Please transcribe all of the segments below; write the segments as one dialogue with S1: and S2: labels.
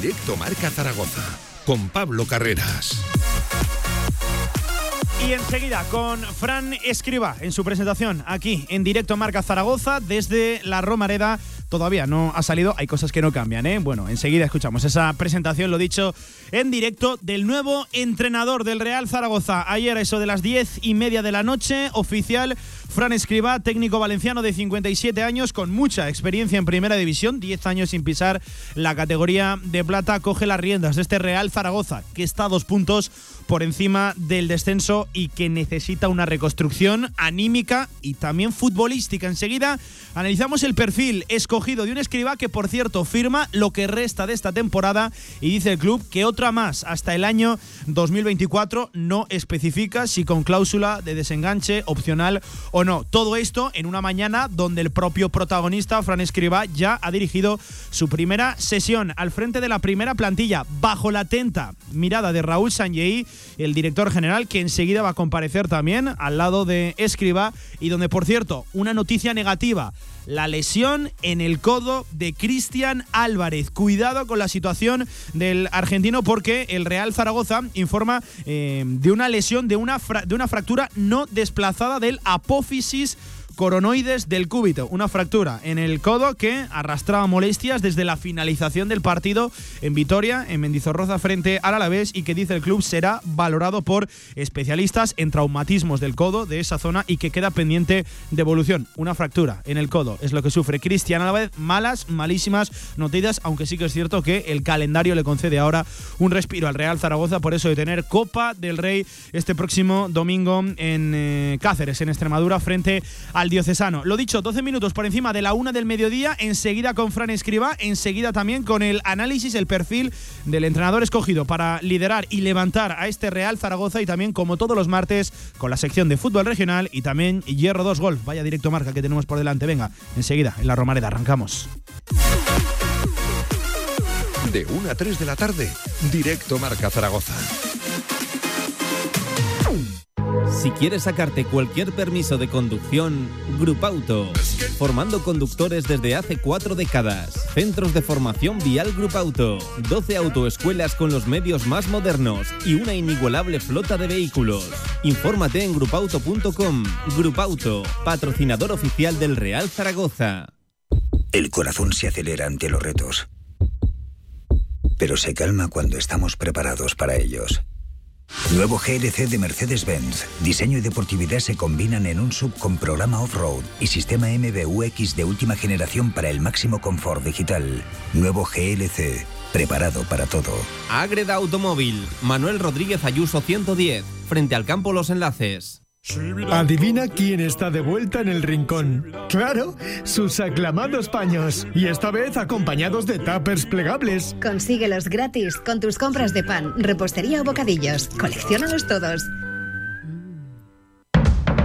S1: Directo Marca Zaragoza, con Pablo Carreras.
S2: Y enseguida con Fran Escriba en su presentación aquí en directo Marca Zaragoza desde la Romareda. Todavía no ha salido, hay cosas que no cambian, ¿eh? Bueno, enseguida escuchamos esa presentación, lo dicho, en directo del nuevo entrenador del Real Zaragoza. Ayer, eso de las diez y media de la noche, oficial Fran Escriba, técnico valenciano de 57 años, con mucha experiencia en primera división, 10 años sin pisar la categoría de plata, coge las riendas de este Real Zaragoza, que está a dos puntos por encima del descenso y que necesita una reconstrucción anímica y también futbolística. Enseguida analizamos el perfil escogido de un escriba que, por cierto, firma lo que resta de esta temporada y dice el club que otra más hasta el año 2024 no especifica si con cláusula de desenganche opcional o no. Todo esto en una mañana donde el propio protagonista, Fran Escriba, ya ha dirigido su primera sesión al frente de la primera plantilla bajo la atenta mirada de Raúl Sanjei el director general, que enseguida va a comparecer también al lado de Escriba y donde, por cierto, una noticia negativa. La lesión en el codo de Cristian Álvarez. Cuidado con la situación del argentino porque el Real Zaragoza informa eh, de una lesión, de una, de una fractura no desplazada del apófisis coronoides del cúbito, una fractura en el codo que arrastraba molestias desde la finalización del partido en Vitoria, en Mendizorroza frente al Alavés y que dice el club será valorado por especialistas en traumatismos del codo de esa zona y que queda pendiente de evolución. Una fractura en el codo es lo que sufre Cristian Alavés, malas, malísimas noticias, aunque sí que es cierto que el calendario le concede ahora un respiro al Real Zaragoza por eso de tener Copa del Rey este próximo domingo en eh, Cáceres, en Extremadura, frente al diocesano. Lo dicho, 12 minutos por encima de la una del mediodía, enseguida con Fran Escriba, enseguida también con el análisis, el perfil del entrenador escogido para liderar y levantar a este Real Zaragoza y también, como todos los martes, con la sección de fútbol regional y también Hierro 2 Golf. Vaya directo marca que tenemos por delante. Venga, enseguida, en la Romareda, arrancamos.
S1: De 1 a 3 de la tarde, directo Marca Zaragoza.
S3: Si quieres sacarte cualquier permiso de conducción, Grupauto. Formando conductores desde hace cuatro décadas. Centros de formación vial Grupauto. 12 autoescuelas con los medios más modernos y una inigualable flota de vehículos. Infórmate en grupauto.com. Grupauto, patrocinador oficial del Real Zaragoza.
S4: El corazón se acelera ante los retos, pero se calma cuando estamos preparados para ellos. Nuevo GLC de Mercedes-Benz. Diseño y deportividad se combinan en un sub con programa off-road y sistema MBUX de última generación para el máximo confort digital. Nuevo GLC. Preparado para todo.
S3: Agreda Automóvil. Manuel Rodríguez Ayuso 110. Frente al campo Los Enlaces.
S5: Adivina quién está de vuelta en el rincón. Claro, sus aclamados paños. Y esta vez acompañados de tuppers plegables.
S6: Consíguelos gratis con tus compras de pan, repostería o bocadillos. Colecciónalos todos.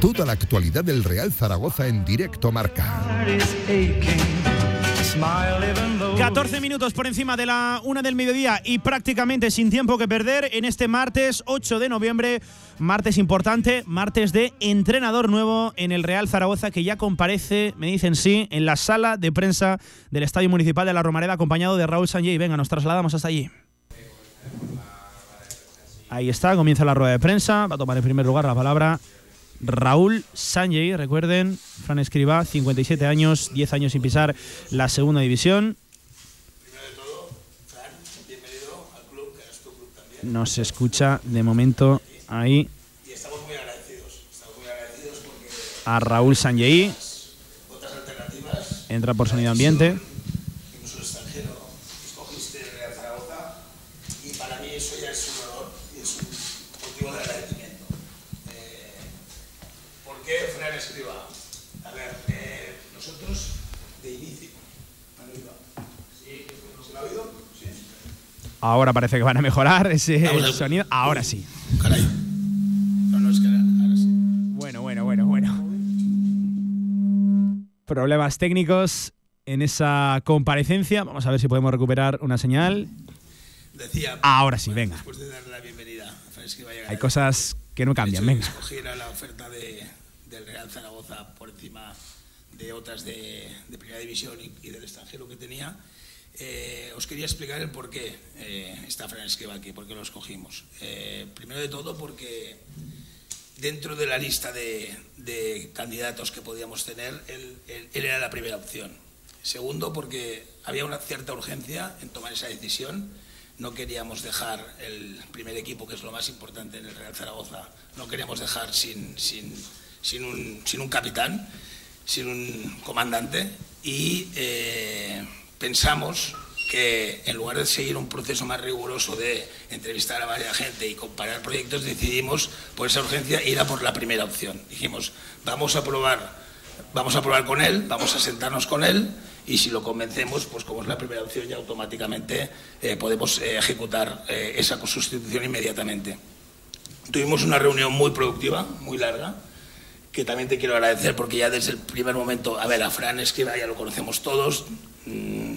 S1: Toda la actualidad del Real Zaragoza en directo marca.
S2: 14 minutos por encima de la una del mediodía y prácticamente sin tiempo que perder en este martes 8 de noviembre. Martes importante, martes de entrenador nuevo en el Real Zaragoza que ya comparece, me dicen sí, en la sala de prensa del Estadio Municipal de la Romareda acompañado de Raúl Sanjay. Venga, nos trasladamos hasta allí. Ahí está, comienza la rueda de prensa. Va a tomar en primer lugar la palabra Raúl Sanjay, recuerden, Fran Escriba, 57 años, 10 años sin pisar la segunda división. No se escucha de momento ahí a Raúl Sanjay. Entra por sonido ambiente.
S7: incluso el extranjero, escogiste el Real Zaragoza y para mí eso ya es un honor y es un motivo de agradecimiento. Eh, ¿Por qué Fran Escriba? A ver, eh, nosotros de inicio, ¿han oído? Sí, ¿se lo ha oído? Sí.
S2: Ahora parece que van a mejorar ese sonido. Ahora sí.
S7: Caray. No, no, es que ahora sí.
S2: Bueno, bueno, bueno, bueno. Problemas técnicos en esa comparecencia. Vamos a ver si podemos recuperar una señal.
S7: Decía.
S2: Ahora sí, venga.
S7: Después de darle la bienvenida
S2: Hay cosas que no cambian, venga.
S7: escogiera la oferta de, del Real Zaragoza por encima de otras de, de Primera División y, y del extranjero que tenía, eh, os quería explicar el por qué eh, Fran Escriba aquí, por qué lo escogimos. Eh, primero de todo porque dentro de la lista de, de candidatos que podíamos tener, él, él- él era la primera opción. Segundo, porque había una cierta urgencia en tomar esa decisión. No queríamos dejar el primer equipo, que es lo más importante en el Real Zaragoza, no queríamos dejar sin, sin, sin, un, sin un capitán, sin un comandante. Y eh, pensamos que en lugar de seguir un proceso más riguroso de entrevistar a varias gente y comparar proyectos, decidimos por esa urgencia ir a por la primera opción. Dijimos, vamos a probar, vamos a probar con él, vamos a sentarnos con él y si lo convencemos, pues como es la primera opción ya automáticamente eh, podemos eh, ejecutar eh, esa sustitución inmediatamente. Tuvimos una reunión muy productiva, muy larga, que también te quiero agradecer porque ya desde el primer momento, a ver, a Fran Escriba ya lo conocemos todos,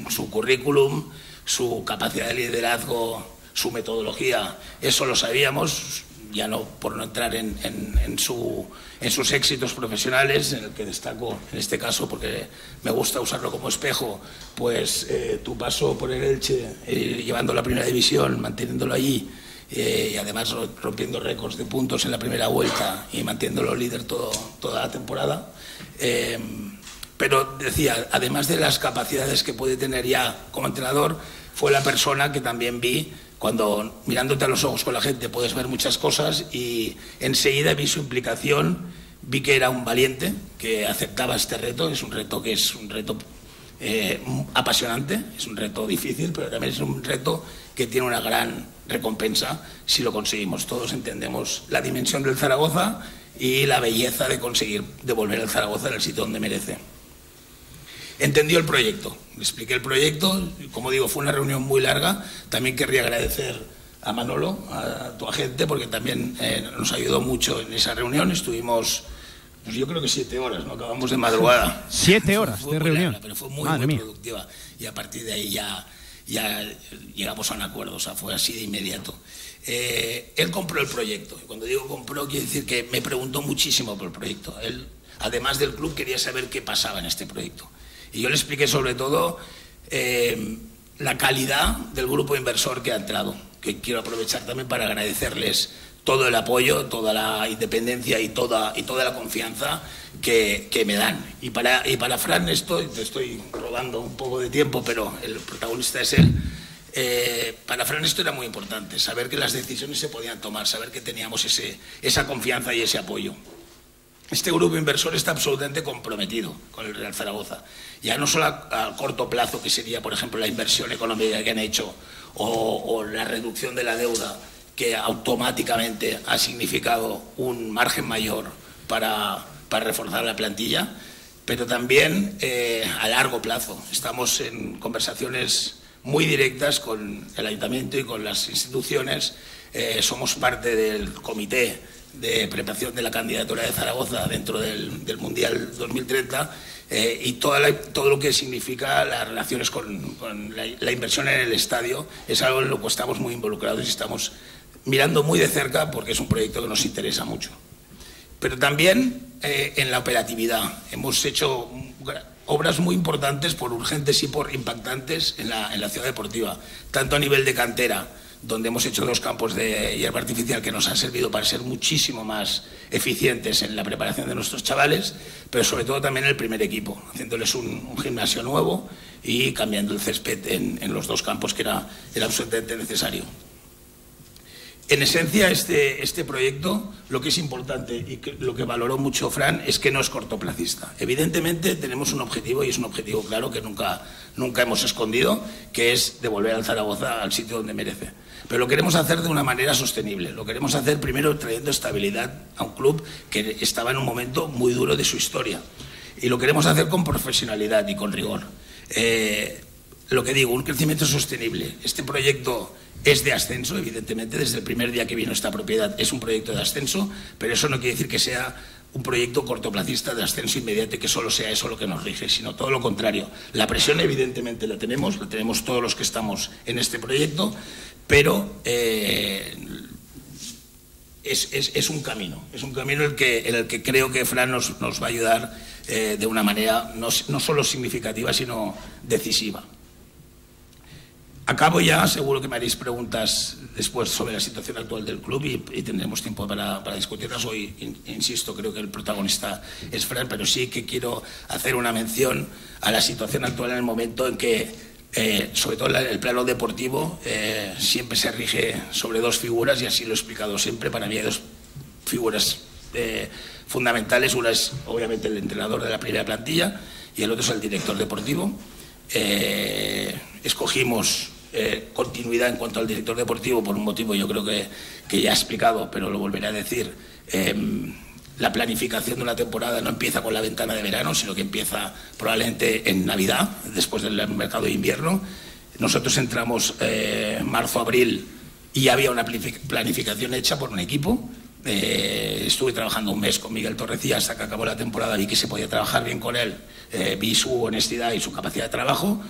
S7: su currículum, su capacidad de liderazgo, su metodología, eso lo sabíamos, ya no por no entrar en, su- en sus éxitos profesionales, en el que destaco en este caso porque me gusta usarlo como espejo, pues eh, tu paso por el Elche, eh, llevando la primera división, manteniéndolo allí, eh, y además ro- rompiendo récords de puntos en la primera vuelta y manteniéndolo líder todo, toda la temporada. Eh, pero decía, además de las capacidades que puede tener ya como entrenador, fue la persona que también vi cuando mirándote a los ojos con la gente puedes ver muchas cosas y enseguida vi su implicación, vi que era un valiente, que aceptaba este reto, es un reto que es un reto eh, apasionante, es un reto difícil, pero también es un reto que tiene una gran recompensa si lo conseguimos. Todos entendemos la dimensión del Zaragoza y la belleza de conseguir devolver al Zaragoza en el sitio donde merece. Entendió el proyecto, le expliqué el proyecto, como digo, fue una reunión muy larga. También querría agradecer a Manolo, a tu agente, porque también eh, nos ayudó mucho en esa reunión. Estuvimos, pues yo creo que siete horas, ¿no? Acabamos de madrugada.
S2: Siete horas
S7: Fue
S2: de
S7: muy
S2: reunión.
S7: larga, pero fue muy,
S2: Madre
S7: muy
S2: mía.
S7: productiva. Y a partir de ahí ya, ya llegamos a un acuerdo, o sea, fue así de inmediato. Eh, él compró el proyecto. Y cuando digo compró, quiere decir que me preguntó muchísimo por el proyecto. Él, además del club, quería saber qué pasaba en este proyecto. Y yo le expliqué sobre todo eh, la calidad del grupo inversor que ha entrado, que quiero aprovechar también para agradecerles todo el apoyo, toda la independencia y toda, y toda la confianza que, que me dan. Y para, y para Fran, esto, te estoy robando un poco de tiempo, pero el protagonista es él. Eh, para Fran esto era muy importante, saber que las decisiones se podían tomar, saber que teníamos ese, esa confianza y ese apoyo. Este grupo inversor está absolutamente comprometido con el Real Zaragoza. Ya no solo a, corto plazo, que sería, por ejemplo, la inversión económica que han hecho o, o la reducción de la deuda, que automáticamente ha significado un margen mayor para, para reforzar la plantilla, pero también eh, a largo plazo. Estamos en conversaciones muy directas con el ayuntamiento y con las instituciones. Eh, somos parte del comité de preparación de la candidatura de Zaragoza dentro del, Mundial 2030 eh, y toda todo lo que significa las relaciones con, la, inversión en el estadio es algo en lo que estamos muy involucrados y estamos mirando muy de cerca porque es un proyecto que nos interesa mucho pero también eh, en la operatividad. Hemos hecho obras muy importantes, por urgentes y por impactantes, en la, en la ciudad deportiva, tanto a nivel de cantera, donde hemos hecho dos campos de hierba artificial que nos han servido para ser muchísimo más eficientes en la preparación de nuestros chavales, pero sobre todo también el primer equipo, haciéndoles un, gimnasio nuevo y cambiando el césped en, los dos campos que era, absolutamente necesario. En esencia, este, este proyecto, lo que es importante y lo que valoró mucho Fran es que no es cortoplacista. Evidentemente tenemos un objetivo y es un objetivo claro que nunca, nunca hemos escondido, que es devolver al Zaragoza al sitio donde merece. Pero lo queremos hacer de una manera sostenible. Lo queremos hacer primero trayendo estabilidad a un club que estaba en un momento muy duro de su historia. Y lo queremos hacer con profesionalidad y con rigor. Eh, lo que digo, un crecimiento sostenible. Este proyecto es de ascenso, evidentemente, desde el primer día que vino esta propiedad es un proyecto de ascenso, pero eso no quiere decir que sea un proyecto cortoplacista de ascenso inmediato que solo sea eso lo que nos rige, sino todo lo contrario. La presión evidentemente la tenemos, la tenemos todos los que estamos en este proyecto, pero eh, es, un camino, es un camino el que, en el que creo que Fran nos, va a ayudar eh, de una manera no, no solo significativa, sino decisiva. Acabo ya, seguro que me haréis preguntas después sobre la situación actual del club y, tendremos tiempo para, discutirlas. Hoy, insisto, creo que el protagonista es Fran, pero sí que quiero hacer una mención a la situación actual en el momento en que, eh, sobre todo el plano deportivo, eh, siempre se rige sobre dos figuras y así lo he explicado siempre. Para mí hay dos figuras eh, fundamentales. Una es, obviamente, el entrenador de la primera plantilla y el otro es el director deportivo. escogimos eh, continuidad en cuanto al director deportivo por un motivo yo creo que, que ya he explicado, pero lo volveré a decir. Em, la planificación de una temporada no empieza con la ventana de verano, sino que empieza probablemente en Navidad, después del mercado de invierno. Nosotros entramos eh, marzo-abril y ya había una planificación hecha por un equipo. Eh, estuve trabajando un mes con Miguel Torrecilla hasta que acabó la temporada, vi que se podía trabajar bien con él, vi su honestidad y su capacidad de trabajo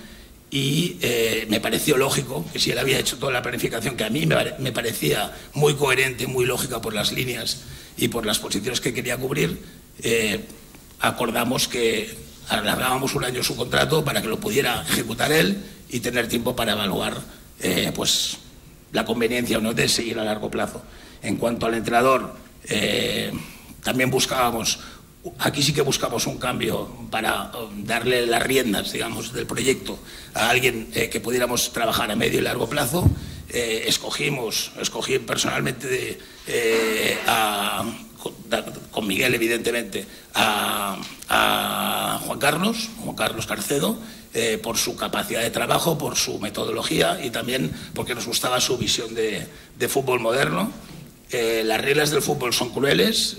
S7: y eh, me pareció lógico que si él había hecho toda la planificación, que a mí me, parecía muy coherente, muy lógica por las líneas y por las posiciones que quería cubrir, eh, acordamos que alargábamos un año su contrato para que lo pudiera ejecutar él y tener tiempo para evaluar eh, pues, la conveniencia o no de seguir a largo plazo. En cuanto al entrenador, también buscábamos Aquí sí que buscamos un cambio para um, darle las riendas, digamos, del proyecto a alguien eh, que pudiéramos trabajar a medio y largo plazo. Eh, escogimos, escogí personalmente eh, con, Miguel, evidentemente, a, Juan Carlos, Juan Carlos Carcedo, por su capacidad de trabajo, por su metodología y también porque nos gustaba su visión de, de fútbol moderno. las reglas del fútbol son crueles.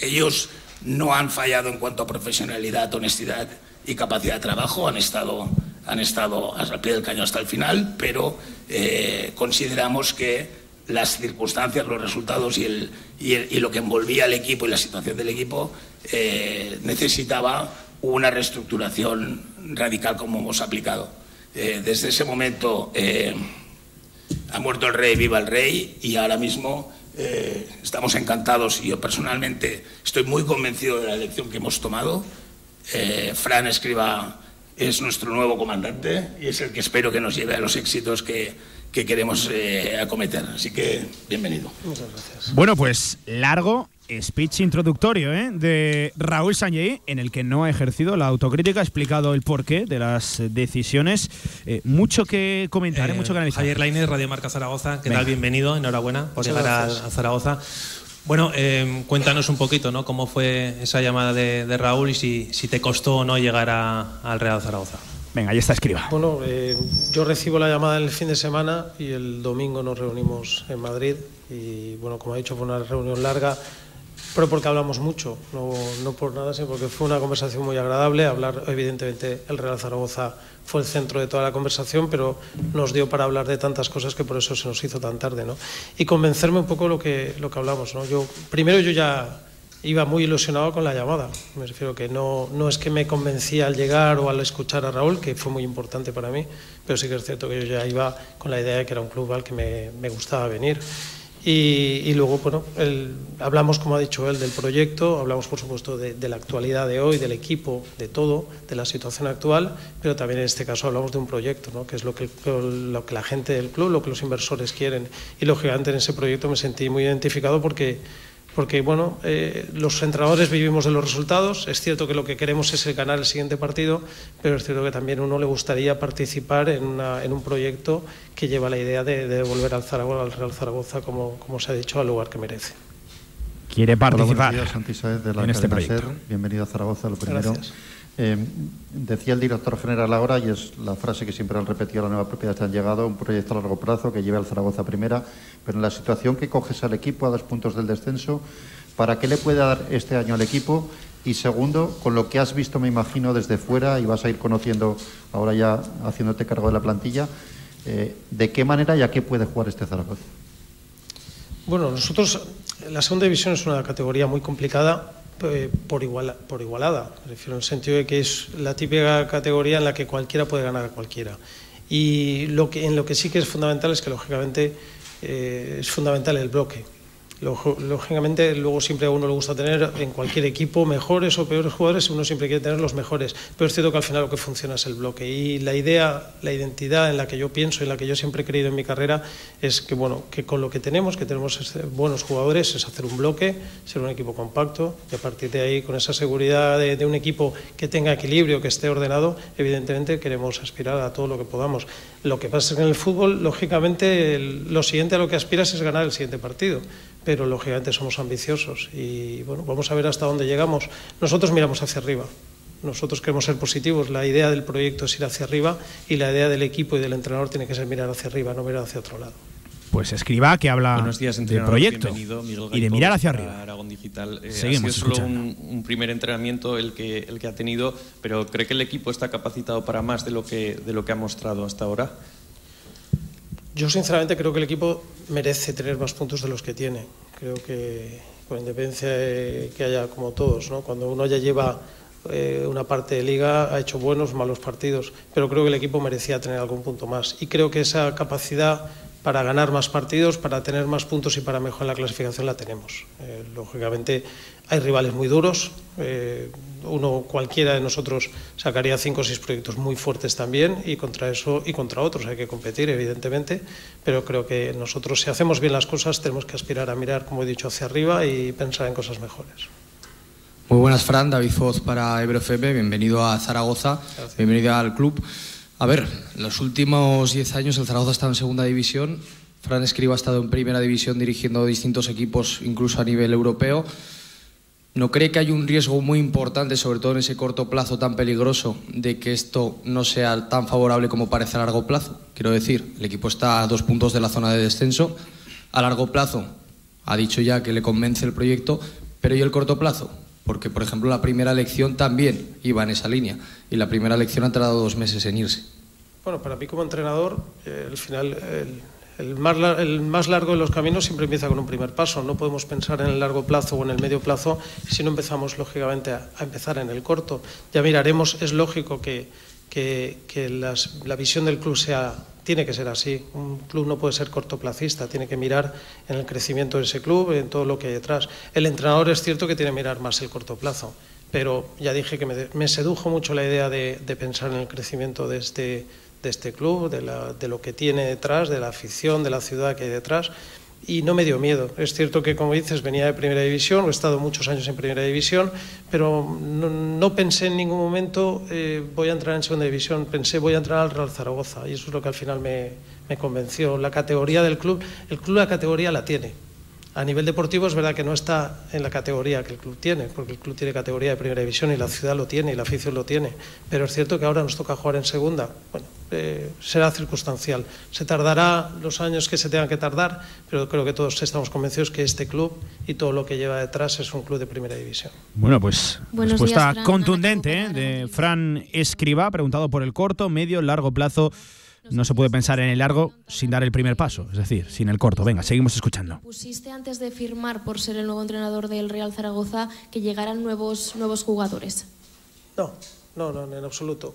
S7: ellos no han fallado en cuanto a profesionalidad, honestidad y capacidad de trabajo, han estado, han estado al pie del cañón hasta el final, pero eh, consideramos que las circunstancias, los resultados y, lo que envolvía al equipo y la situación del equipo eh, necesitaba una reestructuración radical como hemos aplicado. Eh, desde ese momento ha muerto el rey, viva el rey, y ahora mismo eh, estamos encantados y yo personalmente estoy muy convencido de la elección que hemos tomado. Eh, Fran Escriba es nuestro nuevo comandante y es el que espero que nos lleve a los éxitos que, que queremos eh, acometer. Así que bienvenido.
S2: Muchas gracias. Bueno, pues largo speech introductorio ¿eh? de Raúl Sanjay, en el que no ha ejercido la autocrítica, ha explicado el porqué de las decisiones. Eh, mucho que comentar, ¿eh? mucho que analizar.
S8: Javier Lainez, Radio Marca Zaragoza, ¿qué tal? Bienvenido, enhorabuena por llegar a, Zaragoza. Bueno, cuéntanos un poquito, ¿no? ¿Cómo fue esa llamada de, Raúl y si, si, te costó o no llegar al Real Zaragoza?
S2: Venga, ahí está, escriba.
S9: Bueno, yo recibo la llamada el fin de semana y el domingo nos reunimos en Madrid y, bueno, como ha dicho, fue una reunión larga pero porque hablamos mucho, no, no, por nada, sino porque fue una conversación muy agradable. Hablar, evidentemente, el Real Zaragoza fue el centro de toda la conversación, pero nos dio para hablar de tantas cosas que por eso se nos hizo tan tarde. ¿no? Y convencerme un poco lo que, lo que hablamos. ¿no? Yo, primero, yo ya iba muy ilusionado con la llamada. Me refiero que no, no es que me convencía al llegar o al escuchar a Raúl, que fue muy importante para mí, pero sí que es cierto que yo ya iba con la idea de que era un club al que me, me gustaba venir. Y, luego, bueno, hablamos, como ha dicho él, del proyecto, hablamos, por supuesto, de, la actualidad de hoy, del equipo, de todo, de la situación actual, pero también en este caso hablamos de un proyecto, ¿no? que es lo que, lo que la gente del club, lo que los inversores quieren. Y lógicamente en ese proyecto me sentí muy identificado porque porque bueno, eh, los entrenadores vivimos de los resultados. Es cierto que lo que queremos es ganar el siguiente partido, pero es cierto que también a uno le gustaría participar en, un proyecto que lleva la idea de, devolver al, Zaragoza, al Real Zaragoza, como, como se ha dicho, al lugar que merece.
S2: Quiere participar
S10: de la en este proyecto. Bienvenido a Zaragoza, lo primero. Gracias. Eh, decía el director general ahora, y es la frase que siempre han repetido la nueva propiedad han llegado, un proyecto a largo plazo que lleve al Zaragoza primera, pero en la situación que coges al equipo a dos puntos del descenso, ¿para qué le puede dar este año al equipo Y segundo, con lo que has visto, me imagino, desde fuera y vas a ir conociendo ahora ya haciéndote cargo de la plantilla, eh, ¿de qué manera y a qué puede jugar este Zaragoza?
S9: Bueno, nosotros, la segunda división es una categoría muy complicada eh, por, igual, por igualada, refiero en el sentido de que es la típica categoría en la que cualquiera puede ganar a cualquiera. Y lo que, en lo que sí que es fundamental es que, lógicamente, eh, es fundamental el bloque Lógicamente, luego siempre a uno le gusta tener en cualquier equipo mejores o peores jugadores, uno siempre quiere tener los mejores, pero es cierto que al final lo que funciona es el bloque. Y la idea, la identidad en la que yo pienso, en la que yo siempre he creído en mi carrera, es que, bueno, que con lo que tenemos, que tenemos buenos jugadores, es hacer un bloque, ser un equipo compacto, y a partir de ahí, con esa seguridad de, un equipo que tenga equilibrio, que esté ordenado, evidentemente queremos aspirar a todo lo que podamos. Lo que pasa es que en el fútbol, lógicamente, lo siguiente a lo que aspiras es ganar el siguiente partido pero lógicamente somos ambiciosos y bueno, vamos a ver hasta dónde llegamos. Nosotros miramos hacia arriba, nosotros queremos ser positivos, la idea del proyecto es ir hacia arriba y la idea del equipo y del entrenador tiene que ser mirar hacia arriba, no mirar hacia otro lado.
S2: Pues escriba que habla del proyecto y de mirar hacia arriba.
S11: Aragón Digital. Eh, Seguimos ha sido solo un, un, primer entrenamiento el que, el que ha tenido, pero ¿cree que el equipo está capacitado para más de lo que, de lo que ha mostrado hasta ahora?
S9: Yo sinceramente creo que el equipo merece tener más puntos de los que tiene. Creo que con independencia de que haya como todos, ¿no? cuando uno ya lleva eh, una parte de liga ha hecho buenos, malos partidos, pero creo que el equipo merecía tener algún punto más. Y creo que esa capacidad para ganar más partidos, para tener más puntos y para mejorar la clasificación la tenemos. Eh, lógicamente hay rivales muy duros, eh, uno cualquiera de nosotros sacaría cinco o seis proyectos muy fuertes también y contra eso y contra otros hay que competir evidentemente, pero creo que nosotros si hacemos bien las cosas tenemos que aspirar a mirar, como he dicho, hacia arriba y pensar en cosas mejores.
S12: Muy buenas, Fran. David Foz para EbroFM. Bienvenido a Zaragoza. Bienvenido al club. A ver, los últimos diez años el Zaragoza está en segunda división. Fran Escriba ha estado en primera división dirigiendo distintos equipos, incluso a nivel europeo. ¿No cree que hay un riesgo muy importante, sobre todo en ese corto plazo tan peligroso, de que esto no sea tan favorable como parece a largo plazo? Quiero decir, el equipo está a dos puntos de la zona de descenso. A largo plazo, ha dicho ya que le convence el proyecto, pero ¿y el corto plazo? Porque, por ejemplo, la primera elección también iba en esa línea y la primera elección ha tardado dos meses en irse.
S9: Bueno, para mí como entrenador, eh, al final el el más, largo de los caminos siempre empieza con un primer paso. No podemos pensar en el largo plazo o en el medio plazo si no empezamos, lógicamente, a, empezar en el corto. Ya miraremos, es lógico que, la visión del club sea, tiene que ser así. Un club no puede ser cortoplacista, tiene que mirar en el crecimiento de ese club, en todo lo que hay detrás. El entrenador es cierto que tiene que mirar más el corto plazo, pero ya dije que me, sedujo mucho la idea de, de pensar en el crecimiento de este de este club, de, lo que tiene detrás, de la afición, de la ciudad que hay detrás. Y no me dio miedo. Es cierto que, como dices, venía de Primera División, he estado muchos años en Primera División, pero no, pensé en ningún momento eh, voy a entrar en Segunda División, pensé voy a entrar al Real Zaragoza y eso es lo que al final me, me convenció. La categoría del club, el club la categoría la tiene, a nivel deportivo es verdad que no está en la categoría que el club tiene, porque el club tiene categoría de primera división y la ciudad lo tiene y la afición lo tiene. Pero es cierto que ahora nos toca jugar en segunda. Bueno, eh, será circunstancial. Se tardará los años que se tengan que tardar, pero creo que todos estamos convencidos que este club y todo lo que lleva detrás es un club de primera división.
S2: Bueno, pues respuesta contundente ¿eh? de Fran Escriba, preguntado por el corto, medio, largo plazo no se puede pensar en el largo sin dar el primer paso, es decir, sin el corto. Venga, seguimos escuchando.
S13: ¿Pusiste antes de firmar por ser el nuevo entrenador del Real Zaragoza que llegaran nuevos, nuevos jugadores?
S9: No, no, no, en absoluto.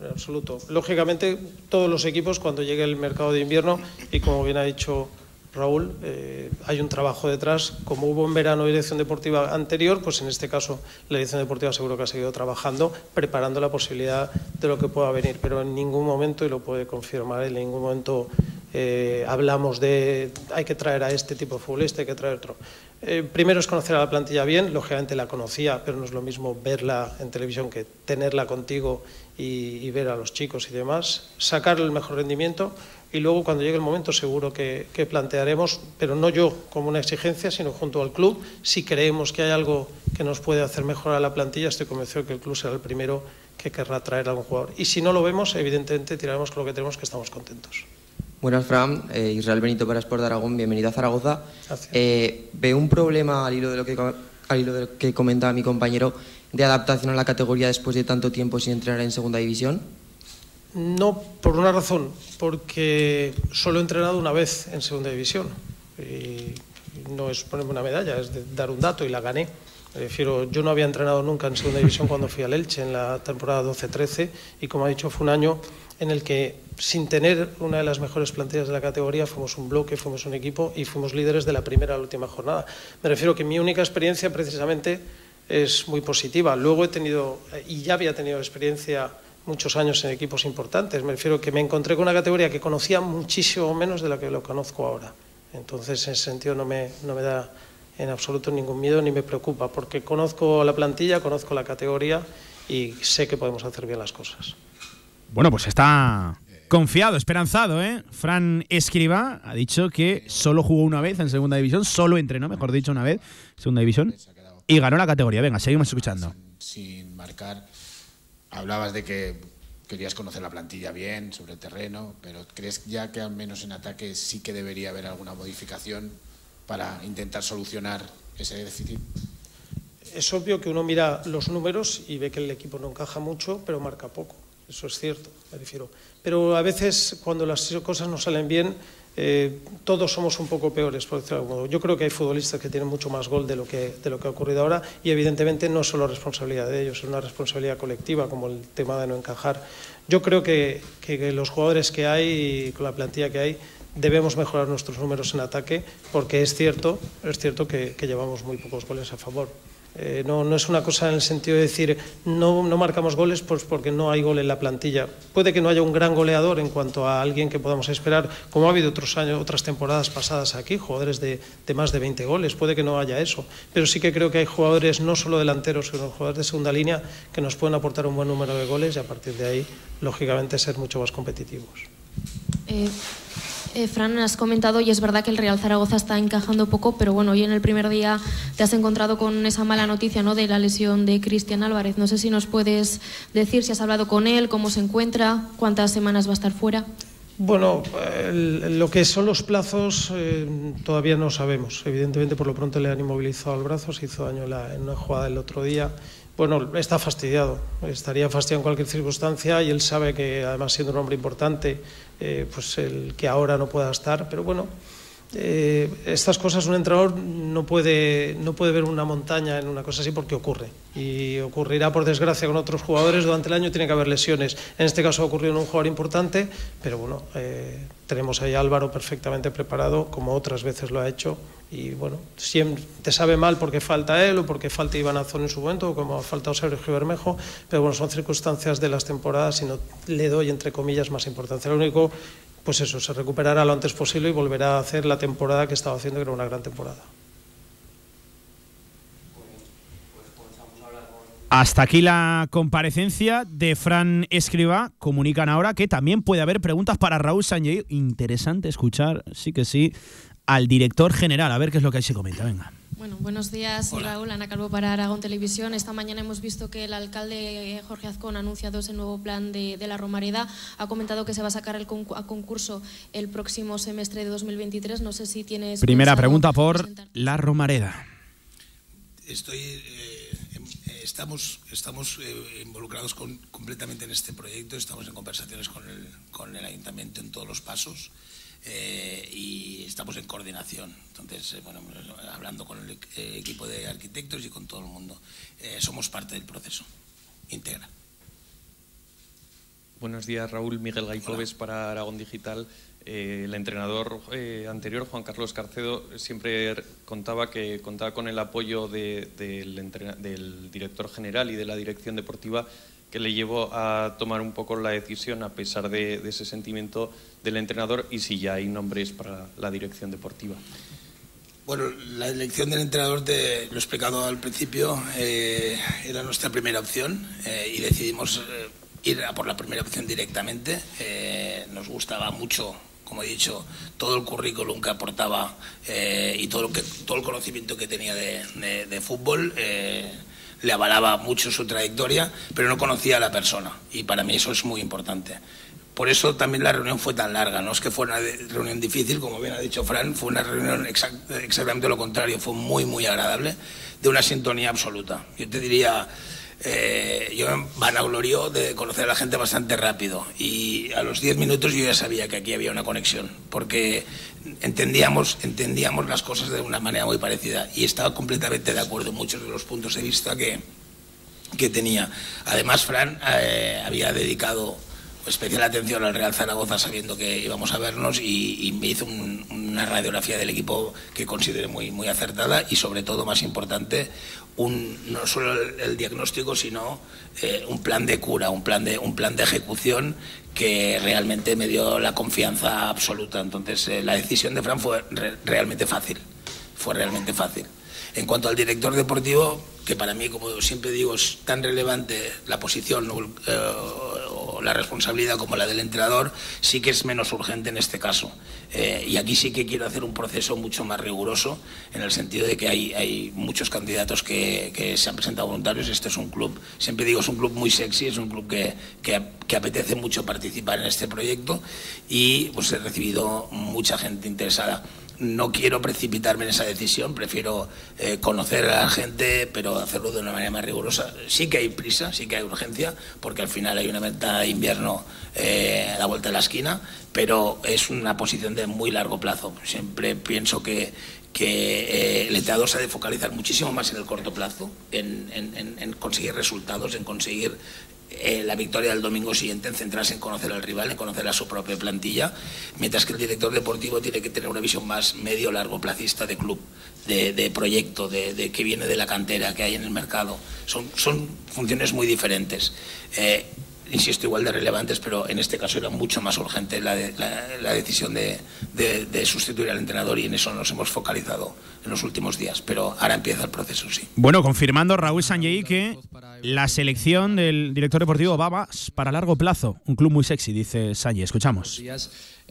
S9: En absoluto. Lógicamente, todos los equipos, cuando llegue el mercado de invierno, y como bien ha dicho Raúl, eh, hay un trabajo detrás. Como hubo en verano dirección deportiva anterior, pues en este caso la dirección deportiva seguro que ha seguido trabajando, preparando la posibilidad de lo que pueda venir. Pero en ningún momento, y lo puede confirmar, en ningún momento eh, hablamos de hay que traer a este tipo de futbolista, hay que traer otro. Eh, primero es conocer a la plantilla bien, lógicamente la conocía, pero no es lo mismo verla en televisión que tenerla contigo y, y ver a los chicos y demás. Sacar el mejor rendimiento y luego cuando llegue el momento seguro que, plantearemos, pero no yo como una exigencia, sino junto al club, si creemos que hay algo que nos puede hacer mejorar la plantilla, estoy convencido que el club será el primero que querrá traer a algún jugador. Y si no lo vemos, evidentemente tiraremos con lo que tenemos, que estamos contentos.
S14: Buenas, Fran. Eh, Israel Benito para Sport de Aragón. Bienvenido a Zaragoza. Eh, ¿Ve un problema al hilo de lo que al hilo de lo que comentaba mi compañero, de adaptación a la categoría después de tanto tiempo sin entrenar en segunda división?
S9: No, por una razón, porque solo he entrenado una vez en segunda división. Y no es ponerme una medalla, es dar un dato y la gané. refiero, yo no había entrenado nunca en segunda división cuando fui al Elche en la temporada 12-13 y como ha dicho fue un año en el que sin tener una de las mejores plantillas de la categoría fuimos un bloque, fuimos un equipo y fuimos líderes de la primera a la última jornada. Me refiero que mi única experiencia precisamente es muy positiva. Luego he tenido, y ya había tenido experiencia muchos años en equipos importantes, me refiero que me encontré con una categoría que conocía muchísimo menos de la que lo conozco ahora. Entonces, en ese sentido, no me, no me da en absoluto ningún miedo ni me preocupa, porque conozco la plantilla, conozco la categoría y sé que podemos hacer bien las cosas.
S2: Bueno, pues está confiado, esperanzado, ¿eh? Fran Escriba ha dicho que solo jugó una vez en segunda división, solo entrenó, mejor dicho, una vez en segunda división y ganó la categoría. Venga, seguimos escuchando.
S15: Sin marcar, hablabas de que querías conocer la plantilla bien sobre el terreno, pero ¿crees ya que al menos en ataque sí que debería haber alguna modificación para intentar solucionar ese déficit?
S9: Es obvio que uno mira los números y ve que el equipo no encaja mucho, pero marca poco. Eso es cierto, me refiero. Pero a veces, cuando las cosas no salen bien, eh, todos somos un poco peores, por decirlo de algún modo. Yo creo que hay futbolistas que tienen mucho más gol de lo que, de lo que ha ocurrido ahora y evidentemente no es solo responsabilidad de ellos, es una responsabilidad colectiva, como el tema de no encajar. Yo creo que, los jugadores que hay y con la plantilla que hay debemos mejorar nuestros números en ataque porque es cierto, es cierto que llevamos muy pocos goles a favor. Eh, no, no, es una cosa en el sentido de decir no, no, marcamos goles pues porque no hay gol en la plantilla. Puede que no haya un gran goleador en cuanto a alguien que podamos esperar, como ha habido otros años, otras temporadas pasadas aquí, jugadores de, más de 20 goles. Puede que no haya eso, pero sí que creo que hay jugadores no solo delanteros, sino jugadores de segunda línea que nos pueden aportar un buen número de goles y a partir de ahí, lógicamente, ser mucho más competitivos.
S13: Eh, eh, Fran, has comentado y es verdad que el Real Zaragoza está encajando poco, pero bueno, hoy en el primer día te has encontrado con esa mala noticia ¿no? de la lesión de Cristian Álvarez. No sé si nos puedes decir si has hablado con él, cómo se encuentra, cuántas semanas va a estar fuera.
S9: Bueno, lo que son los plazos eh, todavía no sabemos. Evidentemente, por lo pronto le han inmovilizado el brazo, se hizo daño la, en una jugada el otro día bueno, está fastidiado, estaría fastidiado en cualquier circunstancia y él sabe que además siendo un hombre importante, eh, pues el que ahora no pueda estar, pero bueno, eh, estas cosas un entrenador no puede, no puede ver una montaña en una cosa así porque ocurre. Y ocurrirá, por desgracia, con otros jugadores. Durante el año tiene que haber lesiones. En este caso ha ocurrido en un jugador importante, pero bueno, eh, tenemos ahí a Álvaro perfectamente preparado, como otras veces lo ha hecho. Y bueno, siempre te sabe mal porque falta él o porque falta Iván Azón en su momento o como ha faltado Sergio Bermejo, pero bueno, son circunstancias de las temporadas y no le doy, entre comillas, más importancia. Lo único pues eso, se recuperará lo antes posible y volverá a hacer la temporada que estaba haciendo, que era una gran temporada.
S2: Hasta aquí la comparecencia de Fran Escriba. Comunican ahora que también puede haber preguntas para Raúl Sánchez. Interesante escuchar, sí que sí, al director general. A ver qué es lo que ahí se comenta. Venga.
S13: Bueno, buenos días, Raúl. Ana Calvo para Aragón Televisión. Esta mañana hemos visto que el alcalde eh, Jorge Azcón ha anunciado ese nuevo plan de, de la Romareda. Ha comentado que se va a sacar el a concurso el próximo semestre de 2023. No sé si tienes.
S2: Primera pregunta por la Romareda.
S7: Estoy. Eh, em, estamos estamos eh, involucrados con, completamente en este proyecto. Estamos en conversaciones con el, con el ayuntamiento en todos los pasos. Eh, y estamos en coordinación. Entonces, eh, bueno, hablando con el eh, equipo de arquitectos y con todo el mundo, eh, somos parte del proceso. Integra.
S11: Buenos días, Raúl. Miguel Gaitobes para Aragón Digital. Eh, el entrenador eh, anterior, Juan Carlos Carcedo, siempre contaba que contaba con el apoyo de, del, del director general y de la dirección deportiva que le llevó a tomar un poco la decisión a pesar de, de, ese sentimiento del entrenador y si ya hay nombres para la dirección deportiva.
S7: Bueno, la elección del entrenador, te lo he explicado al principio, eh, era nuestra primera opción eh, y decidimos eh, ir a por la primera opción directamente. Eh, nos gustaba mucho, como he dicho, todo el currículum que aportaba eh, y todo, lo que, todo el conocimiento que tenía de, de, de fútbol le avalaba mucho su trayectoria, pero no conocía a la persona y para mí eso es muy importante. por eso también la reunión fue tan larga. No es que fue una reunión difícil, como bien ha dicho Fran, fue una reunión exactamente lo contrario, fue muy, muy agradable, de una sintonía absoluta. Yo te diría, eh, yo me vanaglorio de conocer a la gente bastante rápido y a los 10 minutos yo ya sabía que aquí había una conexión, porque entendíamos, entendíamos las cosas de una manera muy parecida y estaba completamente de acuerdo en muchos de los puntos de vista que, que tenía. Además, Fran eh, había dedicado especial atención al Real Zaragoza sabiendo que íbamos a vernos y, me hizo una radiografía del equipo que consideré muy, muy acertada y sobre todo, más importante, un, no solo el, diagnóstico, sino eh, un plan de cura, un plan de, un plan de ejecución que realmente me dio la confianza absoluta. Entonces, eh, la decisión de Fran fue realmente fácil, fue realmente fácil. En cuanto al director deportivo, que para mí, como siempre digo, es tan relevante la posición eh, la responsabilidad como la del entrenador, sí que es menos urgente en este caso. Eh, y aquí sí que quiero hacer un proceso mucho más riguroso, en el sentido de que hay, hay muchos candidatos que, que, se han presentado voluntarios. Este es un club, siempre digo, es un club muy sexy, es un club que, que, que apetece mucho participar en este proyecto y pues he recibido mucha gente interesada no quiero precipitarme en esa decisión, prefiero eh, conocer a la gente, pero hacerlo de una manera más rigurosa. Sí que hay prisa, sí que hay urgencia, porque al final hay una venta de invierno eh, a la vuelta de la esquina, pero es una posición de muy largo plazo. Siempre pienso que, que eh, el entrenador se ha de focalizar muchísimo más en el corto plazo, en conseguir resultados, en conseguir eh, la victoria del domingo siguiente en centrarse en conocer al rival, en conocer a su propia plantilla, mientras que el director deportivo tiene que tener una visión más medio-largo placista de club, de, proyecto, de, que viene de la cantera que hay en el mercado. Son, son funciones muy diferentes. Eh, insisto, igual de relevantes, pero en este caso era mucho más urgente la, la, decisión de, sustituir al entrenador y en eso nos hemos focalizado en los últimos días. Pero ahora empieza el proceso, sí.
S2: Bueno, confirmando Raúl Sanjei que la selección del director deportivo va para largo plazo. Un club muy sexy, dice Sanjei. Escuchamos.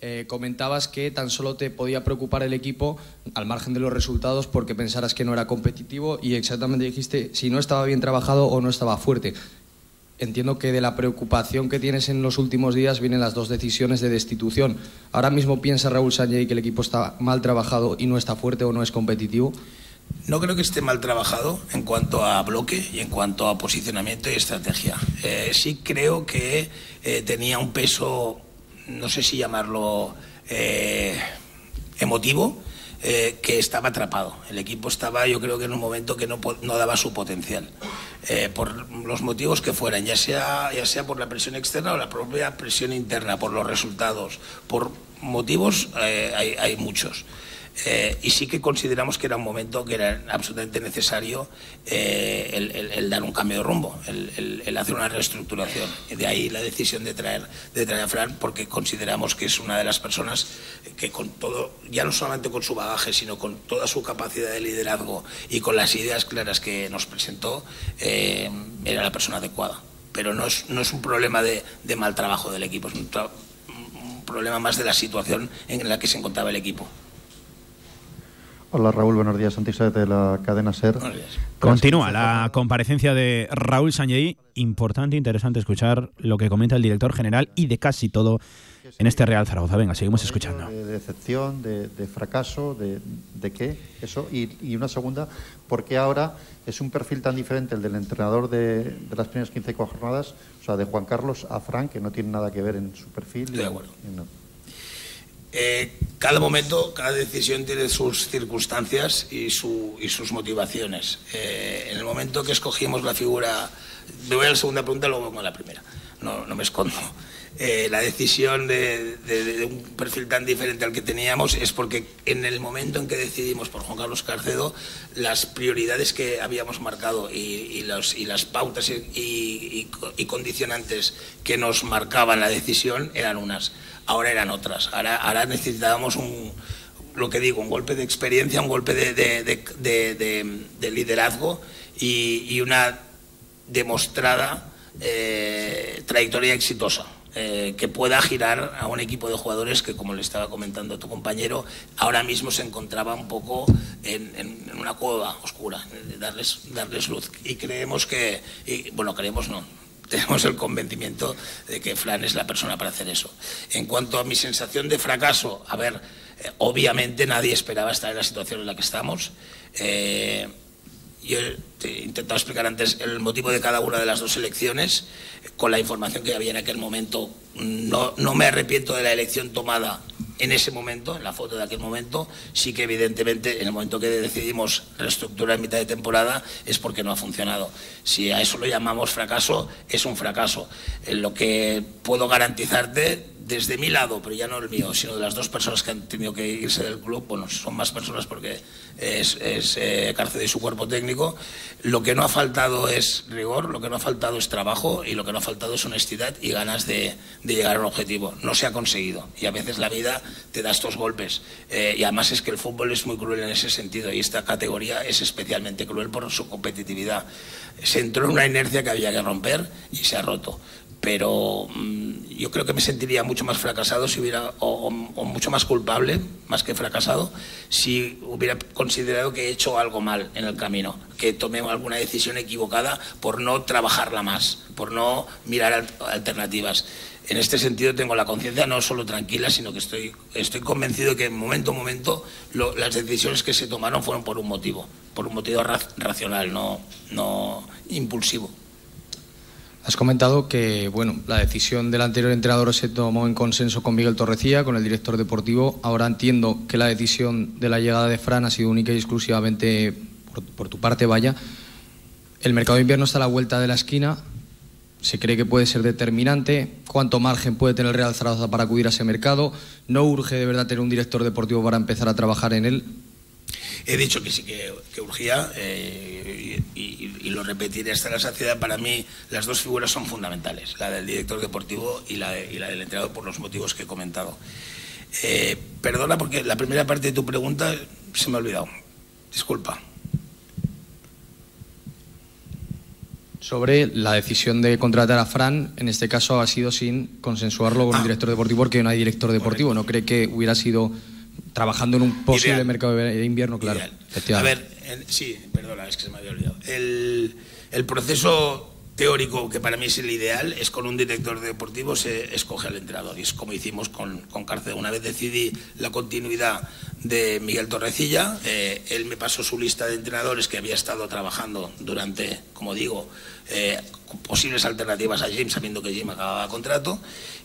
S12: Eh, comentabas que tan solo te podía preocupar el equipo al margen de los resultados porque pensaras que no era competitivo y exactamente dijiste si no estaba bien trabajado o no estaba fuerte entiendo que de la preocupación que tienes en los últimos días vienen las dos decisiones de destitución. ¿Ahora mismo piensa Raúl Sánchez que el equipo está mal trabajado y no está fuerte o no es competitivo?
S7: No creo que esté mal trabajado en cuanto a bloque y en cuanto a posicionamiento y estrategia. Eh, sí creo que eh, tenía un peso, no sé si llamarlo eh, emotivo, eh, que estaba atrapado. El equipo estaba, yo creo que en un momento que no, no daba su potencial, eh, por los motivos que fueran, ya sea, ya sea por la presión externa o la propia presión interna, por los resultados, por motivos eh, hay, hay muchos. Eh, y sí que consideramos que era un momento que era absolutamente necesario eh, el, dar un cambio de rumbo, el, hacer una reestructuración. De ahí la decisión de traer, de traer a Fran, porque consideramos que es una de las personas que con todo, ya no solamente con su bagaje, sino con toda su capacidad de liderazgo y con las ideas claras que nos presentó, eh, era la persona adecuada. Pero no es, no es un problema de, mal trabajo del equipo, es un problema más de la situación en la que se encontraba el equipo.
S10: Hola Raúl, buenos días. Santi de la cadena SER.
S2: Continúa la comparecencia de Raúl Sanjei. Importante e interesante escuchar lo que comenta el director general y de casi todo en este Real Zaragoza. Venga, seguimos escuchando.
S10: De decepción, de, fracaso, de, qué? Eso. Y, una segunda, ¿por qué ahora es un perfil tan diferente el del entrenador de, las primeras 15 jornadas, o sea, de Juan Carlos a Frank, que no tiene nada que ver en su perfil?
S7: De acuerdo. Eh, cada momento, cada decisión tiene sus circunstancias y, sus motivaciones. Eh, en el momento que escogimos la figura, me voy a la segunda pregunta, luego vengo a la primera, no, me escondo. Eh, la decisión de, un perfil tan diferente al que teníamos es porque en el momento en que decidimos por Juan Carlos Carcedo, las prioridades que habíamos marcado y, las pautas y condicionantes que nos marcaban la decisión eran unas ahora eran otras. Ahora, ahora necesitábamos un, lo que digo, un golpe de experiencia, un golpe de, liderazgo y, una demostrada eh, trayectoria exitosa. Eh, que pueda girar a un equipo de jugadores que, como le estaba comentando tu compañero, ahora mismo se encontraba un poco en, una cueva oscura, darles, darles luz. Y creemos que, bueno, creemos no, tenemos el convencimiento de que Fran es la persona para hacer eso. En cuanto a mi sensación de fracaso, a ver, eh, obviamente nadie esperaba estar en la situación en la que estamos. Eh, yo te he intentado explicar antes el motivo de cada una de las dos elecciones, con la información que había en aquel momento. No, no me arrepiento de la elección tomada en ese momento, en la foto de aquel momento. Sí que evidentemente en el momento que decidimos reestructurar en mitad de temporada es porque no ha funcionado. Si a eso lo llamamos fracaso, es un fracaso. En lo que puedo garantizarte desde mi lado, pero ya no el mío, sino de las dos personas que han tenido que irse del club, bueno, son más personas porque es, es eh, Cárcel y su cuerpo técnico, lo que no ha faltado es rigor, lo que no ha faltado es trabajo y lo que no ha faltado es honestidad y ganas de, llegar a un objetivo. No se ha conseguido y a veces la vida te da estos golpes eh, y además es que el fútbol es muy cruel en ese sentido y esta categoría es especialmente cruel por su competitividad. Se entró en una inercia que había que romper y se ha roto pero mm, yo creo que me sentiría mucho más fracasado si hubiera, o, mucho más culpable, más que fracasado, si hubiera considerado que he hecho algo mal en el camino, que tomé alguna decisión equivocada por no trabajarla más, por no mirar alternativas. En este sentido tengo la conciencia no solo tranquila, sino que estoy, estoy convencido que en momento a momento las decisiones que se tomaron fueron por un motivo, por un motivo racional, no, no impulsivo.
S12: Has comentado que bueno, la decisión del anterior entrenador se tomó en consenso con Miguel Torrecía, con el director deportivo. Ahora entiendo que la decisión de la llegada de Fran ha sido única y exclusivamente por, tu parte, vaya. El mercado de invierno está a la vuelta de la esquina. Se cree que puede ser determinante. ¿Cuánto margen puede tener el Real Zaragoza para acudir a ese mercado? ¿No urge de verdad tener un director deportivo para empezar a trabajar en él?
S7: He dicho que sí que, urgía eh, y, lo repetiré hasta la saciedad. Para mí las dos figuras son fundamentales, la del director deportivo y la, y la del entrenador por los motivos que he comentado. Eh, perdona porque la primera parte de tu pregunta se me ha olvidado. Disculpa.
S12: Sobre la decisión de contratar a Fran, en este caso ha sido sin consensuarlo con el ah. director deportivo porque no hay director deportivo. ¿No cree que hubiera sido trabajando en un posible mercado de invierno, claro.
S7: A ver, sí, perdona, es que se me había olvidado. El, el, proceso teórico, que para mí es el ideal, es con un director deportivo se escoge al entrenador. Y es como hicimos con, con Cárcel. Una vez decidí la continuidad de Miguel Torrecilla, eh, él me pasó su lista de entrenadores que había estado trabajando durante, como digo, eh, posibles alternativas a Jim, sabiendo que Jim acababa contrato,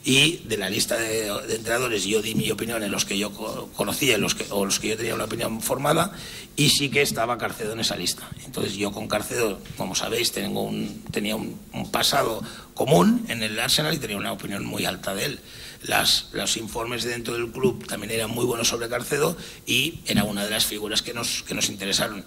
S7: y de la lista de, entrenadores yo di mi opinión en los que yo conocía los que, o los que yo tenía una opinión formada, y sí que estaba Carcedo en esa lista. Entonces yo con Carcedo, como sabéis, tengo un, tenía un, pasado común en el Arsenal y tenía una opinión muy alta de él. Las, los informes dentro del club también eran muy buenos sobre Carcedo y era una de las figuras que nos, que nos interesaron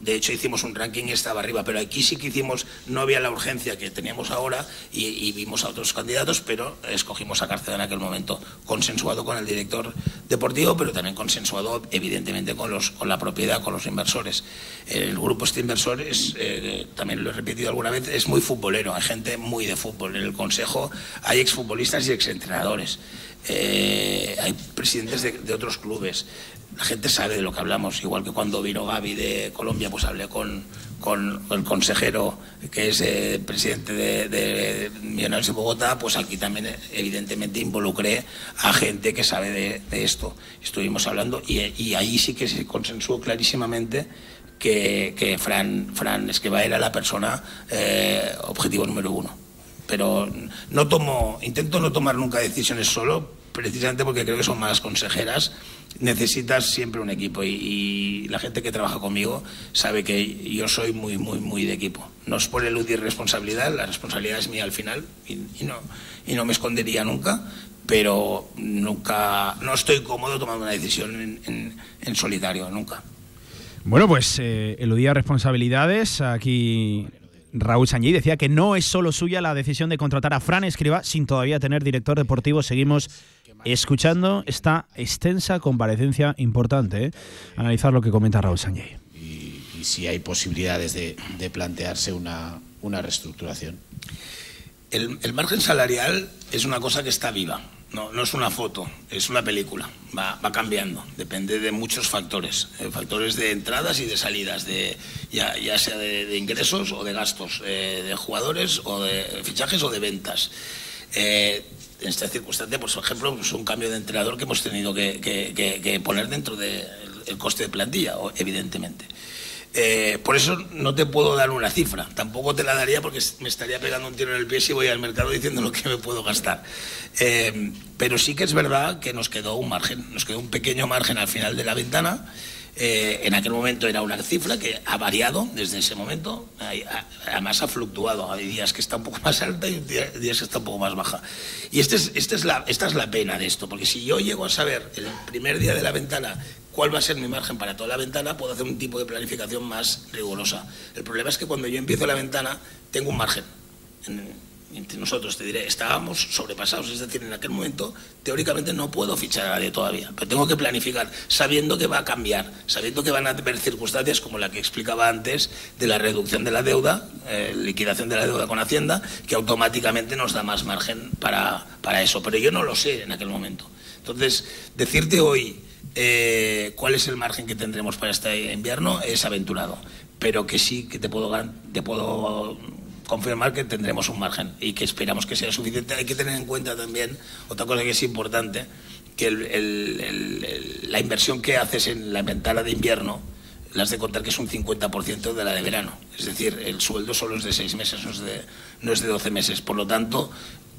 S7: de hecho hicimos un ranking y estaba arriba, pero aquí sí que hicimos, no había la urgencia que teníamos ahora y, vimos a otros candidatos, pero escogimos a Carcedo en aquel momento, consensuado con el director deportivo, pero también consensuado evidentemente con, los, con la propiedad, con los inversores. El grupo este inversor es, eh, también lo he repetido alguna vez, es muy futbolero, hay gente muy de fútbol. En el consejo hay exfutbolistas y exentrenadores. Eh, hay presidentes de, otros clubes la gente sabe de lo que hablamos, igual que cuando vino Gaby de Colombia, pues hablé con, con el consejero que es eh, presidente de, de, Millonarios de Bogotá, pues aquí también eh, evidentemente involucré a gente que sabe de, esto. Estuvimos hablando y, y, ahí sí que se consensuó clarísimamente que, que Fran, Fran Esqueva era la persona eh, objetivo número uno. Pero no tomo, intento no tomar nunca decisiones solo, precisamente porque creo que son malas consejeras necesitas siempre un equipo y, la gente que trabaja conmigo sabe que yo soy muy, muy, muy de equipo. No es por eludir responsabilidad, la responsabilidad es mía al final y, no, y no me escondería nunca, pero nunca, no estoy cómodo tomando una decisión en, solitario, nunca.
S2: Bueno, pues eh, eludía responsabilidades. Aquí Raúl Sanjay decía que no es solo suya la decisión de contratar a Fran Escriba sin todavía tener director deportivo. Seguimos escuchando esta extensa comparecencia importante. ¿eh? Analizar lo que comenta Raúl Sánchez.
S15: Y, si hay posibilidades de, plantearse una, una reestructuración.
S7: El, margen salarial es una cosa que está viva. No, no es una foto, es una película. Va, va cambiando, depende de muchos factores. eh, factores de entradas y de salidas, de, ya, ya sea de, ingresos o de gastos, eh, de jugadores o de fichajes o de ventas. Eh, en esta circunstancia, pues, por ejemplo, pues, un cambio de entrenador que hemos tenido que, que- que- que poner dentro del el coste de plantilla, evidentemente. Eh, por eso no te puedo dar una cifra, tampoco te la daría porque me estaría pegando un tiro en el pie si voy al mercado diciendo lo que me puedo gastar. Eh, pero sí que es verdad que nos quedó un margen, nos quedó un pequeño margen al final de la ventana. Eh, en aquel momento era una cifra que ha variado desde ese momento, además ha fluctuado. Hay días que está un poco más alta y día- días que está un poco más baja. Y este es, este es la, esta es la pena de esto, porque si yo llego a saber el primer día de la ventana cuál va a ser mi margen para toda la ventana, puedo hacer un tipo de planificación más rigurosa. El problema es que cuando yo empiezo la ventana tengo un margen. En- nosotros, te diré, estábamos sobrepasados, es decir, en aquel momento teóricamente no puedo fichar a nadie todavía, pero tengo que planificar sabiendo que va a cambiar, sabiendo que van a haber circunstancias como la que explicaba antes de la reducción de la deuda, eh, liquidación de la deuda con Hacienda, que automáticamente nos da más margen para, para eso, pero yo no lo sé en aquel momento. Entonces, decirte hoy eh, cuál es el margen que tendremos para este invierno es aventurado, pero que sí que te puedo, te puedo confirmar que tendremos un margen y que esperamos que sea suficiente. Hay que tener en cuenta también otra cosa que es importante, que la inversión que haces en la ventana de invierno, las de contar que es un 50% de la de verano. Es decir, el sueldo solo es de seis meses, no es de, no es de 12 meses. Por lo tanto,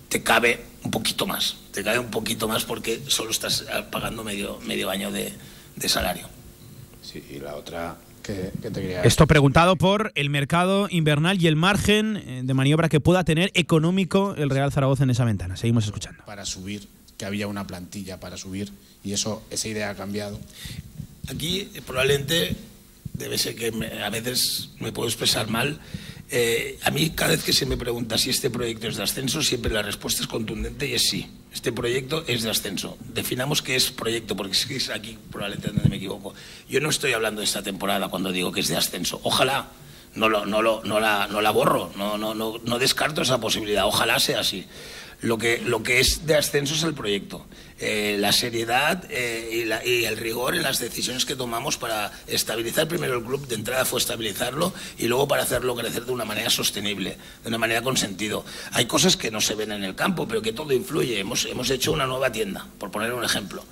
S7: te cabe un poquito más. Te cabe un poquito más porque solo estás pagando medio, medio año de, de salario.
S15: Sí, y la otra que, que te quería
S2: Esto preguntado por el mercado invernal y el margen eh, de maniobra que pueda tener económico el Real Zaragoza en esa ventana. Seguimos escuchando.
S15: para subir, que había una plantilla para subir y eso esa idea ha cambiado.
S7: Aquí probablemente debe ser que me- a veces me puedo expresar mal. Eh, a mí cada vez que se me pregunta si este proyecto es de ascenso, siempre la respuesta es contundente y es sí. Este proyecto es de ascenso. Definamos qué es proyecto, porque es aquí probablemente donde me equivoco. Yo no estoy hablando de esta temporada cuando digo que es de ascenso. Ojalá no, lo, no, lo, no, la, no la borro, no, no, no, no descarto esa posibilidad. Ojalá sea así. Lo que, lo que es de ascenso es el proyecto. Eh, la seriedad eh, y, la- y el rigor en las decisiones que tomamos para estabilizar primero el club, de entrada fue estabilizarlo y luego para hacerlo crecer de una manera sostenible, de una manera con sentido. Hay cosas que no se ven en el campo, pero que todo influye. Hemos, hemos hecho una nueva tienda, por poner un ejemplo.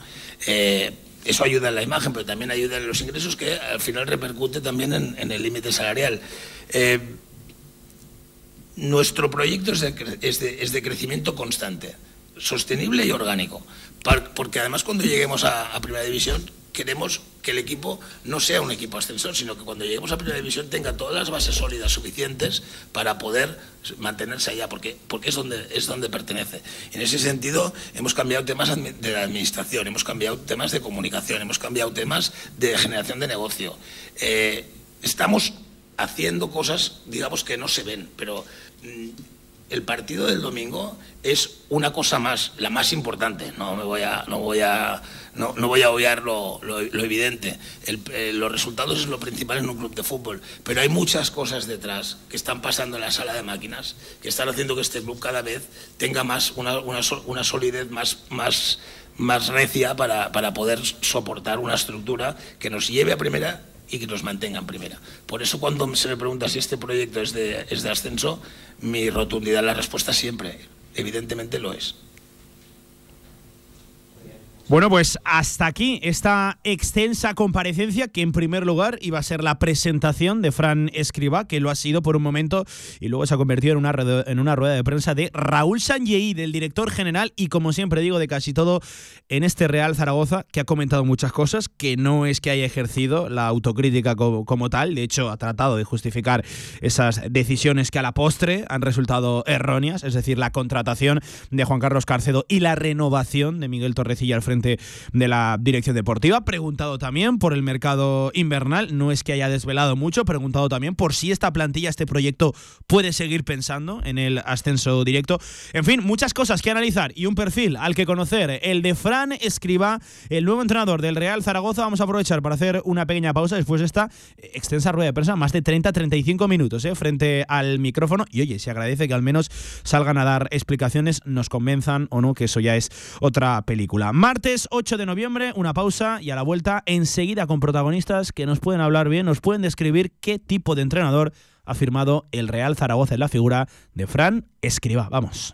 S7: Eh, eso ayuda en la imagen, pero también ayuda en los ingresos que al final repercute también en, el límite salarial. Nuestro proyecto es de, de- de crecimiento constante, sostenible y orgánico. Porque además cuando lleguemos a, Primera División queremos que el equipo no sea un equipo ascensor, sino que cuando lleguemos a Primera División tenga todas las bases sólidas suficientes para poder mantenerse allá, porque, porque es, donde, es donde pertenece. En ese sentido, hemos cambiado temas de la administración, hemos cambiado temas de comunicación, hemos cambiado temas de generación de negocio. Eh, estamos haciendo cosas, digamos, que no se ven, pero el partido del domingo es una cosa más, la más importante. No me voy a, no voy a, no, no voy a obviar lo, lo- evidente. Eh, los resultados es lo principal en un club de fútbol, pero hay muchas cosas detrás que están pasando en la sala de máquinas, que están haciendo que este club cada vez tenga más una, una, una solidez más, más, más recia para, para poder soportar una estructura que nos lleve a primera y que nos mantenga en primera. Por eso cuando se me pregunta si este proyecto es de, es de ascenso, mi rotundidad la respuesta siempre, evidentemente lo es.
S2: Bueno, pues hasta aquí esta extensa comparecencia que en primer lugar iba a ser la presentación de Fran Escriba, que lo ha sido por un momento y luego se ha convertido en una, en una rueda de prensa de Raúl Sanjei, del director general y como siempre digo de casi todo en este Real Zaragoza, que ha comentado muchas cosas, que no es que haya ejercido la autocrítica como, como tal, de hecho ha tratado de justificar esas decisiones que a la postre han resultado erróneas, es decir, la contratación de Juan Carlos Carcedo y la renovación de Miguel Torrecilla al frente de la dirección deportiva. Preguntado también por el mercado invernal, no es que haya desvelado mucho, preguntado también por si esta plantilla, este proyecto puede seguir pensando en el ascenso directo. En fin, muchas cosas que analizar y un perfil al que conocer, el de Fran Escriba, el nuevo entrenador del Real Zaragoza. Vamos a aprovechar para hacer una pequeña pausa después de esta extensa rueda de prensa, más de 30-35 minutos ¿eh? frente al micrófono. Y oye, se agradece que al menos salgan a dar explicaciones, nos convenzan o no, que eso ya es otra película. Martes 8 de noviembre, una pausa y a la vuelta enseguida con protagonistas que nos pueden hablar bien, nos pueden describir qué tipo de entrenador ha firmado el Real Zaragoza en la figura de Fran Escriba. Vamos.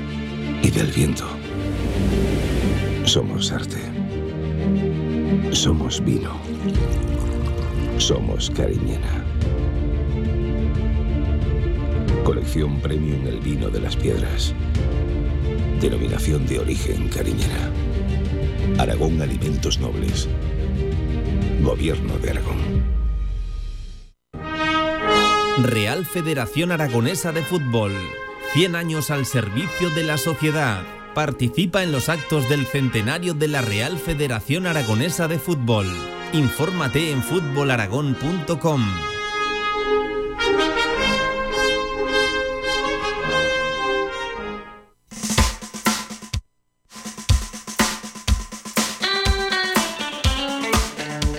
S16: y del viento. Somos arte. Somos vino. Somos Cariñena. Colección Premium El Vino de las Piedras. Denominación de origen Cariñena. Aragón Alimentos Nobles. Gobierno de Aragón.
S17: Real Federación Aragonesa de Fútbol. 100 años al servicio de la sociedad. Participa en los actos del centenario de la Real Federación Aragonesa de Fútbol. Infórmate en fútbolaragón.com.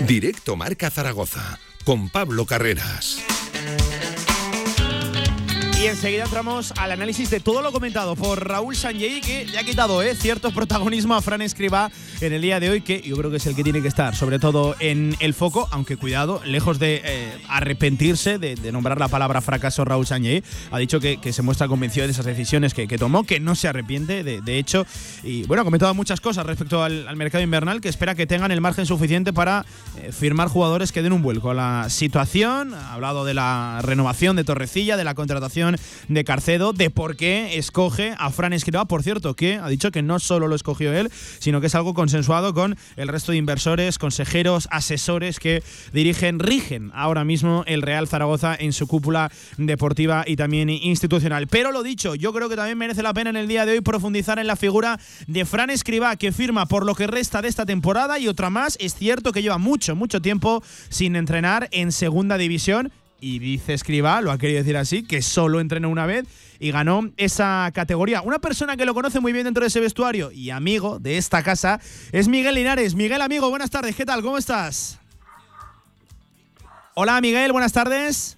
S1: Directo Marca Zaragoza con Pablo Carreras.
S2: Y enseguida entramos al análisis de todo lo comentado por Raúl Sanjei, que le ha quitado ¿eh? cierto protagonismo a Fran Escriba en el día de hoy, que yo creo que es el que tiene que estar, sobre todo en el foco, aunque cuidado, lejos de eh, arrepentirse de, nombrar la palabra fracaso, Raúl Sanjei ha dicho que, se muestra convencido de esas decisiones que, tomó, que no se arrepiente, de, hecho, y bueno, ha comentado muchas cosas respecto al, al, mercado invernal, que espera que tengan el margen suficiente para eh, firmar jugadores que den un vuelco a la situación, ha hablado de la renovación de Torrecilla, de la contratación de Carcedo, de por qué escoge a Fran Escriba, por cierto, que ha dicho que no solo lo escogió él, sino que es algo consensuado con el resto de inversores, consejeros, asesores que dirigen, rigen ahora mismo el Real Zaragoza en su cúpula deportiva y también institucional. Pero lo dicho, yo creo que también merece la pena en el día de hoy profundizar en la figura de Fran Escriba, que firma por lo que resta de esta temporada y otra más. Es cierto que lleva mucho, mucho tiempo sin entrenar en segunda división y dice Escriba, lo ha querido decir así, que solo entrenó una vez y ganó esa categoría. Una persona que lo conoce muy bien dentro de ese vestuario y amigo de esta casa es Miguel Linares. Miguel, amigo, buenas tardes, ¿qué tal? ¿Cómo estás? Hola, Miguel, buenas tardes.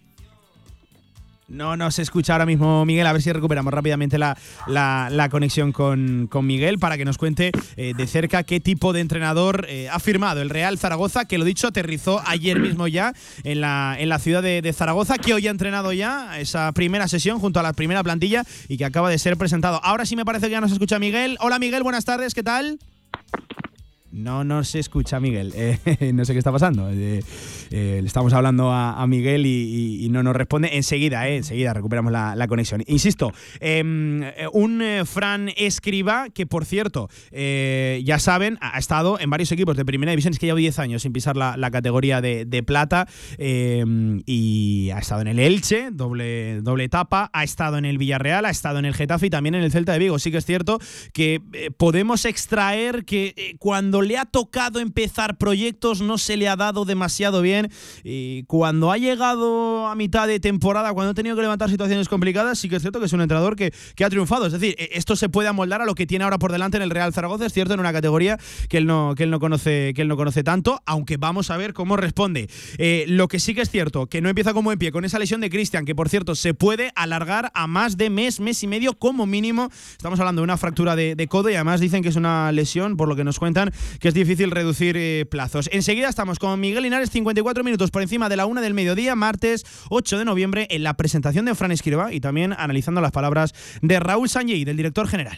S2: No nos escucha ahora mismo Miguel, a ver si recuperamos rápidamente la, la, conexión con, con, Miguel para que nos cuente eh, de cerca qué tipo de entrenador eh, ha firmado el Real Zaragoza, que lo dicho, aterrizó ayer mismo ya en la, en la ciudad de, Zaragoza, que hoy ha entrenado ya esa primera sesión junto a la primera plantilla y que acaba de ser presentado. Ahora sí me parece que ya nos escucha Miguel. Hola Miguel, buenas tardes, ¿qué tal? No, no se escucha Miguel. Eh, no sé qué está pasando. Eh, eh, le estamos hablando a, Miguel y, no nos responde. Enseguida, enseguida recuperamos la, conexión. Insisto, em, un Fran Escriba que, por cierto, ya saben, ha estado en varios equipos de primera división. Es que lleva 10 años sin pisar la, la categoría de, de plata. Em, y ha estado en el Elche, doble, doble etapa. Ha estado en el Villarreal, ha estado en el Getafe y también en el Celta de Vigo. Sí que es cierto que podemos extraer que cuando le ha tocado empezar proyectos no se le ha dado demasiado bien y cuando ha llegado a mitad de temporada, cuando ha tenido que levantar situaciones complicadas, sí que es cierto que es un entrenador que, que ha triunfado. Es decir, esto se puede amoldar a lo que tiene ahora por delante en el Real Zaragoza, es cierto, en una categoría que él no, que él no, conoce, que él no conoce tanto, aunque vamos a ver cómo responde. Eh, lo que sí que es cierto, que no empieza como en pie con esa lesión de Cristian, que por cierto se puede alargar a más de mes, mes y medio como mínimo. Estamos hablando de una fractura de codo y además dicen que es una lesión, por lo que nos cuentan, que es difícil reducir eh, plazos. Enseguida estamos con Miguel Linares, 54 minutos por encima de la una del mediodía, martes 8 de noviembre, en la presentación de Fran Escriba y también analizando las palabras de Raúl Sanjei, del director general.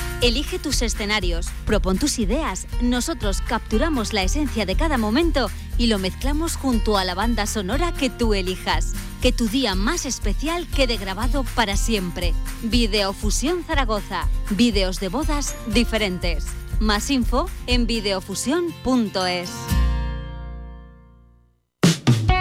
S18: Elige tus escenarios, propon tus ideas. Nosotros capturamos la esencia de cada momento y lo mezclamos junto a la banda sonora que tú elijas. Que tu día más especial quede grabado para siempre. Videofusión Zaragoza. Videos de bodas diferentes. Más info en videofusión.es.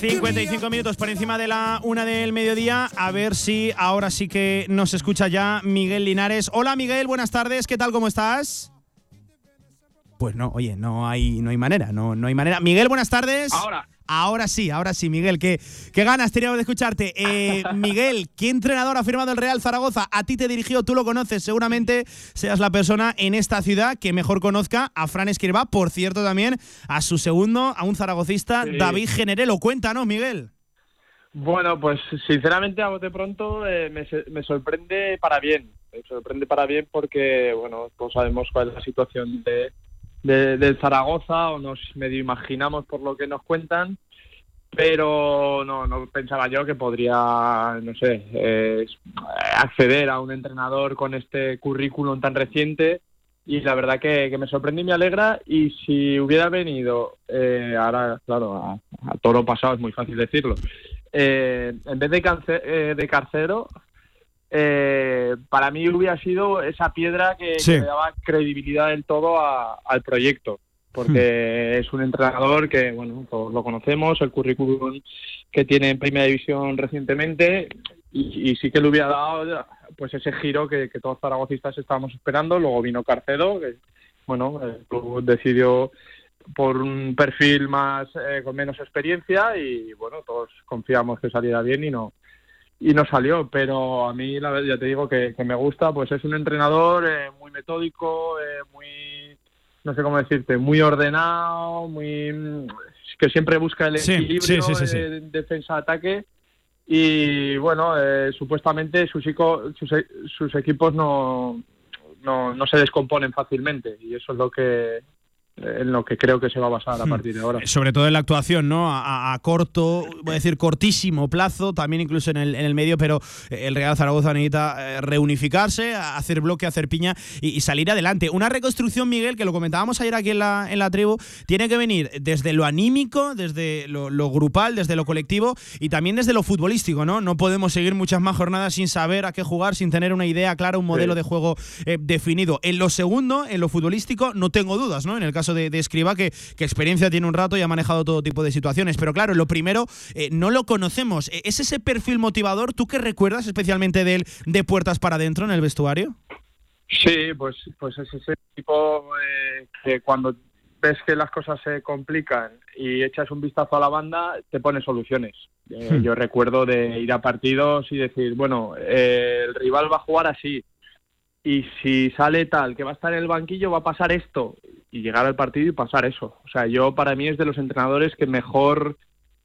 S2: 55 minutos por encima de la una del mediodía. A ver si ahora sí que nos escucha ya Miguel Linares. Hola Miguel, buenas tardes. ¿Qué tal? ¿Cómo estás? Pues no, oye, no hay, no hay manera, no, no hay manera. Miguel, buenas tardes.
S19: Ahora.
S2: Ahora sí, ahora sí, Miguel. Qué, qué ganas teníamos de escucharte. Eh, Miguel, ¿qué entrenador ha firmado el Real Zaragoza? A ti te dirigió, tú lo conoces. Seguramente seas la persona en esta ciudad que mejor conozca a Fran Escriba. Por cierto, también a su segundo, a un zaragocista,
S19: Sí.
S2: David Generelo. Cuéntanos, Miguel.
S19: Bueno, pues sinceramente a bote pronto eh, me, me sorprende para bien. Me sorprende para bien porque, bueno, todos sabemos cuál es la situación de, de- del Zaragoza o nos medio imaginamos por lo que nos cuentan, pero no, no pensaba yo que podría, no sé, eh, acceder a un entrenador con este currículum tan reciente y la verdad que, me sorprende y me alegra y si hubiera venido eh, ahora claro a, a toro pasado es muy fácil decirlo eh, en vez de, cance- eh, de carcero eh, para mí hubiera sido esa piedra que,
S2: Sí.
S19: que le daba credibilidad del todo a- al proyecto porque es un entrenador que bueno todos lo conocemos el currículum que tiene en primera división recientemente y, y sí que le hubiera dado pues ese giro que, que todos zaragocistas estábamos esperando luego vino Carcedo que bueno el club decidió por un perfil más eh, con menos experiencia y bueno todos confiamos que saliera bien y no y no salió pero a mí la verdad ya te digo que, que me gusta pues es un entrenador eh, muy metódico eh, muy no sé cómo decirte muy ordenado muy mm, que siempre busca el
S2: Sí,
S19: equilibrio
S2: sí, sí, sí, sí.
S19: de defensa ataque y bueno eh, supuestamente sus, sus, sus equipos no, no no se descomponen fácilmente y eso es lo que en lo que creo que se va a basar a
S2: Hmm.
S19: partir de ahora.
S2: Sobre todo en la actuación, ¿no? A, corto, voy a decir cortísimo plazo, también incluso en el, en el medio, pero eh, el Real Zaragoza necesita eh, reunificarse, hacer bloque, hacer piña y, y salir adelante. Una reconstrucción, Miguel, que lo comentábamos ayer aquí en la, en la tribu, tiene que venir desde lo anímico, desde lo, lo grupal, desde lo colectivo y también desde lo futbolístico, ¿no? No podemos seguir muchas más jornadas sin saber a qué jugar, sin tener una idea clara, un modelo
S19: Sí.
S2: de juego eh, definido. En lo segundo, en lo futbolístico, no tengo dudas, ¿no? En el caso de, de Escriba, que, que experiencia tiene un rato y ha manejado todo tipo de situaciones. Pero claro, lo primero, eh, no lo conocemos. Eh, ¿Es ese perfil motivador? ¿Tú qué recuerdas especialmente de él de puertas para adentro en el vestuario?
S19: Sí, pues, pues es ese tipo eh, que cuando ves que las cosas se complican y echas un vistazo a la banda, te pone soluciones. Eh,
S3: Hmm.
S19: Yo recuerdo de ir a partidos y decir, bueno, eh, el rival va a jugar así. Y si sale tal, que va a estar en el banquillo, va a pasar esto. Y llegar al partido y pasar eso. O sea, yo para mí es de los entrenadores que mejor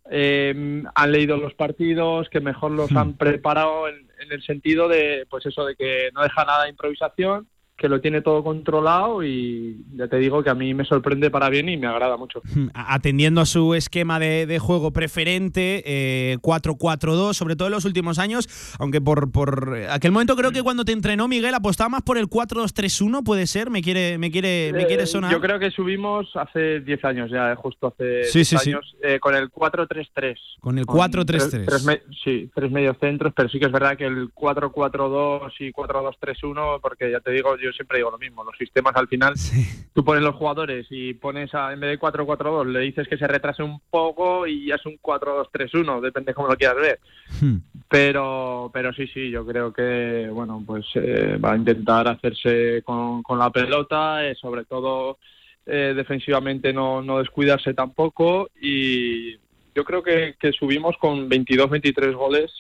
S19: eh, han leído los partidos, que mejor los han preparado en, en el sentido de, pues eso, de que no deja nada de improvisación, que lo tiene todo controlado y ya te digo que a mí me sorprende para bien y me agrada mucho.
S2: Atendiendo a su esquema de, de juego preferente, eh, 4-4-2, sobre todo en los últimos años, aunque por, por aquel momento creo que cuando te entrenó Miguel apostaba más por el 4-2-3-1, puede ser, me quiere, me quiere, me quiere
S19: Eh,
S2: sonar.
S19: Yo creo que subimos hace 10 años ya, eh, justo hace
S2: Sí,
S19: 10
S2: sí, sí.
S19: años, eh, con el 4-3-3.
S2: Con el
S19: Con
S2: 4-3-3.
S19: tres- tres me- sí, tres mediocentros, pero sí que es verdad que el 4-4-2 y 4-2-3-1, porque ya te digo, yo siempre digo lo mismo, los sistemas al final, tú pones los jugadores y pones a, en vez de 4-4-2, le dices que se retrase un poco y ya es un 4-2-3-1, depende cómo lo quieras ver.
S2: Hmm.
S19: pero pero sí sí yo creo que bueno pues eh, va a intentar hacerse con, con la pelota eh, sobre todo eh, defensivamente no, no descuidarse tampoco y yo creo que, que subimos con 22 23 goles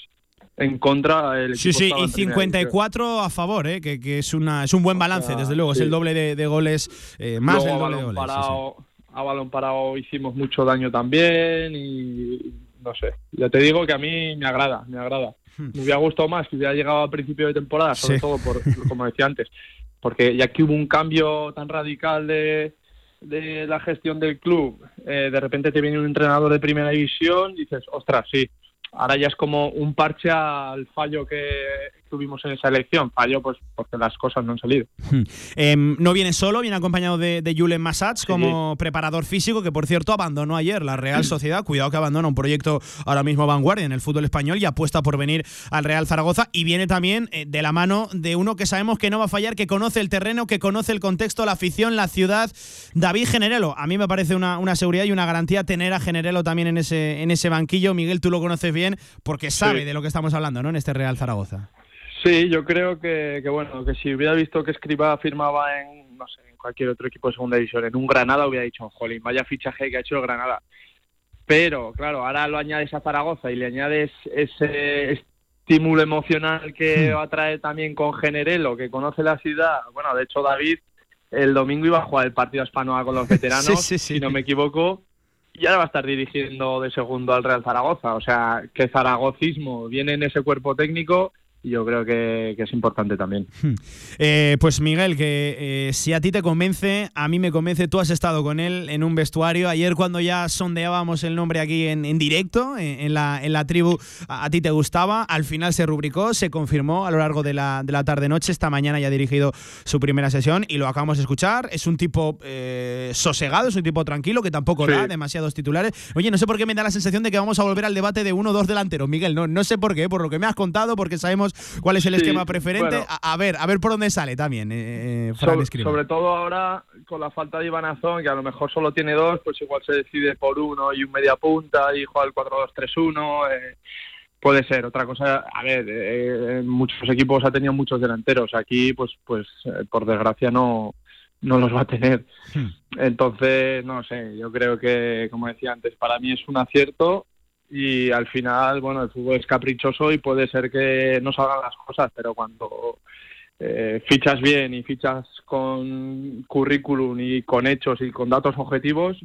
S19: en contra el
S2: sí sí y 54 a favor eh, que, que, es una es un buen balance desde luego es el doble de, de goles eh, más del doble de goles
S19: parado, sí, sí. a balón parado hicimos mucho daño también y no sé. Ya te digo que a mí me agrada me agrada.
S2: Hmm.
S19: me hubiera gustado más que hubiera llegado a principio de temporada, sobre todo por, como decía antes, porque ya que hubo un cambio tan radical de, de la gestión del club, eh, de repente te viene un entrenador de primera división, dices, ostras, sí, ahora ya es como un parche al fallo que tuvimos en esa elección, fallo pues porque las cosas no han salido.
S2: Eh, no viene solo, viene acompañado de, de Julen Massats como preparador físico, que por cierto abandonó ayer la Real Sociedad. Cuidado que abandona un proyecto ahora mismo vanguardia en el fútbol español y apuesta por venir al Real Zaragoza. Y viene también eh, de la mano de uno que sabemos que no va a fallar, que conoce el terreno, que conoce el contexto, la afición, la ciudad. David Generelo. A mí me parece una, una seguridad y una garantía tener a Generelo también en ese, en ese banquillo. Miguel, tú lo conoces bien porque sabe
S19: Sí.
S2: de lo que estamos hablando ¿no? en este Real Zaragoza.
S19: Sí, yo creo que, que, bueno, que si hubiera visto que Escriba firmaba en, no sé, en cualquier otro equipo de segunda división, en un Granada, hubiera dicho, jolín, vaya fichaje que ha hecho el Granada. Pero, claro, ahora lo añades a Zaragoza y le añades ese estímulo emocional que va a traer también con Generelo, que conoce la ciudad. Bueno, de hecho, David el domingo iba a jugar el partido a Espanoa con los veteranos,
S2: Sí, sí, sí.
S19: si no me equivoco, y ahora va a estar dirigiendo de segundo al Real Zaragoza. O sea, que zaragocismo viene en ese cuerpo técnico y yo creo que, que es importante también.
S2: Eh, pues Miguel, que eh, si a ti te convence, a mí me convence, tú has estado con él en un vestuario. Ayer cuando ya sondeábamos el nombre aquí en, en directo, en, en la, en la tribu, a, a, ti te gustaba, al final se rubricó, se confirmó a lo largo de la, de la tarde-noche, esta mañana ya ha dirigido su primera sesión y lo acabamos de escuchar. Es un tipo eh, sosegado, es un tipo tranquilo, que tampoco
S19: Sí.
S2: da demasiados titulares. Oye, no sé por qué me da la sensación de que vamos a volver al debate de uno o dos delanteros, Miguel, no, no sé por qué, por lo que me has contado, porque sabemos cuál es el
S19: Sí,
S2: esquema preferente.
S19: bueno.
S2: a, a ver, a ver por dónde sale también, eh, eh, Fran
S19: sobre, todo ahora con la falta de Iván Azón, que a lo mejor solo tiene dos, pues igual se decide por uno y un media punta y juega el 4-2-3-1. eh, puede ser. Otra cosa, a ver, eh, muchos equipos ha tenido muchos delanteros. Aquí, pues, pues eh, por desgracia no, no los va a tener. Entonces, no sé, yo creo que, como decía antes, para mí es un acierto y al final, bueno, el fútbol es caprichoso y puede ser que no salgan las cosas, pero cuando eh, fichas bien y fichas con currículum y con hechos y con datos objetivos,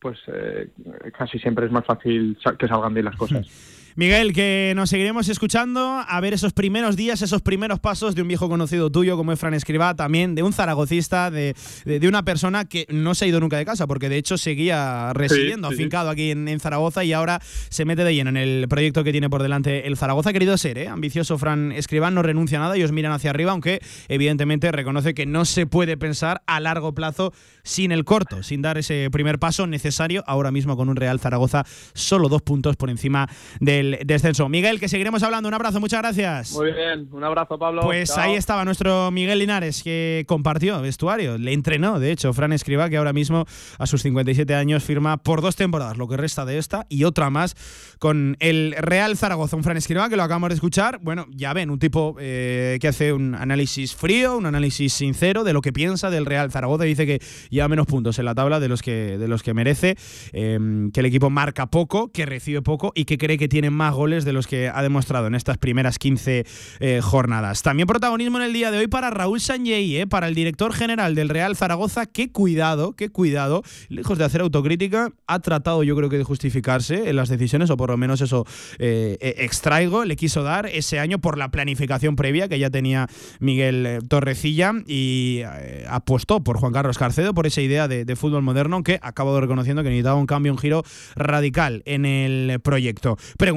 S19: pues eh, casi siempre es más fácil que salgan bien las cosas.
S2: Miguel, que nos seguiremos escuchando a ver esos primeros días, esos primeros pasos de un viejo conocido tuyo como es Fran Escribá, también de un zaragocista, de, de- de una persona que no se ha ido nunca de casa, porque de hecho seguía residiendo,
S19: sí, sí.
S2: afincado aquí en, en Zaragoza y ahora se mete de lleno en el proyecto que tiene por delante el Zaragoza. Ha querido ser, ¿eh? ambicioso Fran Escribá, no renuncia a nada, ellos miran hacia arriba, aunque evidentemente reconoce que no se puede pensar a largo plazo sin el corto, sin dar ese primer paso necesario ahora mismo con un Real Zaragoza solo dos puntos por encima del descenso. Miguel, que seguiremos hablando. Un abrazo, muchas gracias.
S19: Muy bien, un abrazo Pablo.
S2: Pues
S19: Chao.
S2: ahí estaba nuestro Miguel Linares, que compartió vestuario, le entrenó, de hecho, Fran Escriba, que ahora mismo a sus 57 años firma por dos temporadas, lo que resta de esta, y otra más con el Real Zaragoza. Un Fran Escriba que lo acabamos de escuchar. Bueno, ya ven, un tipo eh, que hace un análisis frío, un análisis sincero de lo que piensa del Real Zaragoza. Dice que lleva menos puntos en la tabla de los que, de los que merece, eh, que el equipo marca poco, que recibe poco y que cree que tiene más goles de los que ha demostrado en estas primeras 15 eh, jornadas. También protagonismo en el día de hoy para Raúl Sanjei, eh, para el director general del Real Zaragoza. Qué cuidado, qué cuidado. Lejos de hacer autocrítica, ha tratado yo creo que de justificarse en las decisiones, o por lo menos eso eh, eh, extraigo, le quiso dar ese año por la planificación previa que ya tenía Miguel Torrecilla y apostó por Juan Carlos Carcedo, por esa idea de, de fútbol moderno que acabo reconociendo que necesitaba un cambio, un giro radical en el proyecto.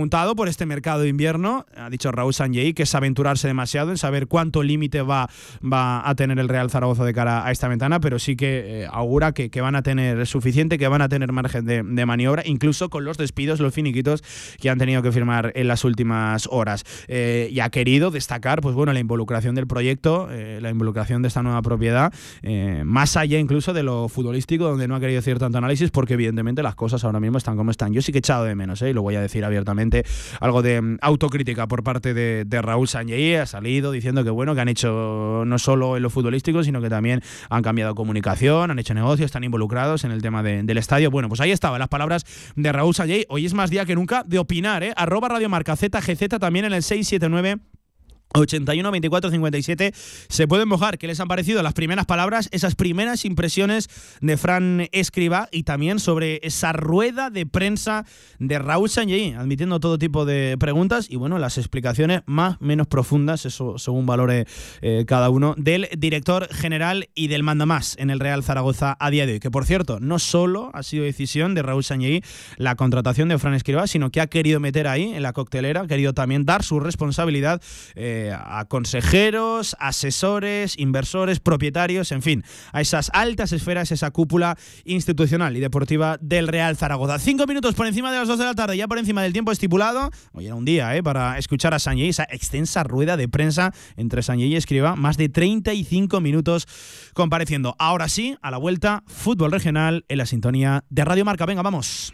S2: Por este mercado de invierno, ha dicho Raúl Sanjei que es aventurarse demasiado en saber cuánto límite va, va a tener el Real Zaragoza de cara a esta ventana, pero sí que eh, augura que, van a tener suficiente, que van a tener margen de, maniobra, incluso con los despidos, los finiquitos que han tenido que firmar en las últimas horas. Eh, y ha querido destacar, pues bueno, la involucración del proyecto, eh, la involucración de esta nueva propiedad, más allá incluso de lo futbolístico, donde no ha querido hacer tanto análisis, porque evidentemente las cosas ahora mismo están como están. Yo sí que he echado de menos, y lo voy a decir abiertamente algo de mm, autocrítica por parte de, Raúl Sanjei. Ha salido diciendo que bueno, que han hecho no solo en lo futbolístico, sino que también han cambiado comunicación, han hecho negocios, están involucrados en el tema del estadio. Bueno, pues ahí estaban las palabras de Raúl Sanjei. Hoy es más día que nunca de opinar, ¿eh? Arroba Radio Marca ZGZ también en el 679 81 24 57 se pueden mojar. ¿Qué les han parecido las primeras palabras, esas primeras impresiones de Fran Escriba y también sobre esa rueda de prensa de Raúl Sanjei, admitiendo todo tipo de preguntas y bueno, las explicaciones más menos profundas, eso según valore eh, cada uno, del director general y del mandamás en el Real Zaragoza a día de hoy. Que por cierto, no solo ha sido decisión de Raúl Sanjei la contratación de Fran Escriba, sino que ha querido meter ahí en la coctelera, ha querido también dar su responsabilidad. Eh, a consejeros, asesores, inversores, propietarios, en fin, a esas altas esferas, esa cúpula institucional y deportiva del Real Zaragoza. Cinco minutos por encima de las dos de la tarde, ya por encima del tiempo estipulado. Hoy era un día ¿eh? para escuchar a Sanjay, esa extensa rueda de prensa entre Sanjay y Escriba, más de 35 minutos compareciendo. Ahora sí, a la vuelta, fútbol regional en la sintonía de Radio Marca. Venga, vamos.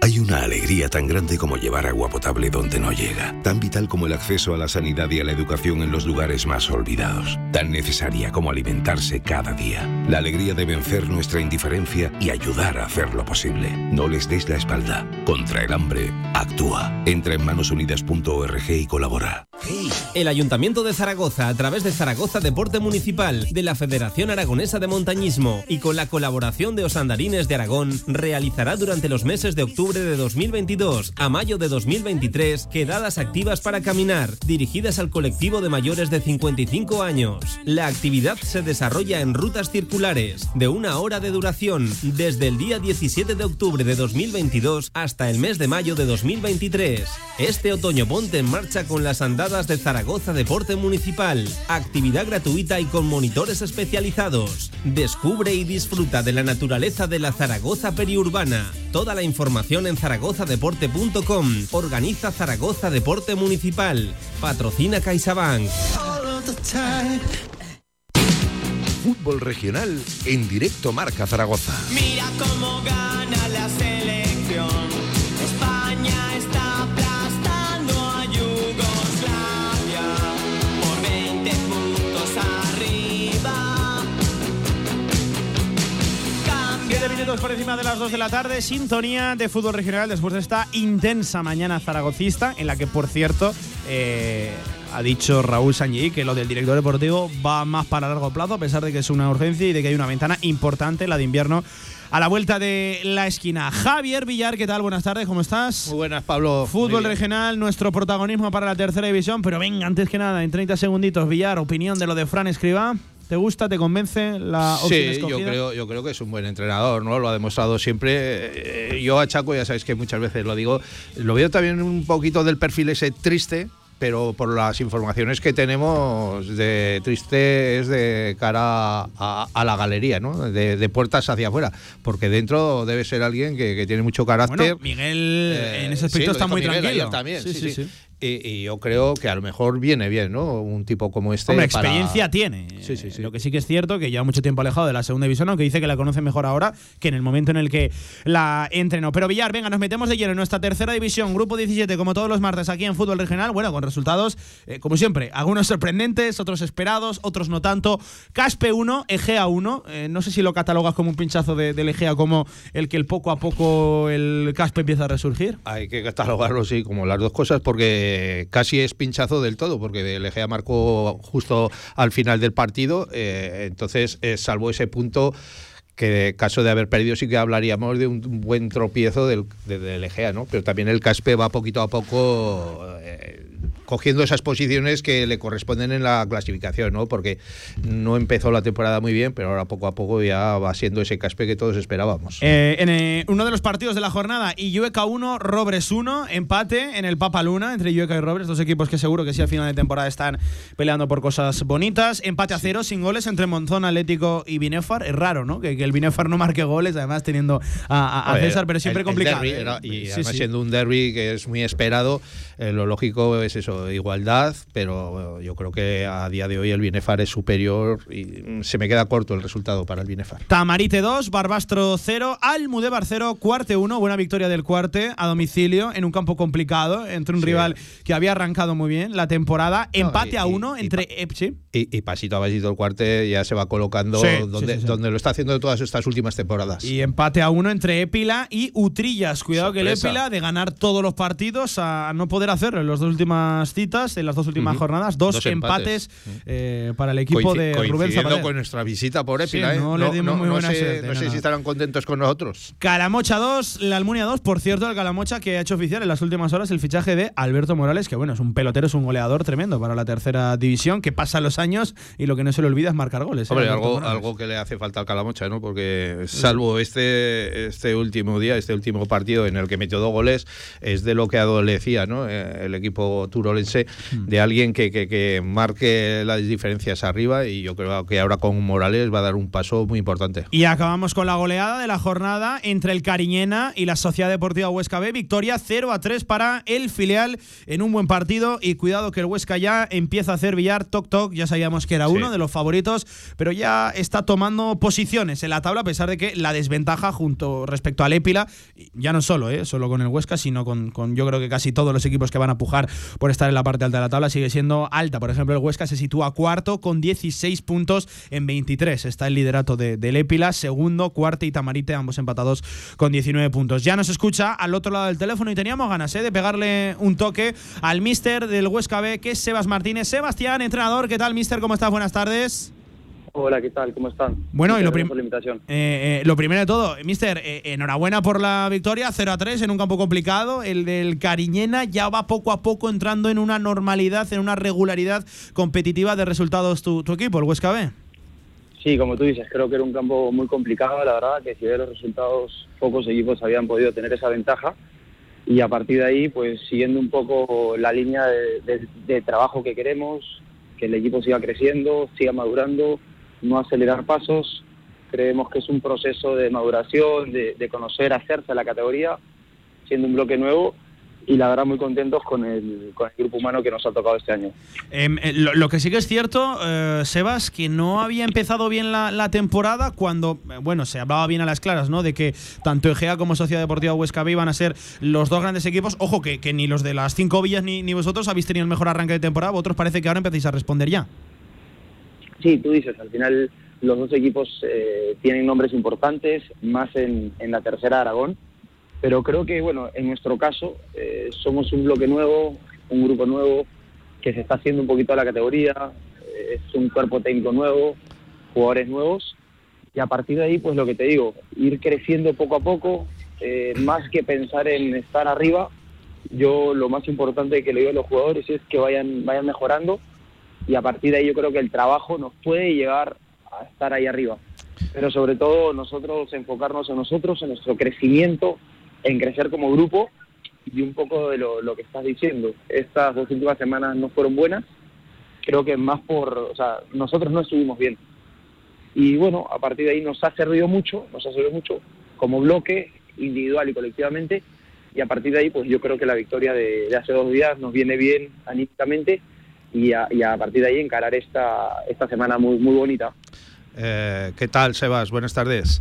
S16: Hay una alegría tan grande como llevar agua potable donde no llega, tan vital como el acceso a la sanidad y a la educación en los lugares más olvidados, tan necesaria como alimentarse cada día. La alegría de vencer nuestra indiferencia y ayudar a hacerlo posible. No les des la espalda. Contra el hambre, actúa. Entra en manosunidas.org y colabora.
S3: El Ayuntamiento de Zaragoza, a través de Zaragoza Deporte Municipal, de la Federación Aragonesa de Montañismo y con la colaboración de Osandarines de Aragón, realizará durante los meses de octubre de 2022 a mayo de 2023 quedadas activas para caminar, dirigidas al colectivo de mayores de 55 años. La actividad se desarrolla en rutas circulares de una hora de duración desde el día 17 de octubre de 2022 hasta el mes de mayo de 2023. Este otoño ponte en marcha con las andadas de Zaragoza Deporte Municipal. Actividad gratuita y con monitores especializados. Descubre y disfruta de la naturaleza de la Zaragoza periurbana. Toda la información en zaragozadeporte.com. Organiza Zaragoza Deporte Municipal. Patrocina CaixaBank.
S1: Fútbol regional en directo Marca Zaragoza.
S20: Mira cómo gana la
S2: minutos por encima de las 2 de la tarde, sintonía de fútbol regional después de esta intensa mañana zaragocista, en la que, por cierto, eh, ha dicho Raúl Sanyi que lo del director deportivo va más para largo plazo, a pesar de que es una urgencia y de que hay una ventana importante, la de invierno, a la vuelta de la esquina. Javier Villar, ¿qué tal? Buenas tardes, ¿cómo estás?
S21: Muy buenas, Pablo.
S2: Fútbol regional, nuestro protagonismo para la tercera división, pero venga, antes que nada, en 30 segunditos, Villar, opinión de lo de Fran Escriba. ¿Te gusta, te convence la opción
S21: Sí, yo creo, yo creo que es un buen entrenador, ¿no? Lo ha demostrado siempre. Eh, Yo a Chaco, ya sabéis que muchas veces lo digo, lo veo también un poquito del perfil ese triste, pero por las informaciones que tenemos de triste es de cara a, a la galería, ¿no? De, de puertas hacia afuera, porque dentro debe ser alguien que, que tiene mucho carácter.
S2: Bueno, Miguel
S21: Eh,
S2: en ese
S21: sí,
S2: aspecto está muy
S21: Miguel
S2: tranquilo.
S21: también,
S2: Sí,
S21: sí,
S2: sí,
S21: sí.
S2: sí.
S21: Y, y yo creo que a lo mejor viene bien, ¿no? Un tipo como este.
S2: Hombre,
S21: para-
S2: experiencia tiene.
S21: Sí, sí, sí.
S2: Lo que sí que es cierto que lleva mucho tiempo alejado de la segunda división, aunque dice que la conoce mejor ahora que en el momento en el que la entrenó. Pero Villar, venga, nos metemos de lleno en nuestra tercera división, grupo 17, como todos los martes aquí en Fútbol Regional. Bueno, con resultados, eh, como siempre, algunos sorprendentes, otros esperados, otros no tanto. Caspe 1, Egea 1. Eh, no sé si lo catalogas como un pinchazo de- del Egea, como el que el poco a poco el Caspe empieza a resurgir.
S21: Hay que catalogarlo, sí, como las dos cosas, porque casi es pinchazo del todo, porque el Egea marcó justo al final del partido, eh, entonces, eh, salvo ese punto, que caso de haber perdido sí que hablaríamos de un buen tropiezo del, de- del Egea, ¿no? Pero también el Caspe va poquito a poco eh, cogiendo esas posiciones que le corresponden en la clasificación, ¿no? Porque no empezó la temporada muy bien, pero ahora poco a poco ya va siendo ese caspe que todos esperábamos.
S2: Eh, en eh, uno de los partidos de la jornada, Illueca 1, Robres 1, empate en el Papa Luna entre Illueca y Robres, dos equipos que seguro que sí al final de temporada están peleando por cosas bonitas. Empate a cero, sin goles entre Monzón, Atlético y Binefar. Es raro, ¿no? Que, el Binefar no marque goles, además teniendo a, César, pero siempre complicado.
S21: ¿eh? y además siendo un derby que es muy esperado, lo lógico es eso, igualdad, pero yo creo que a día de hoy el Binefar es superior y se me queda corto el resultado para el Binefar.
S2: Tamarite 2, Barbastro 0, Almudebar 0, Cuarte 1, buena victoria del Cuarte a domicilio en un campo complicado entre un rival que había arrancado muy bien la temporada, empate a 1 entre
S21: Epsi. Y, pasito a pasito el Cuarte ya se va colocando donde, donde lo está haciendo todas estas últimas temporadas.
S2: Y empate a 1 entre Épila y Utrillas. Cuidado que el Épila de ganar todos los partidos a no poder hacerlo en las dos últimas citas, en las dos últimas jornadas, dos, empates, eh, para el equipo de Rubén Zapatero.
S21: con nuestra visita por Épila. ¿eh? no, sé, no sé si estarán contentos con nosotros.
S2: Calamocha 2, la Almunia 2. Por cierto, el Calamocha que ha hecho oficial en las últimas horas el fichaje de Alberto Morales, que bueno, es un pelotero, es un goleador tremendo para la tercera división, que pasa los años y lo que no se le olvida es marcar goles.
S21: ¿eh? Hombre, algo, algo que le hace falta al Calamocha, ¿no? Porque salvo este, este último día, este último partido en el que metió dos goles, es de lo que adolecía, ¿no? Eh, el equipo turolense, hmm. de alguien que, que, que marque las diferencias arriba y yo creo que ahora con Morales va a dar un paso muy importante.
S2: Y acabamos con la goleada de la jornada entre el Cariñena y la Sociedad Deportiva Huesca B. Victoria 0 a 3 para el filial en un buen partido. Y cuidado que el Huesca ya empieza a hacer billar toc toc. Ya sabíamos que era uno de los favoritos, pero ya está tomando posiciones en la tabla a pesar de que la desventaja junto respecto al Épila, ya no solo, ¿eh? solo con el Huesca, sino con, con yo creo que casi todos los equipos que van a pujar por estar en la parte alta de la tabla, sigue siendo alta. Por ejemplo, el Huesca se sitúa cuarto con 16 puntos en 23. Está el liderato de, del Épila, segundo, cuarto y Tamarite, ambos empatados con 19 puntos. Ya nos escucha al otro lado del teléfono y teníamos ganas ¿eh? de pegarle un toque al mister del Huesca B, que es Sebas Martínez. Sebastián, entrenador, ¿qué tal, mister? ¿Cómo estás? Buenas tardes.
S22: Hola, ¿qué tal? ¿Cómo están?
S2: Bueno, y lo, eh, eh, lo primero de todo, mister, eh, enhorabuena por la victoria, 0 a 3 en un campo complicado. El del Cariñena ya va poco a poco entrando en una normalidad, en una regularidad competitiva de resultados tu, tu equipo, el Huesca B.
S22: Sí, como tú dices, creo que era un campo muy complicado, la verdad, que si ves los resultados, pocos equipos habían podido tener esa ventaja. Y a partir de ahí, pues siguiendo un poco la línea de, trabajo que queremos, el equipo siga creciendo, siga madurando, no acelerar pasos. Creemos que es un proceso de maduración, de, de conocer, hacerse a la categoría, siendo un bloque nuevo y la verdad muy contentos con el, con el grupo humano que nos ha tocado este año.
S2: Em, eh, lo, que sí que es cierto, eh, Sebas, que no había empezado bien la, temporada cuando, eh, bueno, se hablaba bien a las claras, ¿no? De que tanto Egea como Sociedad Deportiva Huesca B iban a ser los dos grandes equipos. Ojo, que, que ni los de las cinco villas ni, ni vosotros habéis tenido el mejor arranque de temporada, vosotros parece que ahora empecéis a responder ya.
S22: Sí, tú dices, al final los dos equipos tienen nombres importantes, más en, en la tercera Aragón pero creo que, bueno, en nuestro caso eh, somos un bloque nuevo, un grupo nuevo que se está haciendo un poquito a la categoría, eh, es un cuerpo técnico nuevo, jugadores nuevos, y a partir de ahí, pues lo que te digo, ir creciendo poco a poco, eh, más que pensar en estar arriba, yo lo más importante que le digo a los jugadores es que vayan, vayan mejorando y a partir de ahí yo creo que el trabajo nos puede llegar a estar ahí arriba. Pero sobre todo nosotros enfocarnos en nosotros, en nuestro crecimiento, en crecer como grupo y un poco de lo, que estás diciendo. Estas dos últimas semanas no fueron buenas, creo que más por, o sea, nosotros no estuvimos bien. Y bueno, a partir de ahí nos ha servido mucho, nos ha servido mucho como bloque, individual y colectivamente, y a partir de ahí, pues yo creo que la victoria de, hace dos días nos viene bien anímicamente y a, y a, partir de ahí encarar esta, esta semana muy, muy bonita.
S21: Eh, ¿Qué tal, Sebas? Buenas tardes.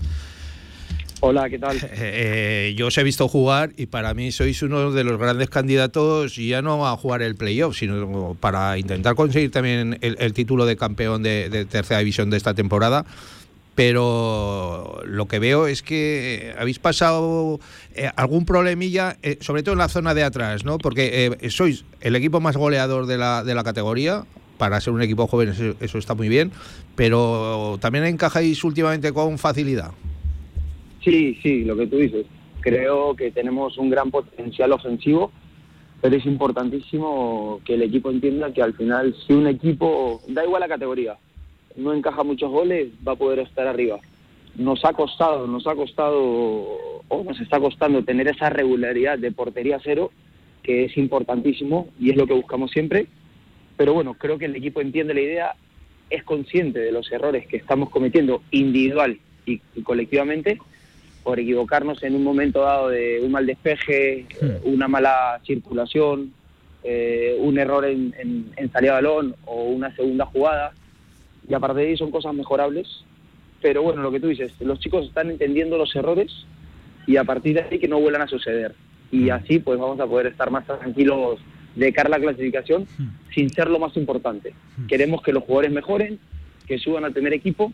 S22: Hola, ¿qué tal?
S21: Eh, eh, yo os he visto jugar y para mí sois uno de los grandes candidatos ya no a jugar el playoff, sino para intentar conseguir también el, título de campeón de, tercera división de esta temporada. Pero lo que veo es que habéis pasado eh, algún problemilla, sobre todo en la zona de atrás, ¿no? Porque sois el equipo más goleador de la, de la categoría, para ser un equipo joven eso, eso, está muy bien, pero también encajáis últimamente con facilidad.
S22: Sí, sí, lo que tú dices. Creo que tenemos un gran potencial ofensivo pero es importantísimo que el equipo entienda que al final, si un equipo, da igual la categoría, no encaja muchos goles, va a poder estar arriba. Nos ha costado, nos ha costado, o nos está costando tener esa regularidad de portería cero, que es importantísimo y es lo que buscamos siempre. Pero bueno, creo que el equipo entiende la idea, es consciente de los errores que estamos cometiendo individual y, y colectivamente por equivocarnos en un momento dado de un mal despeje, una mala circulación, eh, un error en, en, en salida de balón o una segunda jugada. Y aparte de ahí son cosas mejorables. Pero bueno, lo que tú dices, los chicos están entendiendo los errores y a partir de ahí que no vuelvan a suceder. Y así pues vamos a poder estar más tranquilos de cara a la clasificación sin ser lo más importante. Queremos que los jugadores mejoren, que suban al primer equipo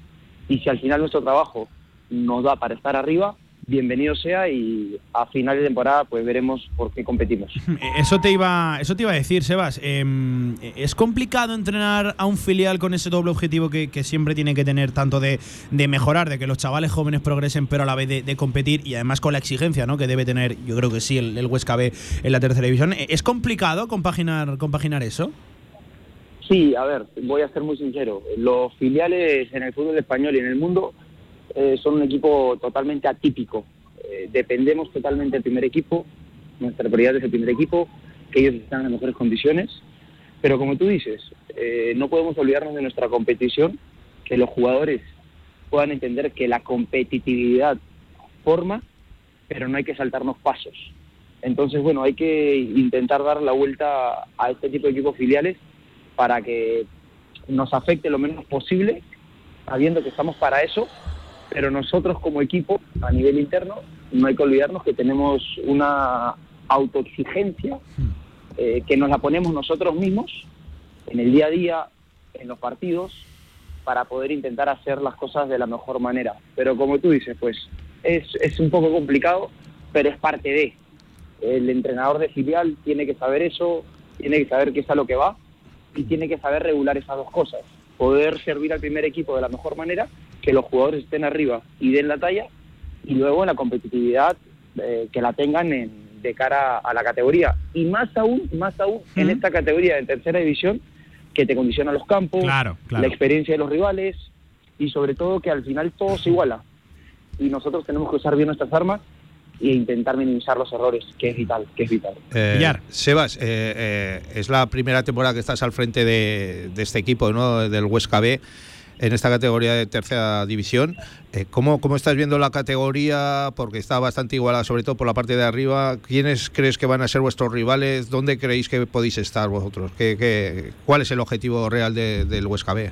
S22: y si al final nuestro trabajo nos da para estar arriba, bienvenido sea y a final de temporada pues veremos por qué competimos.
S2: Eso te iba, eso te iba a decir, Sebas. Eh, es complicado entrenar a un filial con ese doble objetivo que, que siempre tiene que tener, tanto de, de, mejorar, de que los chavales jóvenes progresen, pero a la vez de, de, competir y además con la exigencia ¿no? que debe tener, yo creo que sí, el, el Huesca B en la tercera división. ¿Es complicado compaginar, compaginar eso?
S22: Sí, a ver, voy a ser muy sincero. Los filiales en el fútbol español y en el mundo eh, son un equipo totalmente atípico. Eh, dependemos totalmente del primer equipo, nuestra prioridad es el primer equipo, que ellos están en mejores condiciones. Pero como tú dices, eh, no podemos olvidarnos de nuestra competición, que los jugadores puedan entender que la competitividad forma, pero no hay que saltarnos pasos. Entonces, bueno, hay que intentar dar la vuelta a este tipo de equipos filiales para que nos afecte lo menos posible, sabiendo que estamos para eso pero nosotros como equipo, a nivel interno, no hay que olvidarnos que tenemos una autoexigencia eh, que nos la ponemos nosotros mismos en el día a día, en los partidos, para poder intentar hacer las cosas de la mejor manera. Pero como tú dices, pues es, es un poco complicado, pero es parte de. El entrenador de filial tiene que saber eso, tiene que saber qué es a lo que va y tiene que saber regular esas dos cosas. Poder servir al primer equipo de la mejor manera que los jugadores estén arriba y den la talla y luego en la competitividad eh, que la tengan en, de cara a la categoría y más aún más aún ¿Mm? en esta categoría de tercera división que te condiciona los campos
S2: claro, claro.
S22: la experiencia de los rivales y sobre todo que al final todo se iguala y nosotros tenemos que usar bien nuestras armas e intentar minimizar los errores, que es vital, que es vital.
S21: Eh, Sebas, eh, eh, es la primera temporada que estás al frente de, de este equipo, ¿no? Del Huesca B en esta categoría de tercera división. Eh, ¿cómo, ¿Cómo estás viendo la categoría? Porque está bastante igualada, sobre todo por la parte de arriba. ¿Quiénes crees que van a ser vuestros rivales? ¿Dónde creéis que podéis estar vosotros? ¿Qué, cuál es el objetivo real de, del Huesca B?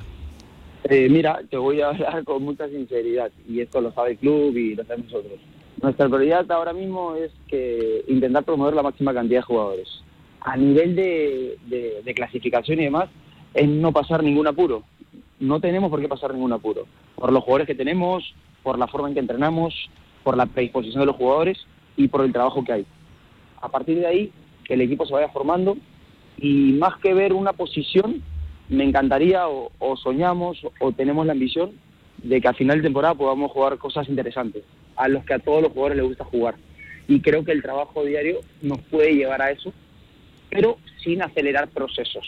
S22: Eh, mira, te voy a hablar con mucha sinceridad, y esto lo sabe el club y lo sabemos nosotros. Nuestra prioridad ahora mismo es que intentar promover la máxima cantidad de jugadores. A nivel de, de, de clasificación y demás, es no pasar ningún apuro no tenemos por qué pasar ningún apuro. Por los jugadores que tenemos, por la forma en que entrenamos, por la predisposición de los jugadores y por el trabajo que hay. A partir de ahí, que el equipo se vaya formando y más que ver una posición, me encantaría o, o soñamos o tenemos la ambición de que al final de temporada podamos jugar cosas interesantes, a los que a todos los jugadores les gusta jugar. Y creo que el trabajo diario nos puede llevar a eso, pero sin acelerar procesos.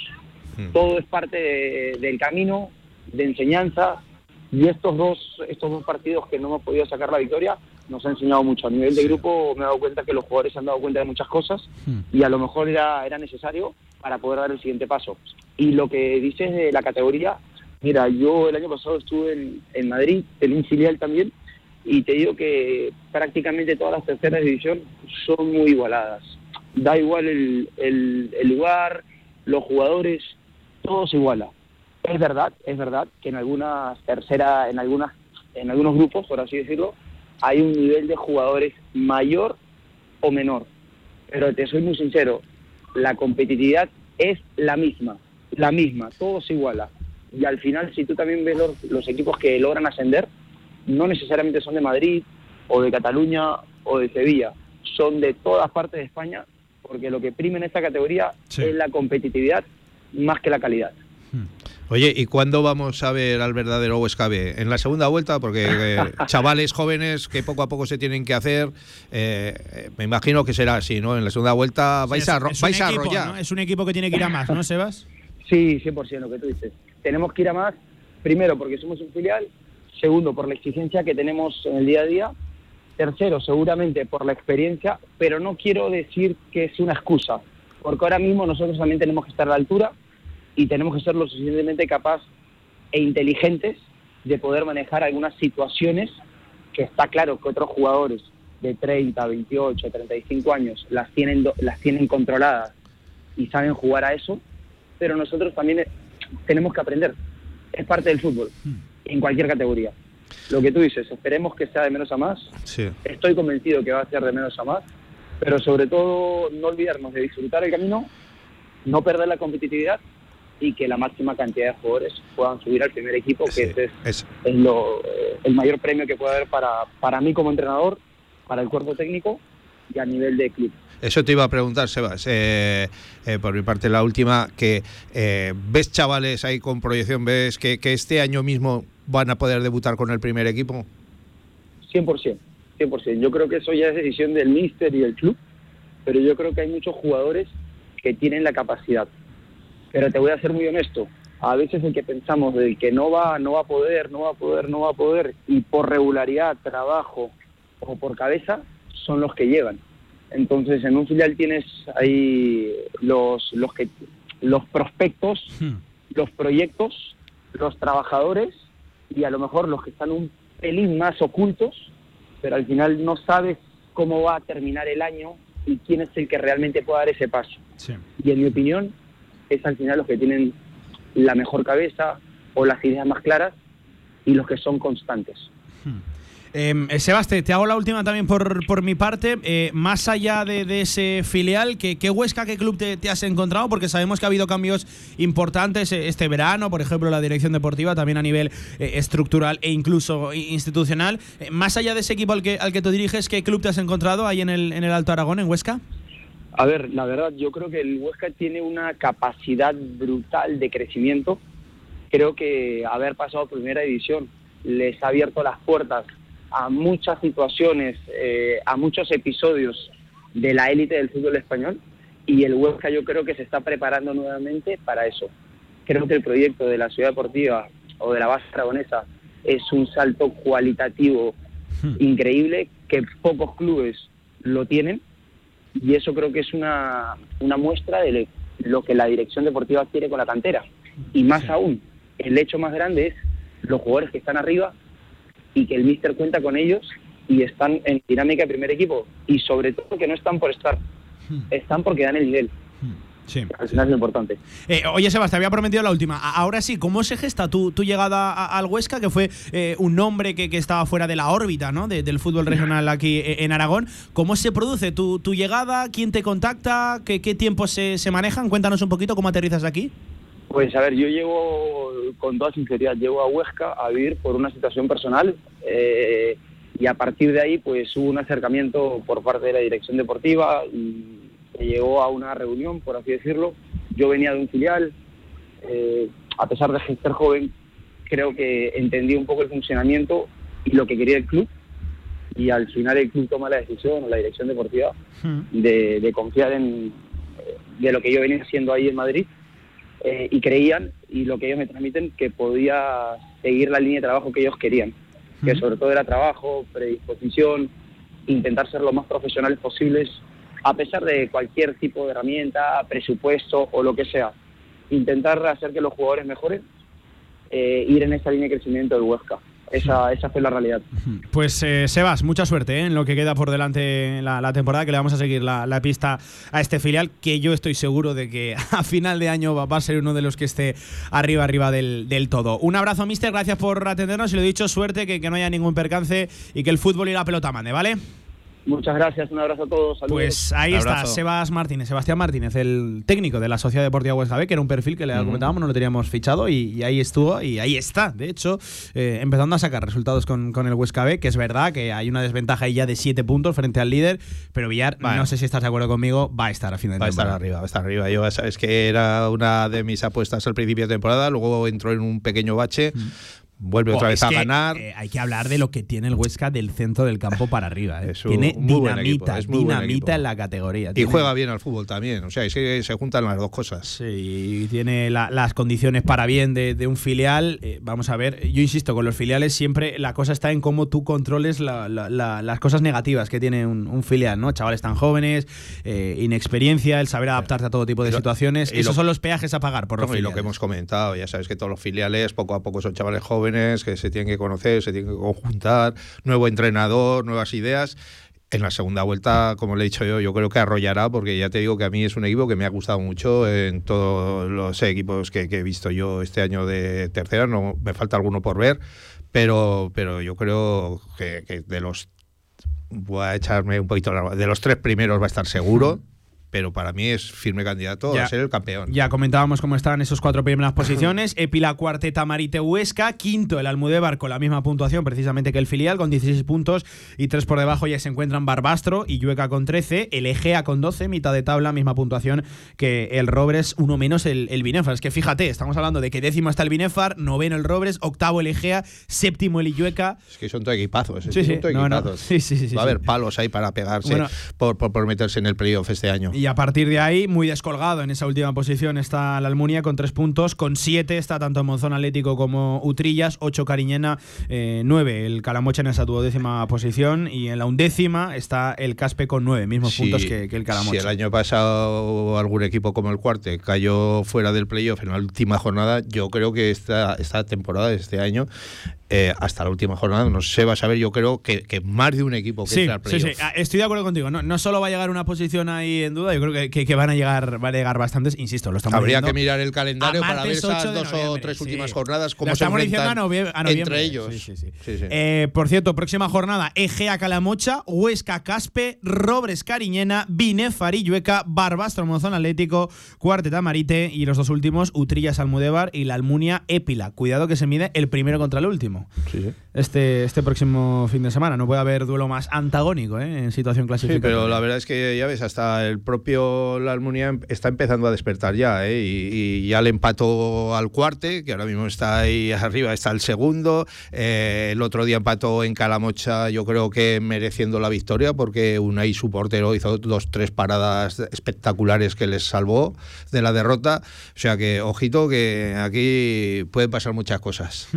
S22: Hmm. Todo es parte de, del camino, de enseñanza y estos dos, estos dos partidos que no hemos podido sacar la victoria nos ha enseñado mucho. A nivel de grupo me he dado cuenta que los jugadores se han dado cuenta de muchas cosas y a lo mejor era, era necesario para poder dar el siguiente paso. Y lo que dices de la categoría, mira, yo el año pasado estuve en, en Madrid, en un filial también, y te digo que prácticamente todas las terceras división son muy igualadas. Da igual el, el, el lugar, los jugadores, todo se iguala. Es verdad, es verdad que en algunas tercera, en algunas, en algunos grupos, por así decirlo, hay un nivel de jugadores mayor o menor. Pero te soy muy sincero, la competitividad es la misma, la misma, todo se iguala. Y al final, si tú también ves los, los equipos que logran ascender, no necesariamente son de Madrid o de Cataluña o de Sevilla, son de todas partes de España, porque lo que prima en esta categoría sí. es la competitividad más que la calidad.
S21: Oye, ¿y cuándo vamos a ver al verdadero Huesca B? ¿En la segunda vuelta? Porque eh, chavales jóvenes que poco a poco se tienen que hacer, eh, me imagino que será así, ¿no? En la segunda vuelta vais
S2: es,
S21: a,
S2: es
S21: vais a
S2: equipo,
S21: arrollar.
S2: ¿no? Es un equipo que tiene que ir a más, ¿no, Sebas?
S22: Sí, 100% lo que tú dices. Tenemos que ir a más, primero porque somos un filial, segundo por la exigencia que tenemos en el día a día, tercero seguramente por la experiencia, pero no quiero decir que es una excusa, porque ahora mismo nosotros también tenemos que estar a la altura y tenemos que ser lo suficientemente capaz e inteligentes de poder manejar algunas situaciones que está claro que otros jugadores de 30, 28, 35 años las tienen, las tienen controladas y saben jugar a eso, pero nosotros también eh, tenemos que aprender. Es parte del fútbol, en cualquier categoría. Lo que tú dices, esperemos que sea de menos a más.
S21: Sí.
S22: Estoy convencido que va a ser de menos a más, pero sobre todo no olvidarnos de disfrutar el camino, no perder la competitividad y que la máxima cantidad de jugadores puedan subir al primer equipo, que ese es,
S21: es-
S22: es lo, eh, el mayor premio que puede haber para, para mí como entrenador, para el cuerpo técnico y a nivel de club.
S21: Eso te iba a preguntar, Sebas. Eh, eh, por mi parte, la última, que eh, ves chavales ahí con proyección, ves que, que este año mismo van a poder debutar con el primer equipo.
S22: 100%, 100%. Yo creo que eso ya es decisión del míster y del club, pero yo creo que hay muchos jugadores que tienen la capacidad. Pero te voy a ser muy honesto, a veces el que pensamos del que no va, no va a poder, no va a poder, no va a poder, y por regularidad, trabajo o por cabeza, son los que llegan. Entonces, en un filial tienes ahí los, los, que, los prospectos, los proyectos, los trabajadores y a lo mejor los que están un pelín más ocultos, pero al final no sabes cómo va a terminar el año y quién es el que realmente puede dar ese paso. Y en mi opinión, es al final los que tienen la mejor cabeza o las ideas más claras y los que son constantes.
S2: Eh, Sebas, te, hago la última también por, por mi parte. Eh, más allá de, de ese filial, ¿qué, qué Huesca, qué club te, has encontrado? Porque sabemos que ha habido cambios importantes eh, este verano, por ejemplo, la dirección deportiva, también a nivel estructural e incluso institucional. Más allá de ese equipo al que, al que tú diriges, ¿qué club te has encontrado ahí en el, en el Alto Aragón, en Huesca?
S22: A ver, la verdad, yo creo que el Huesca tiene una capacidad brutal de crecimiento. Creo que haber pasado primera división les ha abierto las puertas a muchas situaciones, eh, a muchos episodios de la élite del fútbol español y el Huesca yo creo que se está preparando nuevamente para eso. Creo que el proyecto de la ciudad deportiva o de la base aragonesa es un salto cualitativo increíble que pocos clubes lo tienen y eso creo que es una, una muestra de lo que la dirección deportiva quiere con la cantera. Y más aún, el hecho más grande es los jugadores que están arriba y que el míster cuenta con ellos y están en dinámica de primer equipo y sobre todo que no están por estar, están porque dan el nivel.
S2: Sí.
S22: Al final es lo importante.
S2: Eh, oye, Sebas, te había prometido la última. Ahora sí, ¿cómo se gesta tu, tu llegada al Huesca, que fue eh, un nombre que, que estaba fuera de la órbita ¿no? de- del fútbol regional aquí eh, en Aragón? ¿Cómo se produce tu, tu llegada? ¿Quién te contacta? ¿Qué, qué tiempos se, se manejan? Cuéntanos un poquito cómo aterrizas aquí.
S22: Pues a ver, yo llego, con toda sinceridad, llego a Huesca a vivir por una situación personal eh, y a partir de ahí pues hubo un acercamiento por parte de la dirección deportiva y se llegó a una reunión, por así decirlo. Yo venía de un filial, eh, a pesar de ser joven, creo que entendí un poco el funcionamiento y lo que quería el club. Y al final el club toma la decisión, o la dirección deportiva, de, de confiar en eh, de lo que yo venía haciendo ahí en Madrid. Eh, y creían y lo que ellos me transmiten que podía seguir la línea de trabajo que ellos querían, que sobre todo era trabajo, predisposición, intentar ser lo más profesionales posibles, a pesar de cualquier tipo de herramienta, presupuesto o lo que sea, intentar hacer que los jugadores mejoren, eh, ir en esa línea de crecimiento del Huesca. Esa, esa fue la realidad.
S2: Pues eh, Sebas, mucha suerte ¿eh? en lo que queda por delante la, la temporada, que le vamos a seguir la, la pista a este filial, que yo estoy seguro de que a final de año va, va a ser uno de los que esté arriba, arriba del, del todo. Un abrazo, mister, gracias por atendernos y lo he dicho, suerte, que, que no haya ningún percance y que el fútbol y la pelota mande, ¿vale?
S22: Muchas gracias, un abrazo a todos. Saludos.
S2: Pues ahí está, Sebas Martínez, Sebastián Martínez, el técnico de la Sociedad Deportiva Huesca B, que era un perfil que le comentábamos, no lo teníamos fichado y, y ahí estuvo y ahí está. De hecho, eh, empezando a sacar resultados con, con el Huesca B, que es verdad que hay una desventaja ahí ya de 7 puntos frente al líder, pero Villar, no sé si estás de acuerdo conmigo, va a estar a fin de
S21: Va a estar
S2: temporada.
S21: arriba, va a estar arriba. Yo sabes que era una de mis apuestas al principio de temporada, luego entró en un pequeño bache, vuelve otra
S2: Oh,
S21: vez a
S2: que,
S21: ganar.
S2: eh, hay que hablar de lo que tiene el Huesca del centro del campo para arriba. eh.
S21: Es un
S2: tiene
S21: muy
S2: dinamita,
S21: es muy
S2: dinamita en la categoría.
S21: y
S2: Tiene-
S21: juega bien al fútbol también, o sea, es que se juntan las dos cosas.
S2: Sí, y tiene la- las condiciones para bien de, de un filial. Eh, vamos a ver, yo insisto, con los filiales siempre la cosa está en cómo tú controles la- la- la- las cosas negativas que tiene un, un filial, ¿no? Chavales tan jóvenes, eh, inexperiencia, el saber adaptarte a todo tipo de
S21: lo-
S2: situaciones. Esos
S21: lo-
S2: son los peajes a pagar por
S21: No, y lo que hemos comentado, ya sabes que todos los filiales poco a poco son chavales jóvenes que se tienen que conocer, se tienen que conjuntar, nuevo entrenador, nuevas ideas. En la segunda vuelta, como le he dicho yo, yo creo que arrollará, porque ya te digo que a mí es un equipo que me ha gustado mucho en todos los equipos que, que he visto yo este año de tercera. No me falta alguno por ver, pero, pero yo creo que, que de los voy a echarme un poquito de los tres primeros va a estar seguro, pero para mí es firme candidato
S2: Ya.
S21: a ser el campeón.
S2: Ya comentábamos cómo estaban esos cuatro primeras posiciones. Epila cuarteta Marite Huesca. Quinto el Almudévar con la misma puntuación precisamente que el filial con 16 puntos. Y tres por debajo ya se encuentran Barbastro y Llueca con 13. El Egea con 12, mitad de tabla, misma puntuación que el Robres, uno menos el, el Binefar. Es que fíjate, estamos hablando de que décimo está el Binefar, noveno el Robres, octavo el Egea, séptimo el Illueca.
S21: Es que son todo equipazos.
S2: Sí, sí, no. Sí,
S21: Va a haber palos ahí para pegarse
S2: Bueno.
S21: por, por, por meterse en el playoff este año.
S2: Y a partir de ahí, muy descolgado en esa última posición está la Almunia con tres puntos. Con siete está tanto Monzón Atlético como Utrillas. Ocho Cariñena, eh, nueve el Calamocha en esa duodécima posición. Y en la undécima está el Caspe con nueve, mismos
S21: Si-
S2: puntos que, que el Calamocha.
S21: Si el año pasado algún equipo como el Cuarte cayó fuera del playoff en la última jornada, yo creo que esta, esta temporada, este año, eh, hasta la última jornada, no se va a saber, yo creo que, que más de un equipo que
S2: Sí,
S21: entra al
S2: sí, sí, Ah, estoy de acuerdo contigo. No, no solo va a llegar una posición ahí en duda, yo creo que, que- que van, a llegar, van a llegar bastantes. Insisto, lo estamos
S21: Habría
S2: diciendo
S21: que mirar el calendario para ver
S2: martes 8
S21: esas dos o tres
S2: sí.
S21: últimas jornadas, cómo
S2: Lo
S21: se
S2: estamos diciendo a noviembre.
S21: entre ellos.
S2: Sí. Eh, por cierto, próxima jornada, Egea Calamocha, Huesca Caspe, Robres Cariñena, Binefar y Llueca, Barbastro Monzón Atlético, Cuarteta Marite y los dos últimos, Utrillas Almudévar y la Almunia Épila. Cuidado que se mide el primero contra el último. Este, este próximo fin de semana. No puede haber duelo más antagónico ¿eh? en situación
S21: Sí,
S2: clasificatoria.
S21: pero la verdad es que ya ves, hasta el propio La Almunia em- está empezando a despertar ya, ¿eh? y, y ya le empató al cuarte, que ahora mismo está ahí arriba, está el segundo. Eh, el otro día empató en Calamocha, yo creo que mereciendo la victoria, porque Unai, su portero, hizo dos, tres paradas espectaculares que les salvó de la derrota. O sea que, ojito, que aquí pueden pasar muchas cosas.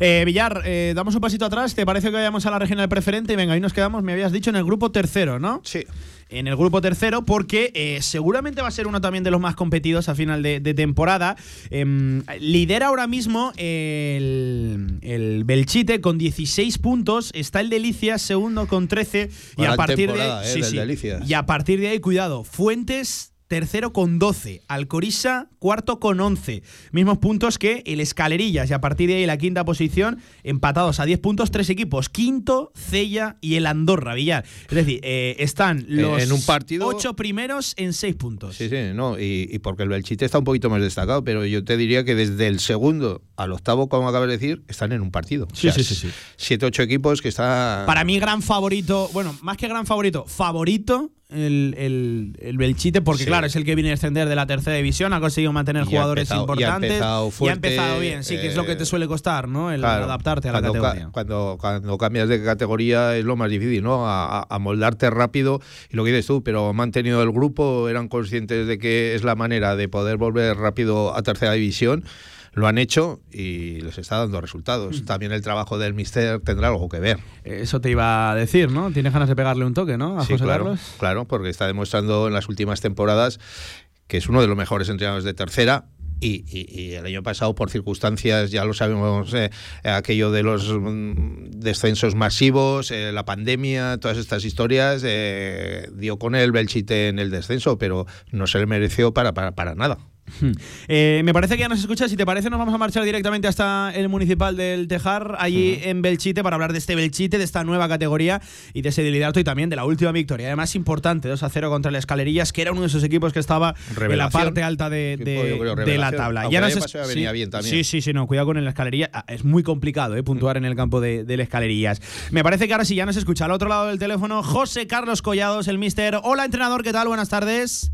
S2: Eh, Villar, eh, damos un pasito atrás. ¿Te parece que vayamos a la regional preferente? Y venga, ahí nos quedamos, me habías dicho, en el grupo tercero, ¿no?
S21: Sí.
S2: En el grupo tercero, porque eh, seguramente va a ser uno también de los más competidos a final de, de temporada. Em, lidera ahora mismo el, el Belchite con 16 puntos. Está el Delicias segundo con 13. Y a partir de ahí.
S21: eh.
S2: Y a partir de ahí, cuidado, Fuentes. Tercero con 12, Alcorisa cuarto con 11, mismos puntos que el Escalerillas y a partir de ahí la quinta posición, empatados a 10 puntos, tres equipos, quinto, Cella y el Andorra, Villar. Es decir, eh, están los
S21: en un partido-
S2: ocho primeros en 6 puntos.
S21: Sí, sí, no, y, y porque el Belchite está un poquito más destacado, pero yo te diría que desde el segundo al octavo, como acabas de decir, están en un partido.
S2: Sí, sí, sí, sí.
S21: Siete, ocho equipos que están.
S2: Para mí, gran favorito, bueno, más que gran favorito, favorito el, el, el Belchite, porque
S21: Sí.
S2: claro, es el que viene a descender de la tercera división, ha conseguido mantener
S21: Y
S2: jugadores
S21: empezado- y ha
S2: importantes. y ha empezado bien, sí, que es lo que te
S21: eh,
S2: suele costar, ¿no? El
S21: Claro,
S2: adaptarte a la
S21: cuando ca-
S2: categoría.
S21: cuando, cuando cambias de categoría es lo más difícil, ¿no? A, a- moldarte rápido y lo que dices tú, pero mantenido el grupo, eran conscientes de que es la manera de poder volver rápido a tercera división. Lo han hecho y les está dando
S2: Mm.
S21: resultados. También el trabajo del Mister tendrá algo que ver.
S2: Eso te iba a decir, ¿no? Tienes ganas de pegarle un toque, ¿no? A
S21: Sí,
S2: José
S21: claro,
S2: Carlos.
S21: claro, porque está demostrando en las últimas temporadas que es uno de los mejores entrenadores de tercera. Y, y- y el año pasado, por circunstancias, ya lo sabemos, eh, aquello de los mm, descensos masivos, eh, la pandemia, todas estas historias, eh, dio con el Belchite en el descenso, pero no se le mereció para, para, para nada.
S2: Eh, me parece que ya nos escuchas. Si te parece, nos vamos a marchar directamente hasta el municipal del Tejar, allí en Belchite, para hablar de este Belchite, de esta nueva categoría y de ese liderato y también de la última victoria. Además, importante, 2 a 0 contra las Escalerillas, que era uno de esos equipos que estaba en la parte alta de, de, la tabla.
S21: Ya
S2: sí,
S21: bien también.
S2: sí, sí, sí, no, cuidado con el Escalerillas. Ah, es muy complicado eh, puntuar en el campo de, de Escalerillas. Me parece que ahora sí ya nos escucha al otro lado del teléfono José Carlos Collados, el mister. Hola, entrenador, ¿qué tal? Buenas tardes.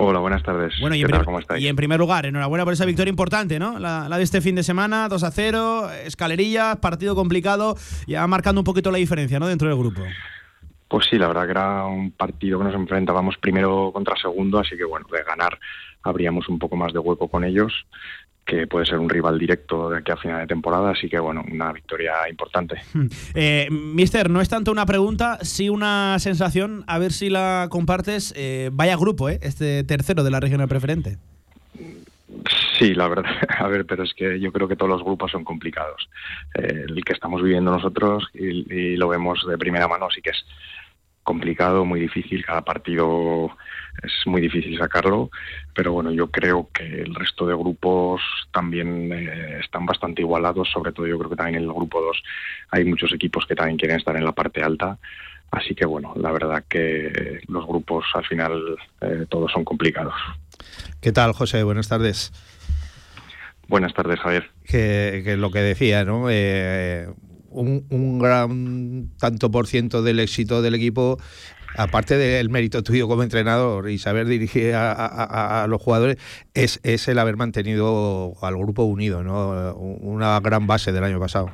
S23: Hola, buenas tardes.
S2: Bueno, y,
S23: ¿Qué
S2: en
S23: tal, ¿Cómo estáis?
S2: y en primer lugar, enhorabuena por esa victoria importante, ¿no? La, de este fin de semana, 2 a 0, escalerillas, partido complicado, ya marcando un poquito la diferencia, ¿no? Dentro del grupo.
S23: Pues sí, la verdad que era un partido que nos enfrentábamos primero contra segundo, así que bueno, de ganar habríamos un poco más de hueco con ellos que puede ser un rival directo de aquí a final de temporada, así que bueno, una victoria importante.
S2: Eh, Mister, no es tanto una pregunta, sí una sensación, a ver si la compartes. Eh, vaya grupo, ¿eh? Este tercero de la región preferente.
S23: Sí, la verdad, a ver, pero es que yo creo que todos los grupos son complicados. Eh, el que estamos viviendo nosotros y, y, lo vemos de primera mano, sí que es complicado, muy difícil, cada partido es muy difícil sacarlo, pero bueno, yo creo que el resto de grupos también eh, están bastante igualados, sobre todo yo creo que también en el grupo 2 hay muchos equipos que también quieren estar en la parte alta, así que bueno, la verdad que los grupos al final eh, todos son complicados.
S21: ¿Qué tal, José? Buenas tardes.
S23: Buenas tardes, Javier.
S21: Que, que lo que decía, ¿no? Eh, un, gran tanto por ciento del éxito del equipo aparte del mérito tuyo como entrenador y saber dirigir a, los jugadores, es, es, el haber mantenido al grupo unido, ¿no? Una gran base del año pasado.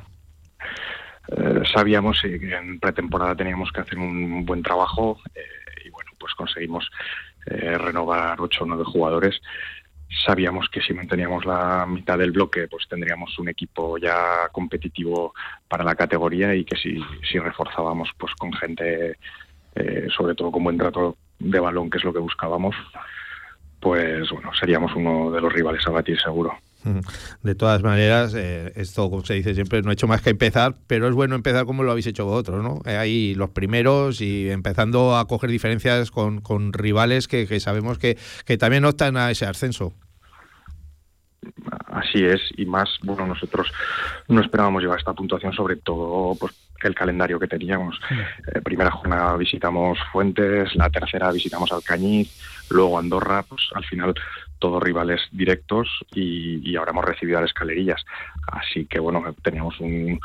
S23: Eh, sabíamos que en pretemporada teníamos que hacer un buen trabajo eh, y bueno, pues conseguimos eh, renovar ocho o nueve jugadores sabíamos que si manteníamos la mitad del bloque, pues tendríamos un equipo ya competitivo para la categoría y que si, reforzábamos pues con gente, eh, sobre todo con buen trato de balón, que es lo que buscábamos, pues bueno, seríamos uno de los rivales a batir seguro.
S21: De todas maneras, eh, esto, como se dice siempre, no he hecho más que empezar, pero es bueno empezar como lo habéis hecho vosotros, ¿no? Eh, ahí los primeros y empezando a coger diferencias con, rivales que, sabemos que también optan a ese ascenso
S23: así es y más bueno nosotros no esperábamos llevar esta puntuación sobre todo pues el calendario que teníamos. Eh, primera jornada visitamos Fuentes la tercera visitamos Alcañiz luego Andorra pues al final todos rivales directos y, y ahora hemos recibido a las escalerillas. Así que bueno teníamos un,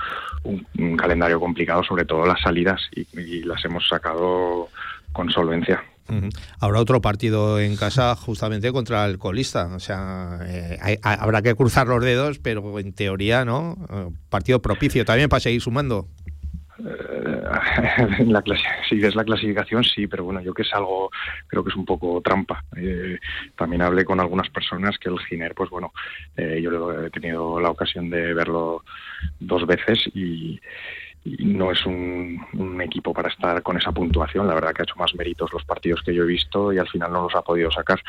S23: un, un calendario complicado sobre todo las salidas y, y las hemos sacado con solvencia
S21: Habrá otro partido en casa justamente contra el colista. O sea, eh, hay, habrá que cruzar los dedos, pero en teoría, ¿no? Eh, partido propicio también para seguir sumando.
S23: Eh, la clase, si es la clasificación, sí, pero bueno, yo que es algo, creo que es un poco trampa. Eh, también hablé con algunas personas que el Giner, pues bueno, eh, yo he tenido la ocasión de verlo dos veces y no es un, un, equipo para estar con esa puntuación. La verdad que ha hecho más méritos los partidos que yo he visto y al final no los ha podido sacar.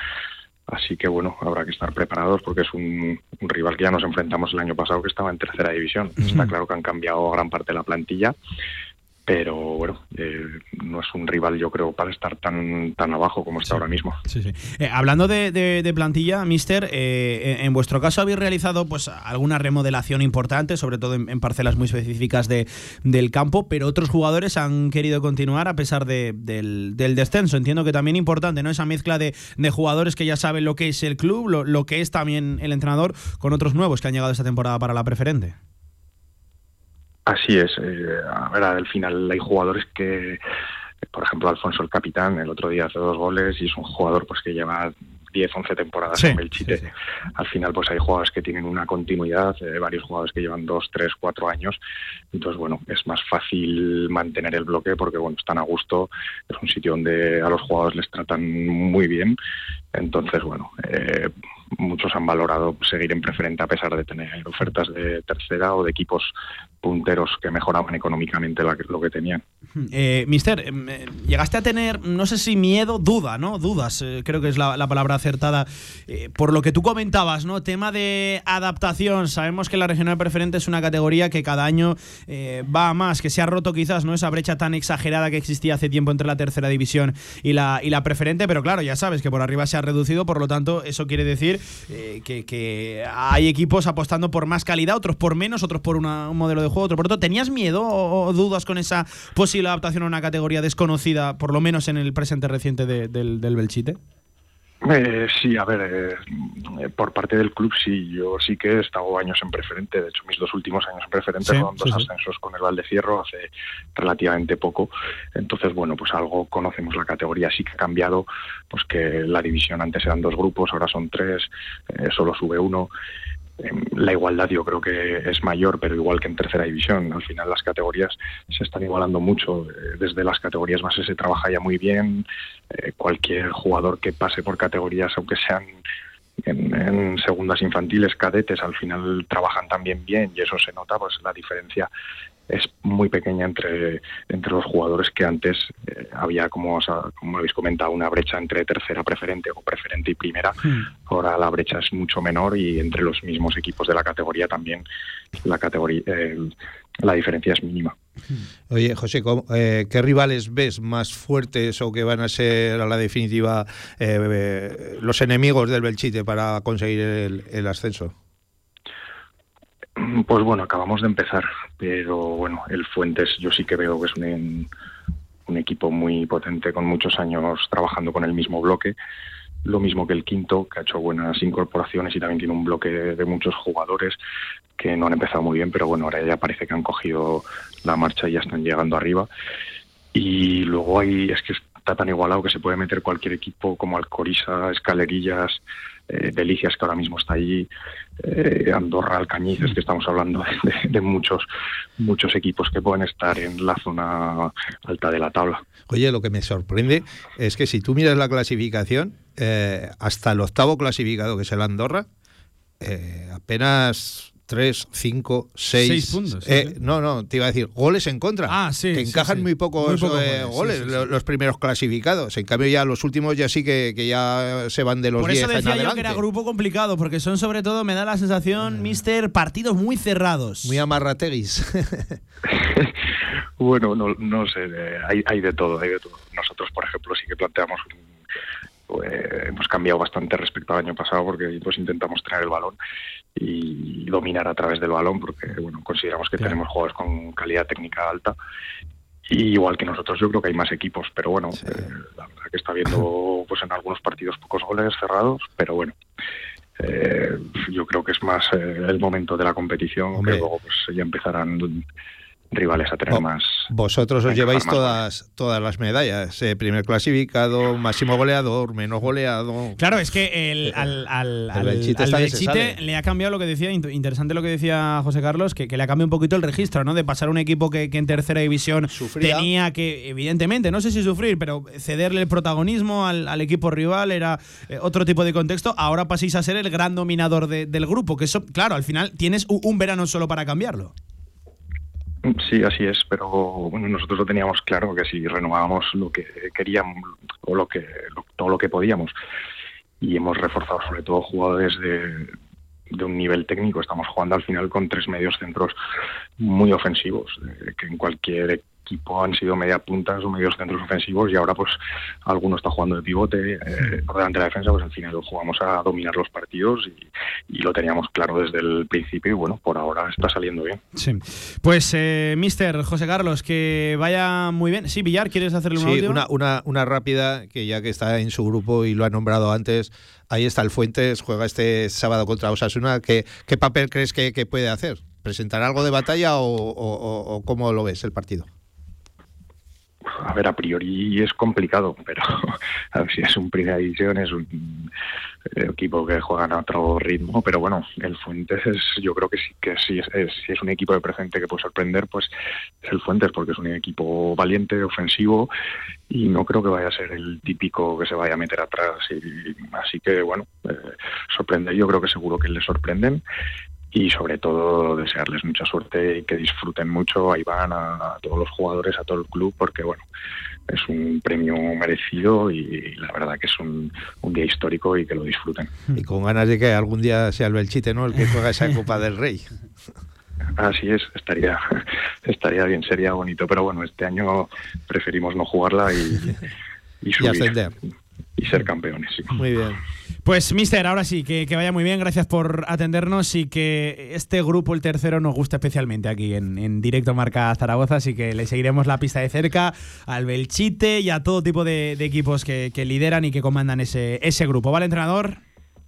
S23: Así que bueno, habrá que estar preparados porque es un, un rival que ya nos enfrentamos el año pasado que estaba en tercera división. Uh -huh. Está claro que han cambiado gran parte de la plantilla pero bueno, eh, no es un rival yo creo para estar tan tan abajo como está
S2: sí.
S23: ahora mismo.
S2: Sí, sí. Eh, hablando de, de, de, plantilla, Mister, eh, en vuestro caso habéis realizado pues alguna remodelación importante, sobre todo en, en parcelas muy específicas de, del campo, pero otros jugadores han querido continuar a pesar de, del, del, descenso. Entiendo que también importante, ¿no? Esa mezcla de, jugadores que ya saben lo que es el club, lo, lo que es también el entrenador, con otros nuevos que han llegado esta temporada para la preferente.
S23: Así es. Eh, a ver, al final hay jugadores que, por ejemplo, Alfonso el capitán, el otro día hace dos goles y es un jugador pues que lleva 10, 11 temporadas sí, en Belchite. Sí, sí. Al final, pues hay jugadores que tienen una continuidad, eh, varios jugadores que llevan 2, 3, 4 años. Entonces, bueno, es más fácil mantener el bloque porque, bueno, están a gusto. Es un sitio donde a los jugadores les tratan muy bien. Entonces, bueno, eh, muchos han valorado seguir en preferente a pesar de tener ofertas de tercera o de equipos punteros que mejoraban económicamente lo que tenían.
S2: Eh, mister, em, eh, llegaste a tener, no sé si miedo, duda, ¿no? Dudas, eh, creo que es la, palabra acertada. por lo que tú comentabas, ¿no? Tema de adaptación. Sabemos que la regional preferente es una categoría que cada año va a más, que se ha roto quizás, ¿no? Esa brecha tan exagerada que existía hace tiempo entre la tercera división y la, y la preferente, pero claro, ya sabes que por arriba se ha reducido, por lo tanto, eso quiere decir que, que, hay equipos apostando por más calidad, otros por menos, otros por un modelo de juego, otro por otro. ¿Tenías miedo o dudas con esa la adaptación a una categoría desconocida, por lo menos en el presente reciente del, del Belchite?
S23: Eh, sí, a ver, eh, por parte del club sí, yo sí que he estado años en preferente, de hecho mis dos últimos años en preferente fueron dos ascensos con el Valdecierro hace relativamente poco, entonces bueno, pues algo conocemos la categoría, sí que ha cambiado, pues que la división antes eran dos grupos, ahora son tres, eh, solo sube uno, la igualdad yo creo que es mayor, pero igual que en tercera división. Al final las categorías se están igualando mucho. Eh, desde las categorías bases se trabaja ya muy bien. Eh, cualquier jugador que pase por categorías, aunque sean en, segundas infantiles, cadetes, al final trabajan también bien y eso se nota, pues la diferencia es muy pequeña entre, entre los jugadores que antes eh, había, como, como habéis comentado, una brecha entre tercera preferente o preferente y primera. Hmm. Ahora la brecha es mucho menor y entre los mismos equipos de la categoría también la, categoría, eh, la diferencia es mínima.
S21: Hmm. Oye, José, eh, ¿qué rivales ves más fuertes o que van a ser a la definitiva los enemigos del Belchite para conseguir el ascenso?
S23: Pues bueno, acabamos de empezar, pero bueno, el Fuentes yo sí que veo que es un, un equipo muy potente con muchos años trabajando con el mismo bloque. Lo mismo que el quinto, que ha hecho buenas incorporaciones y también tiene un bloque de, muchos jugadores que no han empezado muy bien, pero bueno, ahora ya parece que han cogido la marcha y ya están llegando arriba. Y luego hay, es que está tan igualado que se puede meter cualquier equipo como Alcoriza, Escalerillas, eh, Delicias, que ahora mismo está allí, eh, Andorra, Alcañices, que estamos hablando de, muchos, muchos equipos que pueden estar en la zona alta de la tabla.
S21: Oye, lo que me sorprende es que si tú miras la clasificación, eh, hasta el octavo clasificado, que es el Andorra, apenas 3, 5, 6.
S2: puntos.
S21: Eh, no, no, te iba a decir, goles en contra.
S2: Ah, sí.
S21: Que encajan muy pocos eh, goles, los, primeros clasificados. En cambio, ya los últimos ya sí que, ya se van de los 10
S2: Por eso decía yo que era grupo complicado, porque son sobre todo, me da la sensación, ah. mister, partidos muy cerrados.
S21: Muy amarrateguis.
S23: bueno, no, no sé, hay, hay de todo, hay de todo. Nosotros, por ejemplo, sí que planteamos pues, hemos cambiado bastante respecto al año pasado porque pues intentamos tener el balón y dominar a través del balón porque bueno consideramos que tenemos jugadores con calidad técnica alta. Y igual que nosotros yo creo que hay más equipos pero bueno eh, la verdad que está viendo pues en algunos partidos pocos goles cerrados pero bueno eh, yo creo que es más eh, el momento de la competición que luego pues ya empezarán rivales a tener más.
S21: Vosotros os lleváis todas, todas las medallas, eh, primer clasificado, máximo goleador, menos goleado.
S2: Claro, es que el, al, al, le ha cambiado lo que decía, interesante lo que decía José Carlos, que, le ha cambiado un poquito el registro, ¿no? De pasar un equipo que, en tercera división tenía que, evidentemente, no sé si sufrir, pero cederle el protagonismo al, equipo rival era eh, otro tipo de contexto. Ahora paséis a ser el gran dominador del grupo, que eso, claro, al final tienes un verano solo para cambiarlo.
S23: Sí, así es, pero bueno, nosotros lo teníamos claro que si renovábamos lo que queríamos o lo que todo lo que podíamos y hemos reforzado sobre todo jugadores de, de un nivel técnico. Estamos jugando al final con tres medios centros muy ofensivos, eh, que en cualquier equipo han sido media puntas o medios centros ofensivos y ahora pues alguno está jugando de pivote eh, por delante de la defensa, pues al final jugamos a dominar los partidos y, lo teníamos claro desde el principio y bueno, por ahora está saliendo bien.
S2: Sí. Pues eh, Mister José Carlos, que vaya muy bien. Sí, Villar, ¿quieres hacerle una
S21: sí, una, una, una rápida, que ya que está en su grupo y lo ha nombrado antes, ahí está el Fuentes, juega este sábado contra Osasuna. ¿Qué, qué papel crees que, puede hacer? ¿Presentar algo de batalla o, o, cómo lo ves el partido?
S23: A ver, a priori es complicado, pero a si es un primera división, es un eh, equipo que juega a otro ritmo, pero bueno, el Fuentes es, yo creo que sí que sí es, si es un equipo de presente que puede sorprender, pues es el Fuentes, porque es un equipo valiente, ofensivo, y no creo que vaya a ser el típico que se vaya a meter atrás. Y, así que bueno, eh, sorprende, yo creo que seguro que le sorprenden y sobre todo desearles mucha suerte y que disfruten mucho a Iván, a, todos los jugadores, a todo el club, porque bueno, es un premio merecido y la verdad que es un, un día histórico y que lo disfruten.
S21: Y con ganas de que algún día sea el Belchite, ¿no? El que juega esa Copa del Rey.
S23: Así es, estaría, estaría bien, sería bonito, pero bueno, este año preferimos no jugarla y, y subir
S21: ascender.
S23: Y ser campeones.
S21: Muy bien.
S2: Pues, mister, ahora sí, que, que vaya muy bien. Gracias por atendernos y que este grupo, el tercero, nos gusta especialmente aquí en, en directo Marca Zaragoza. Así que le seguiremos la pista de cerca al Belchite y a todo tipo de, equipos que, que lideran y que comandan ese, ese grupo. ¿Vale, entrenador?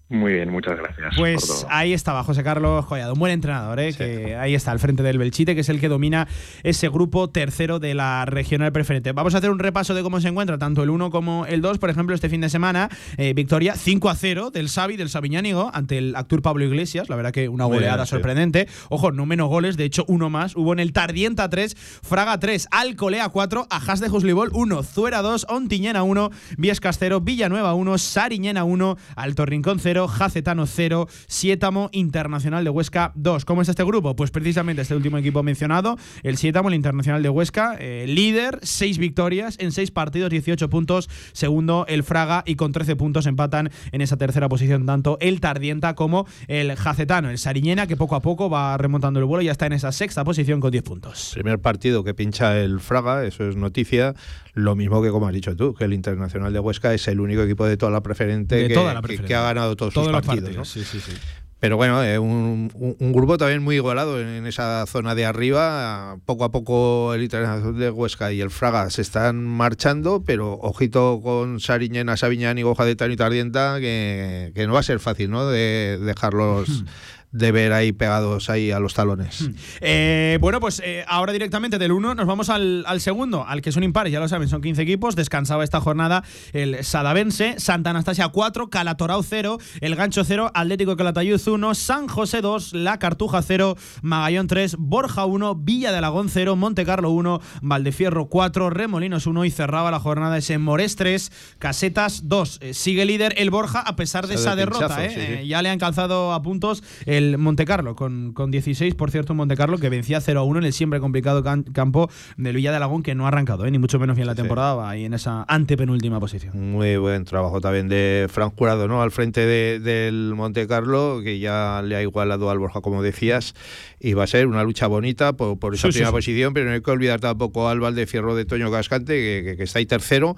S23: Muy bien, muchas gracias. por
S2: Pues
S23: todo.
S2: ahí estaba José Carlos Collado, un buen entrenador, ¿eh? que ahí está al frente del Belchite, que es el que domina ese grupo tercero de la regional preferente. Vamos a hacer un repaso de cómo se encuentra tanto el 1 como el 2. Por ejemplo, este fin de semana, eh, victoria 5 a 0 del Xavi, del Sabiñánigo, ante el Actur Pablo Iglesias. La verdad que una goleada
S21: bien, sí.
S2: sorprendente. Ojo, no menos goles, de hecho, uno más. Hubo en el Tardienta 3, Fraga 3, Alcolea 4, Ajas de Juslibol 1, Zuera 2, Ontiñena 1, Viescas 0, Villanueva 1, Sariñena 1, Alto Rincón 0, Jacetano 0, Sietamo Internacional de Huesca 2. ¿Cómo está este grupo? Pues precisamente este último equipo mencionado, el Sietamo, el Internacional de Huesca, eh, líder, 6 victorias en 6 partidos, 18 puntos. Segundo, el Fraga y con 13 puntos empatan en esa tercera posición tanto el Tardienta como el Jacetano. El Sariñena, que poco a poco va remontando el vuelo, ya está en esa sexta posición con 10 puntos.
S21: Primer partido que pincha el Fraga, eso es noticia. Lo mismo que como has dicho tú, que el Internacional de Huesca es el único equipo de toda la preferente,
S2: De
S21: que,
S2: toda la
S21: que-
S2: preferente.
S21: que ha ganado todos,
S2: Todos
S21: sus
S2: los
S21: partidos.
S2: partidos,
S21: ¿no?
S2: sí, sí, sí.
S21: Pero bueno, eh, un, grupo también muy igualado en, en esa zona de arriba. Poco a poco el Internacional de Huesca y el Fraga se están marchando, pero ojito con Sariñena, Sabiñán y Goja de Tano y Tardienta, que, que no va a ser fácil, ¿no? De dejarlos de ver ahí pegados ahí a los talones.
S2: Eh, bueno, pues eh, ahora directamente del 1 nos vamos al, al segundo, al que son impares, ya lo saben, son 15 equipos. Descansaba esta jornada el Sadavense, Santa Anastasia 4, Calatorao 0, El Gancho 0, Atlético de Calatayud 1, San José 2, La Cartuja 0, Magallón 3, Borja 1, Villa de Alagón 0, Monte Carlo 1, Valdefierro 4, Remolinos 1 y cerraba la jornada ese Mores 3, Casetas 2. Eh, sigue líder el Borja a pesar de
S21: Ese
S2: esa
S21: de
S2: derrota.
S21: pinchazo,
S2: eh.
S21: sí, sí.
S2: Eh, ya le han calzado a puntos el Montecarlo con, con 16, por cierto, un Montecarlo que vencía 0 a 1 en el siempre complicado can- campo del Villa de Alagón, que no ha arrancado, ¿eh? ni mucho menos bien la temporada, va ahí en esa antepenúltima posición.
S21: Muy buen trabajo también de Fran Jurado, ¿no? Al frente de- del Monte Carlo, que ya le ha igualado al Borja, como decías, y va a ser una lucha bonita por, por esa
S2: Sí,
S21: primera
S2: sí.
S21: posición, pero no hay que olvidar tampoco al Valdefierro de Toño Cascante, que, que- que está ahí tercero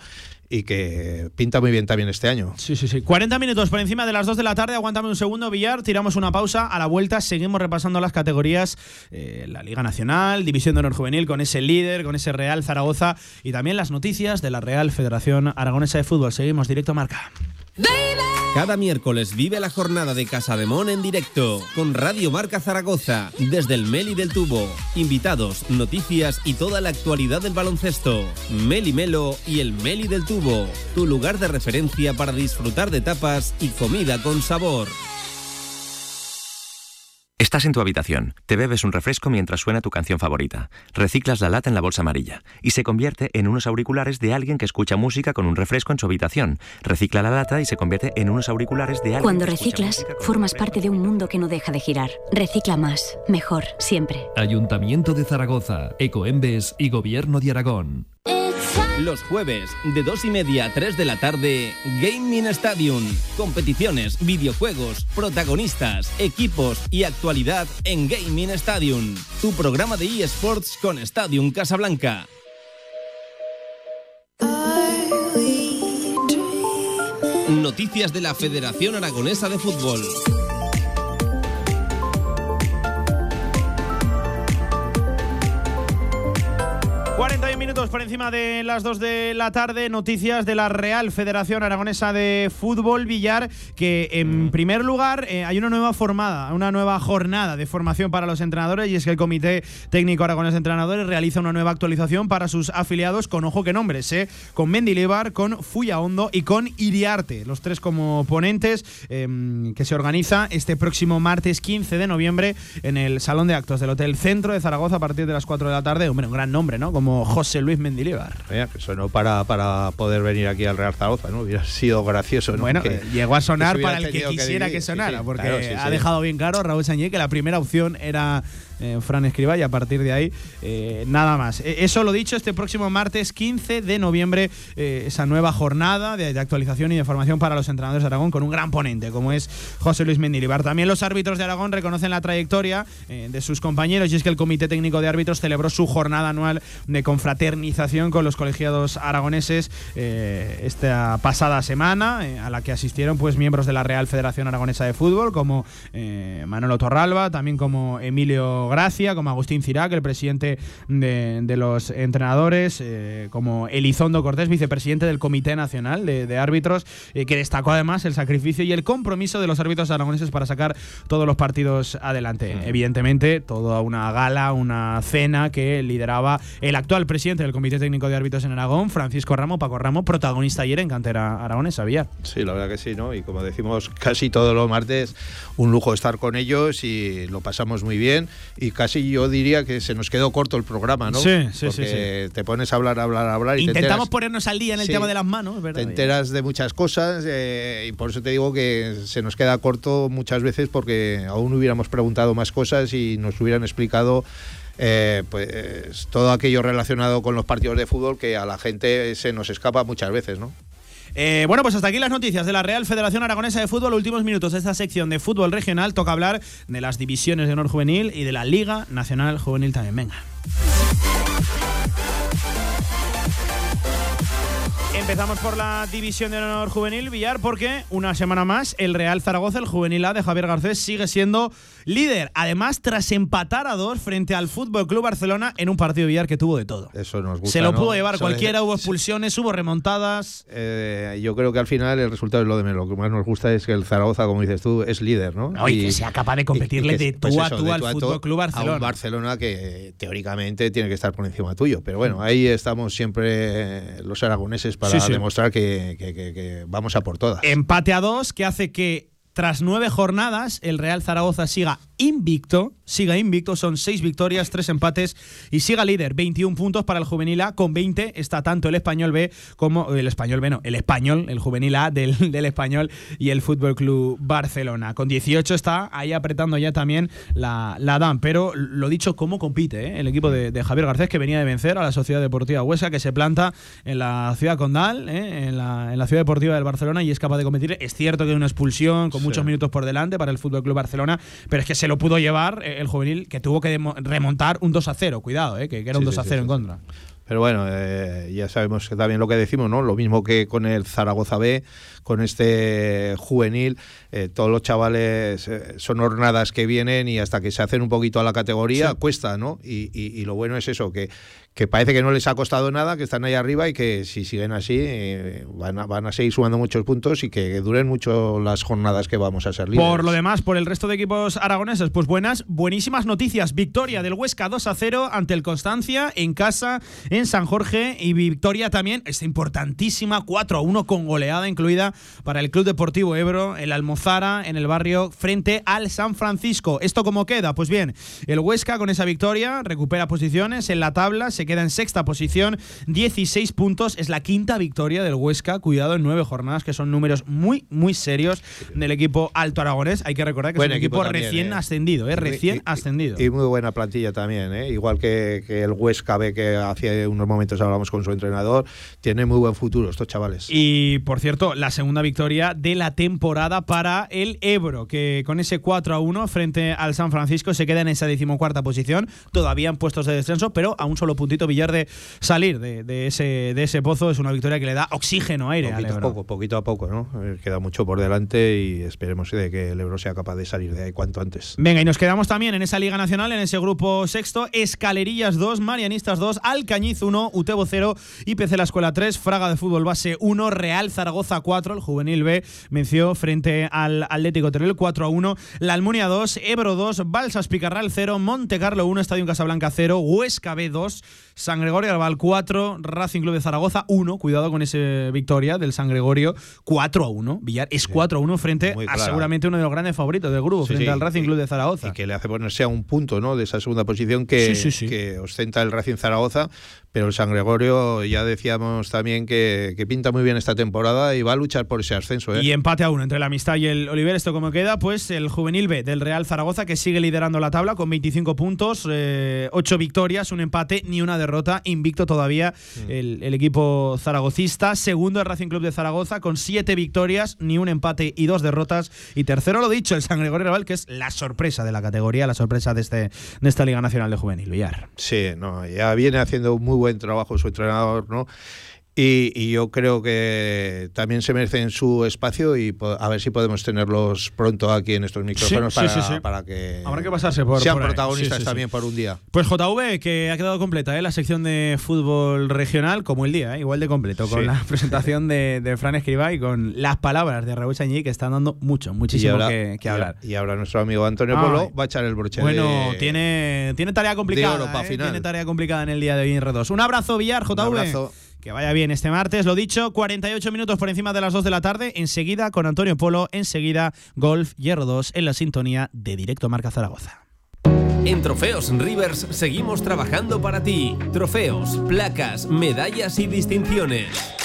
S21: y que pinta muy bien también este año.
S2: Sí, sí, sí. 40 minutos por encima de las 2 de la tarde. Aguántame un segundo, Villar. Tiramos una pausa. A la vuelta seguimos repasando las categorías. eh, la Liga Nacional, División de Honor Juvenil, con ese líder, con ese Real Zaragoza. Y también las noticias de la Real Federación Aragonesa de Fútbol. Seguimos directo marca.
S3: Cada miércoles vive la jornada de Casa de Mon en directo con Radio Marca Zaragoza desde el Meli del Tubo. Invitados, noticias y toda la actualidad del baloncesto. Meli Melo y el Meli del Tubo, tu lugar de referencia para disfrutar de tapas y comida con sabor.
S24: Estás en tu habitación, te bebes un refresco mientras suena tu canción favorita, reciclas la lata en la bolsa amarilla y se convierte en unos auriculares de alguien que escucha música con un refresco en su habitación. Recicla la lata y se convierte en unos auriculares de alguien
S25: Cuando
S24: que escucha
S25: reciclas, formas parte de un mundo que no deja de girar. Recicla más, mejor, siempre.
S26: Ayuntamiento de Zaragoza, Ecoembes y Gobierno de Aragón.
S3: Los jueves, de 2 y media a 3 de la tarde, Gaming Stadium. Competiciones, videojuegos, protagonistas, equipos y actualidad en Gaming Stadium. Tu programa de eSports con Stadium Casablanca. Noticias de la Federación Aragonesa de Fútbol.
S2: 41 minutos por encima de las 2 de la tarde, noticias de la Real Federación Aragonesa de Fútbol Villar, que en primer lugar eh, hay una nueva formada, una nueva jornada de formación para los entrenadores y es que el Comité Técnico Aragonés de Entrenadores realiza una nueva actualización para sus afiliados con ojo que nombres, eh, con Mendilibar, con Fuya Hondo y con Iriarte, los tres como ponentes eh, que se organiza este próximo martes 15 de noviembre en el Salón de Actos del Hotel Centro de Zaragoza a partir de las 4 de la tarde. Hombre, un gran nombre, ¿no? Como José José Luis Mendilibar.
S21: Que sonó para, para poder venir aquí al Real Zaragoza, ¿no? Hubiera sido gracioso, ¿no?
S2: Bueno,
S21: Que-
S2: eh, llegó a sonar para el que quisiera que, sonara, porque
S21: claro, sí,
S2: ha
S21: sí.
S2: dejado bien claro Raúl Sánchez que la primera opción era eh, Fran Escriba y a partir de ahí eh, nada más. Eh, eso lo dicho, este próximo martes 15 de noviembre, esa nueva jornada de, actualización y de formación para los entrenadores de Aragón con un gran ponente como es José Luis Mendilibar. También los árbitros de Aragón reconocen la trayectoria de sus compañeros y es que el Comité Técnico de Árbitros celebró su jornada anual de confraternización con los colegiados aragoneses esta pasada semana, a la que asistieron pues miembros de la Real Federación Aragonesa de Fútbol, como Manolo Torralba, también como Emilio Gracia, como Agustín Cirac, el presidente de, de los entrenadores, eh, como Elizondo Cortés, vicepresidente del Comité Nacional de, de Árbitros, eh, que destacó además el sacrificio y el compromiso de los árbitros aragoneses para sacar todos los partidos adelante. Evidentemente, toda una gala, una cena que lideraba el actual presidente del Comité Técnico de Árbitros en Aragón, Francisco Ramo, Paco Ramo, protagonista ayer en cantera aragonesa, Villar.
S21: Sí, la verdad que sí, ¿no? Y como decimos casi todos los martes, un lujo estar con ellos y lo pasamos muy bien. Y casi yo diría que se nos quedó corto el programa, ¿no?
S2: Sí, sí,
S21: Porque te pones a hablar, hablar, hablar y te
S2: Intentamos
S21: enteras-
S2: ponernos al día en el
S21: Sí.
S2: tema de las manos,
S21: te
S2: ¿verdad?
S21: enteras de muchas cosas eh, y por eso te digo que se nos queda corto muchas veces porque aún hubiéramos preguntado más cosas y nos hubieran explicado eh, pues todo aquello relacionado con los partidos de fútbol que a la gente se nos escapa muchas veces, ¿no?
S2: Eh, bueno, pues hasta aquí las noticias de la Real Federación Aragonesa de Fútbol. Últimos minutos de esta sección de fútbol regional. Toca hablar de las divisiones de honor juvenil y de la Liga Nacional Juvenil también. Venga. Empezamos por la división de honor juvenil, Villar, porque una semana más el Real Zaragoza, el juvenil A de Javier Garcés, sigue siendo líder. Además, tras empatar a dos frente al Fútbol Club Barcelona en un partido Villar que tuvo de todo.
S21: Eso nos gusta.
S2: Se lo
S21: ¿no?
S2: pudo llevar
S21: Eso
S2: cualquiera,
S21: es-
S2: hubo expulsiones, hubo remontadas.
S21: Eh, yo creo que al final el resultado es lo de menos. Lo que más nos gusta es que el Zaragoza, como dices tú, es líder, ¿no?
S2: No, y que sea capaz de competirle de tú a tú al Fútbol Club
S21: A
S2: Barcelona.
S21: un Barcelona que teóricamente tiene que estar por encima tuyo. Pero bueno, ahí estamos siempre eh, los aragoneses para
S2: Sí, sí.
S21: demostrar que- que vamos a por todas.
S2: Empate a dos que hace que tras nueve jornadas el Real Zaragoza siga invicto, siga invicto, son seis victorias, tres empates y siga líder, 21 puntos para el juvenil A, con 20 está tanto el español B como el español B, no, el español, el juvenil A del, del español y el Fútbol Club Barcelona. Con 18 está ahí apretando ya también la, la DAM, pero lo dicho, ¿cómo compite eh? el equipo de, de Javier Garcés que venía de vencer a la Sociedad Deportiva Huesca que se planta en la ciudad condal, eh, en, la, en la ciudad deportiva del Barcelona y es capaz de competir. Es cierto que hay una expulsión con muchos minutos por delante para el Fútbol Club Barcelona, pero es que se lo pudo llevar eh, el juvenil que tuvo que remontar un 2 a 0. Cuidado, eh, que, que era un
S21: Sí,
S2: 2
S21: sí,
S2: a
S21: sí,
S2: 0
S21: sí,
S2: en contra.
S21: Pero bueno, eh, ya sabemos que también lo que decimos, ¿no? Lo mismo que con el Zaragoza B, con este juvenil, eh, todos los chavales eh, son jornadas que vienen y hasta que se hacen un poquito a la categoría
S2: Sí.
S21: cuesta, ¿no? Y, y- y lo bueno es eso, que, que parece que no les ha costado nada, que están ahí arriba y que si siguen así eh, van, a, van a seguir sumando muchos puntos y que duren mucho las jornadas que vamos a ser líderes.
S2: Por lo demás, por el resto de equipos aragoneses, pues buenas, buenísimas noticias. Victoria del Huesca 2 a 0 ante el Constancia en casa en San Jorge y victoria también, esta importantísima 4 a 1 con goleada incluida para el Club Deportivo Ebro, el Almozara en el barrio frente al San Francisco. ¿Esto cómo queda? Pues bien, el Huesca con esa victoria recupera posiciones en la tabla, se queda en sexta posición, 16 puntos, es la quinta victoria del Huesca, cuidado en nueve jornadas, que son números muy, muy serios del equipo alto aragonés. Hay que recordar que
S21: Buen
S2: es un equipo,
S21: también,
S2: recién
S21: eh.
S2: ascendido, ¿eh? recién
S21: Y- y-
S2: ascendido.
S21: Y muy buena plantilla también, ¿eh? igual que, que el Huesca B, que hace unos momentos hablamos con su entrenador, tiene muy buen futuro estos chavales.
S2: Y por cierto, la segunda victoria de la temporada para el Ebro, que con ese 4 a 1 frente al San Francisco se queda en esa decimocuarta posición, todavía en puestos de descenso, pero a un solo puntito Villar de salir de, de ese, de ese pozo. Es una victoria que le da oxígeno, aire al
S21: Poquito a
S2: Ebro.
S21: poco, poquito a poco, ¿no? Eh, Queda mucho por delante y esperemos de que el Ebro sea capaz de salir de ahí cuanto antes.
S2: Venga, y nos quedamos también en esa Liga Nacional, en ese grupo sexto, Escalerillas 2, Marianistas 2, Alcañiz 1, Utebo 0, IPC La Escuela 3, Fraga de Fútbol Base 1, Real Zaragoza 4, el Juvenil B venció frente al Atlético Teruel 4 a 1, La Almunia 2, Ebro 2, Balsas Picarral 0, Monte Carlo 1, Estadio Casablanca 0, Huesca B 2, San Gregorio Albal 4, Racing Club de Zaragoza 1, cuidado con esa victoria del San Gregorio 4 a 1, Villar es 4 a 1 frente
S21: Muy
S2: a
S21: clara.
S2: seguramente uno de los grandes favoritos del grupo,
S21: Sí,
S2: frente
S21: sí,
S2: al Racing
S21: y-
S2: Club de Zaragoza.
S21: Y que le hace ponerse a un punto, ¿no? De esa segunda posición que,
S2: sí.
S21: que ostenta el Racing Zaragoza, pero el San Gregorio ya decíamos también que, que, pinta muy bien esta temporada y va a luchar por ese ascenso. ¿eh?
S2: Y empate a uno entre la Amistad y el Oliver. Esto como queda, pues el juvenil B del Real Zaragoza que sigue liderando la tabla con 25 puntos, eh, 8 victorias, un empate ni una derrota, invicto todavía mm. el, el, equipo zaragocista. Segundo el Racing Club de Zaragoza con 7 victorias, ni un empate y dos derrotas. Y tercero lo dicho, el San Gregorio Real, que es la sorpresa de la categoría, la sorpresa de, este, de esta Liga Nacional de Juvenil. Villar.
S21: Sí, no, ya viene haciendo muy buen trabajo su entrenador, ¿no? Y, y, yo creo que también se merecen su espacio y a ver si podemos tenerlos pronto aquí en estos micrófonos
S2: sí,
S21: para,
S2: sí, sí,
S21: para, que
S2: Habrá que pasarse por,
S21: sean
S2: por
S21: protagonistas también por un día.
S2: Pues JV, que ha quedado completa ¿eh? la sección de fútbol regional, como el día, ¿eh? igual de completo, con la presentación de, de, Fran Escribá y con las palabras de Raúl Chañí, que están dando mucho, muchísimo
S21: ahora,
S2: que, que, hablar.
S21: Y ahora nuestro amigo Antonio Polo va a echar el broche
S2: Bueno,
S21: de,
S2: tiene, tiene tarea complicada.
S21: Europa
S2: ¿eh?
S21: final.
S2: Tiene tarea complicada en el día de hoy en R2. Un abrazo, Villar, JV.
S21: Un abrazo.
S2: Que vaya bien este martes, lo dicho, 48 minutos por encima de las 2 de la tarde, enseguida con Antonio Polo, enseguida Golf Hierro 2 en la sintonía de Directo Marca Zaragoza.
S3: En Trofeos Rivers seguimos trabajando para ti. Trofeos, placas, medallas y distinciones.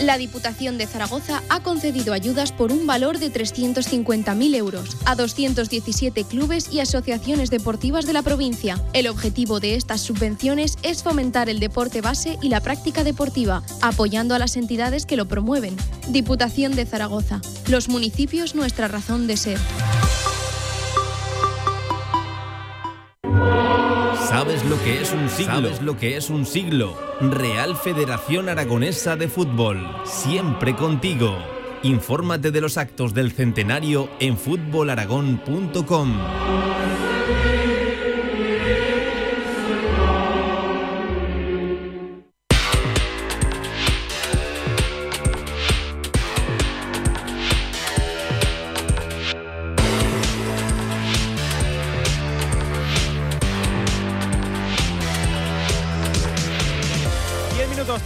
S27: La Diputación de Zaragoza ha concedido ayudas por un valor de 350.000 euros a 217 clubes y asociaciones deportivas de la provincia. El objetivo de estas subvenciones es fomentar el deporte base y la práctica deportiva, apoyando a las entidades que lo promueven. Diputación de Zaragoza. Los municipios nuestra razón de ser.
S3: ¿Sabes lo que es un siglo? ¿Sabes lo que es un siglo? Real Federación Aragonesa de Fútbol, siempre contigo. Infórmate de los actos del centenario en fútbolaragón.com.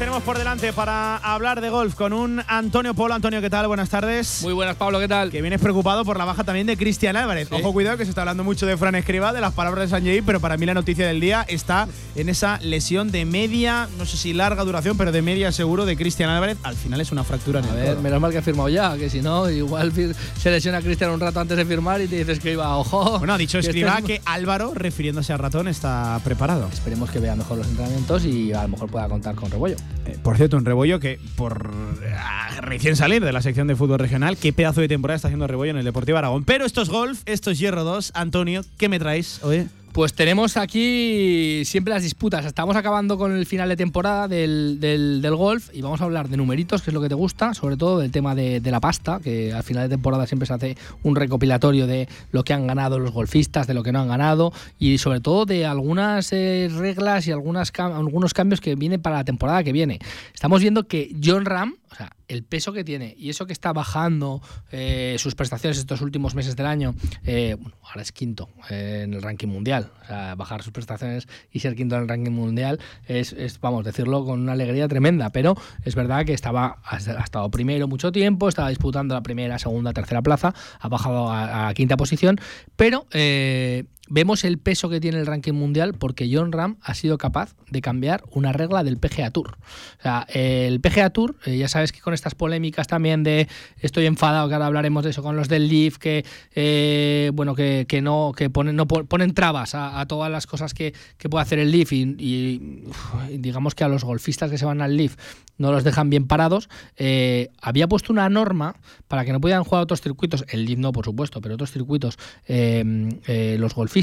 S2: tenemos por delante para hablar de golf con un Antonio Polo. Antonio, ¿qué tal? Buenas tardes.
S28: Muy buenas, Pablo, ¿qué tal?
S2: Que vienes preocupado por la baja también de Cristian Álvarez.
S28: Sí.
S2: Ojo, cuidado, que se está hablando mucho de Fran Escriba, de las palabras de Sanjay, pero para mí la noticia del día está en esa lesión de media, no sé si larga duración, pero de media seguro de Cristian Álvarez. Al final es una fractura en
S28: A
S2: el
S28: ver, menos mal que ha firmado ya, que si no, igual se lesiona a Cristian un rato antes de firmar y te dice Escriba, ojo.
S2: Bueno, ha dicho
S28: que
S2: Escriba
S28: este es-
S2: que Álvaro, refiriéndose a Ratón, está preparado.
S28: Esperemos que vea mejor los entrenamientos y a lo mejor pueda contar con Rebollo.
S2: Eh, por cierto, un Rebollo que por ah, recién salir de la sección de fútbol regional, qué pedazo de temporada está haciendo Rebollo en el Deportivo Aragón. Pero esto es golf, esto es Hierro 2. Antonio, ¿qué me traes hoy?
S28: Pues tenemos aquí siempre las disputas. Estamos acabando con el final de temporada del, del- golf y vamos a hablar de numeritos, que es lo que te gusta, sobre todo del tema de, la pasta, que al final de temporada siempre se hace un recopilatorio de lo que han ganado los golfistas, de lo que no han ganado y sobre todo de algunas eh, reglas y algunas algunos cambios que vienen para la temporada que viene. Estamos viendo que John Ram, o sea, el peso que tiene y eso que está bajando eh, sus prestaciones estos últimos meses del año, eh, bueno, ahora es quinto eh, en el ranking mundial. O sea, bajar sus prestaciones y ser quinto en el ranking mundial es, vamos, decirlo con una alegría tremenda. Pero es verdad que estaba, ha ha estado primero mucho tiempo, estaba disputando la primera, segunda, tercera plaza, ha bajado a, a quinta posición, pero eh, vemos el peso que tiene el ranking mundial porque John Ram ha sido capaz de cambiar una regla del PGA Tour. O sea, el PGA Tour, eh, ya sabes que con estas polémicas también de estoy enfadado, que ahora hablaremos de eso con los del Leaf, que eh, bueno, que, que no, que ponen, no po- ponen trabas a, todas las cosas que, que puede hacer el Leaf y, digamos que a los golfistas que se van al Leaf no los dejan bien parados. eh, había puesto una norma para que no pudieran jugar otros circuitos, el Leaf no, por supuesto, pero otros circuitos, los golfistas,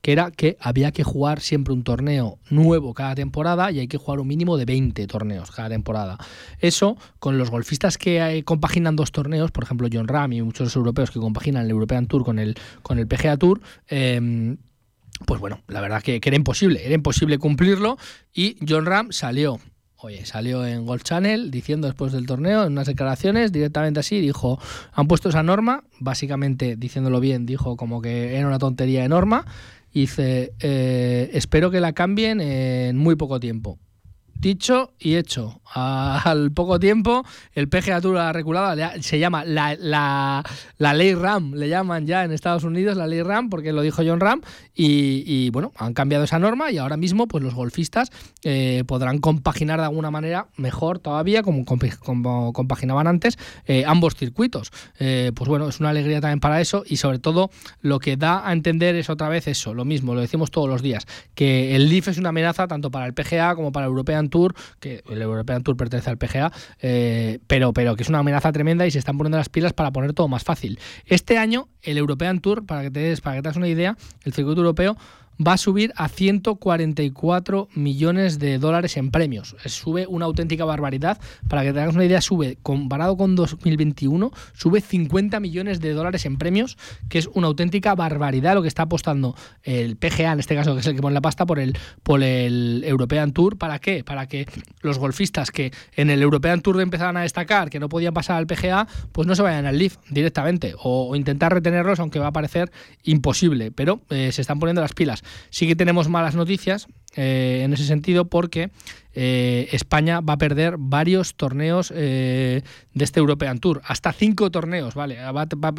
S28: que era que había que jugar siempre un torneo nuevo cada temporada y hay que jugar un mínimo de 20 torneos cada temporada. Eso, con los golfistas que eh, compaginan dos torneos, por ejemplo John Ram y muchos europeos que compaginan el European Tour con el, con el PGA Tour, eh, pues bueno, la verdad que, que era imposible, era imposible cumplirlo y John Ram salió. Oye, salió en Golf Channel diciendo después del torneo, en unas declaraciones, directamente así, dijo, han puesto esa norma, básicamente, diciéndolo bien, dijo como que era una tontería de norma, y dice, eh, espero que la cambien en muy poco tiempo. Dicho y hecho. Al poco tiempo, el PGA Tour ha reculado, se llama la, la, la, ley RAM, le llaman ya en Estados Unidos la ley RAM, porque lo dijo John Ram, y, y bueno, han cambiado esa norma y ahora mismo pues los golfistas eh, podrán compaginar de alguna manera mejor todavía, como, como compaginaban antes, eh, ambos circuitos. Eh, pues bueno, es una alegría también para eso y sobre todo lo que da a entender es otra vez eso, lo mismo, lo decimos todos los días, que el LIF es una amenaza tanto para el PGA como para el European Tour, que el European Tour pertenece al PGA, eh, pero, pero que es una amenaza tremenda y se están poniendo las pilas para poner todo más fácil. Este año, el European Tour, para que te des, para que te das una idea, el circuito europeo va a subir a 144 millones de dólares en premios. Sube una auténtica barbaridad. Para que te hagas una idea, sube, comparado con 2021, sube 50 millones de dólares en premios, que es una auténtica barbaridad lo que está apostando el PGA, en este caso, que es el que pone la pasta, por el, por el European Tour. ¿Para qué? Para que los golfistas que en el European Tour empezaban a destacar, que no podían pasar al PGA, pues no se vayan al Leaf directamente. O, intentar retenerlos, aunque va a parecer imposible. Pero eh, se están poniendo las pilas. Sí que tenemos malas noticias eh, en ese sentido porque eh, España va a perder varios torneos eh, de este European Tour, hasta cinco torneos, ¿vale?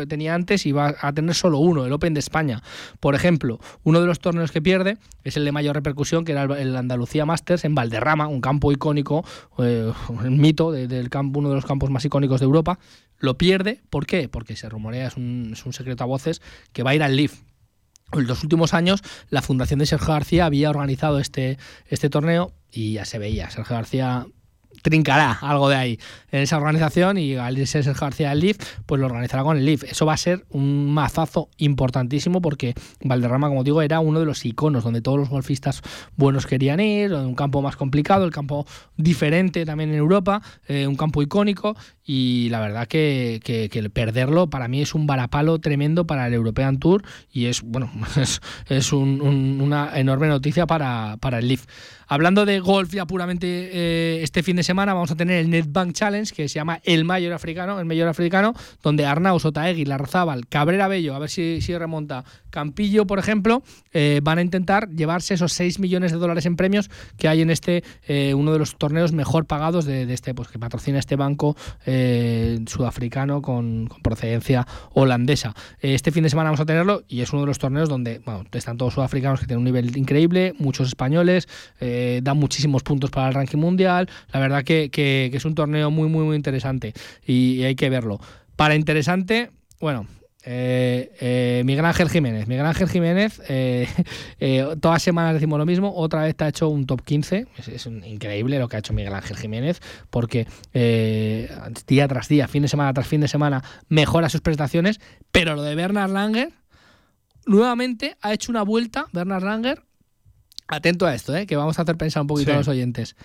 S28: tenía antes y va a tener solo uno, el Open de España. Por ejemplo, uno de los torneos que pierde es el de mayor repercusión, que era el Andalucía Masters en Valderrama, un campo icónico, el mito del campo, uno de los campos más icónicos de Europa. Lo pierde, ¿por qué? Porque se rumorea, es un, es un secreto a voces, que va a ir al Leaf en los últimos años, la Fundación de Sergio García había organizado este, este torneo y ya se veía. Sergio García trincará algo de ahí en esa organización y al Sergio García del LIF, pues lo organizará con el LIF. Eso va a ser un mazazo importantísimo porque Valderrama, como digo, era uno de los iconos donde todos los golfistas buenos querían ir, un campo más complicado, el campo diferente también en Europa, eh, un campo icónico y la verdad que, que, perderlo para mí es un varapalo tremendo para el European Tour y es, bueno, es, es una enorme noticia para, para el LIF. Hablando de golf ya puramente eh, este fin de semana vamos a tener el Netbank Challenge que se llama el Mayor Africano, el Mayor Africano, donde Arnaus, Otaegui, Larzábal, Cabrera Bello, a ver si, si remonta, Campillo, por ejemplo, eh, van a intentar llevarse esos 6 millones de dólares en premios que hay en este, eh, uno de los torneos mejor pagados de, este, pues que patrocina este banco sudafricano con, procedencia holandesa. este fin de semana vamos a tenerlo y es uno de los torneos donde bueno, están todos sudafricanos que tienen un nivel increíble, muchos españoles, eh, da muchísimos puntos para el ranking mundial. La verdad que, es un torneo muy, muy, muy interesante y, hay que verlo. Para interesante, bueno, eh, eh, Miguel Ángel Jiménez. Miguel Ángel Jiménez, todas semanas decimos lo mismo, otra vez te ha hecho un top 15. Es, increíble lo que ha hecho Miguel Ángel Jiménez, porque día tras día, fin de semana tras fin de semana, mejora sus prestaciones. Pero lo de Bernard Langer, nuevamente ha hecho una vuelta, Bernard Langer, atento a esto, ¿eh? que vamos a hacer pensar un poquito a los oyentes.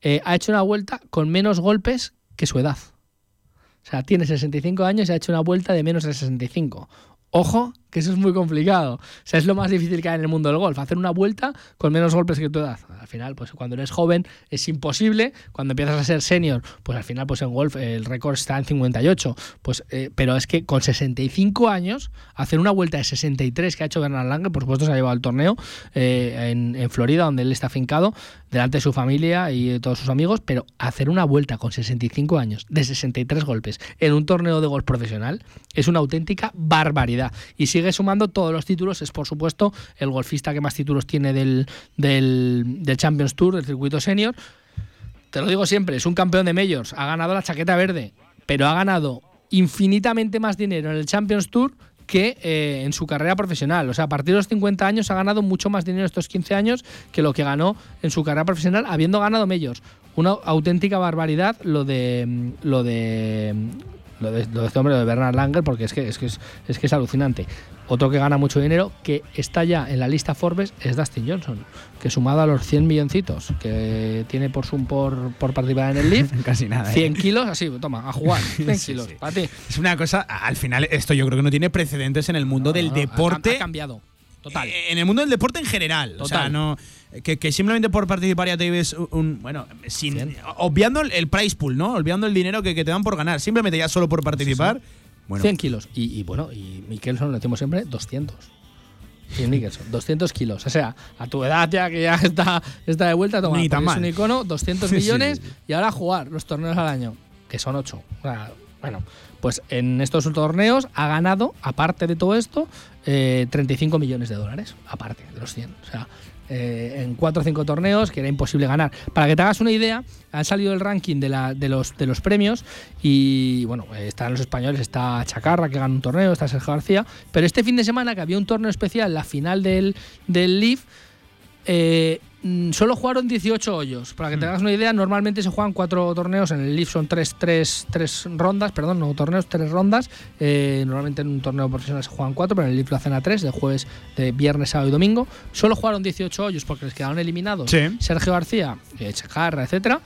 S28: Eh, ha hecho una vuelta con menos golpes que su edad. O sea, tiene 65 años y ha hecho una vuelta de menos de 65. Ojo, que eso es muy complicado. O sea, es lo más difícil que hay en el mundo del golf, hacer una vuelta con menos golpes que tu edad. Al final, pues cuando eres joven es imposible, cuando empiezas a ser senior, pues al final pues en golf el récord está en 58, pues eh, pero es que con 65 años hacer una vuelta de 63 que ha hecho Bernard Lange, por supuesto se ha llevado al torneo eh, en, en, Florida donde él está afincado delante de su familia y de todos sus amigos, pero hacer una vuelta con 65 años de 63 golpes en un torneo de golf profesional es una auténtica barbaridad y sigue sumando todos los títulos. Es, por supuesto, el golfista que más títulos tiene del, del, Champions Tour, del circuito senior. Te lo digo siempre, es un campeón de Majors, ha ganado la chaqueta verde, pero ha ganado infinitamente más dinero en el Champions Tour que eh, en su carrera profesional. O sea, a partir de los 50 años ha ganado mucho más dinero estos 15 años que lo que ganó en su carrera profesional habiendo ganado Majors. Una auténtica barbaridad lo de lo de lo de, este hombre, lo de Bernard Langer, porque es que es, que es, que es alucinante. Otro que gana mucho dinero, que está ya en la lista Forbes, es Dustin Johnson, que sumado a los 100 milloncitos que tiene por, por, por participar en el Leaf,
S2: casi nada.
S28: 100 ¿eh? kilos, así, toma, a jugar. 100 kilos, para ti.
S2: Es una cosa, al final, esto yo creo que no tiene precedentes en el mundo del deporte.
S28: Ha, cambiado. Total.
S2: En el mundo del deporte en general. Total. O sea, no que, simplemente por participar ya te ves un, bueno, sin, obviando el, price pool, ¿no? Olvidando el dinero que, te dan por ganar, simplemente ya solo por participar.
S28: Bueno. 100 kilos. Y, bueno, y Mikkelson lo decimos siempre, 200. Phil Mickelson, 200 kilos. O sea, a tu edad ya que ya está, está de vuelta, toma,
S2: Ni tan mal.
S28: un icono, 200
S2: Sí, sí,
S28: millones
S2: sí.
S28: y ahora jugar los torneos al año, que son 8. bueno, pues en estos torneos ha ganado, aparte de todo esto, eh, 35 millones de dólares, aparte de los 100. O sea, eh, en 4 o 5 torneos que era imposible ganar. Para que te hagas una idea, han salido el ranking de, la, de, los, de los premios y bueno, eh, están los españoles, está Chacarra que gana un torneo, está Sergio García, pero este fin de semana que había un torneo especial, la final del, del Leaf, eh, solo jugaron 18 hoyos. Para que te hagas una idea, normalmente se juegan cuatro torneos. En el Leaf son tres, tres, tres rondas, perdón, no torneos, tres rondas. Eh, normalmente en un torneo profesional se juegan cuatro, pero en el Leaf lo hacen a tres, de jueves, de viernes, sábado y domingo. Solo jugaron 18 hoyos porque les quedaron eliminados
S2: Sí.
S28: Sergio García, eh, Chacarra, etcétera.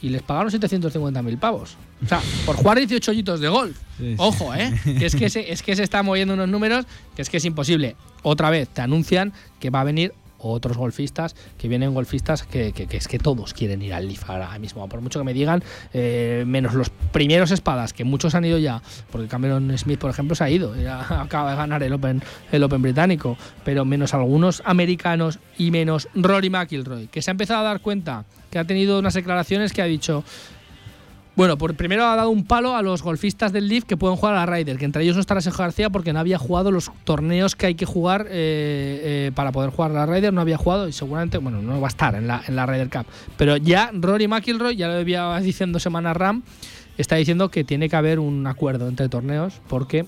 S28: Y les pagaron 750.000 pavos. O sea, por jugar 18 hoyitos de golf.
S2: Sí.
S28: Ojo, ¿eh? Que es que, se, es que se están moviendo unos números que es que es imposible. Otra vez te anuncian que va a venir otros golfistas, que vienen golfistas que, es que todos quieren ir al Leaf ahora mismo. Por mucho que me digan, eh, menos los primeros espadas, que muchos han ido ya, porque Cameron Smith, por ejemplo, se ha ido, acaba de ganar el Open, el Open británico, pero menos algunos americanos y menos Rory McIlroy, que se ha empezado a dar cuenta que ha tenido unas declaraciones que ha dicho, bueno, por primero ha dado un palo a los golfistas del Leaf que pueden jugar a la Ryder, que entre ellos no estará Sergio García porque no había jugado los torneos que hay que jugar eh, eh, para poder jugar a la Ryder, no había jugado y seguramente, bueno, no va a estar en la, en Ryder Cup. Pero ya Rory McIlroy, ya lo había diciendo Semana Ram, está diciendo que tiene que haber un acuerdo entre torneos porque,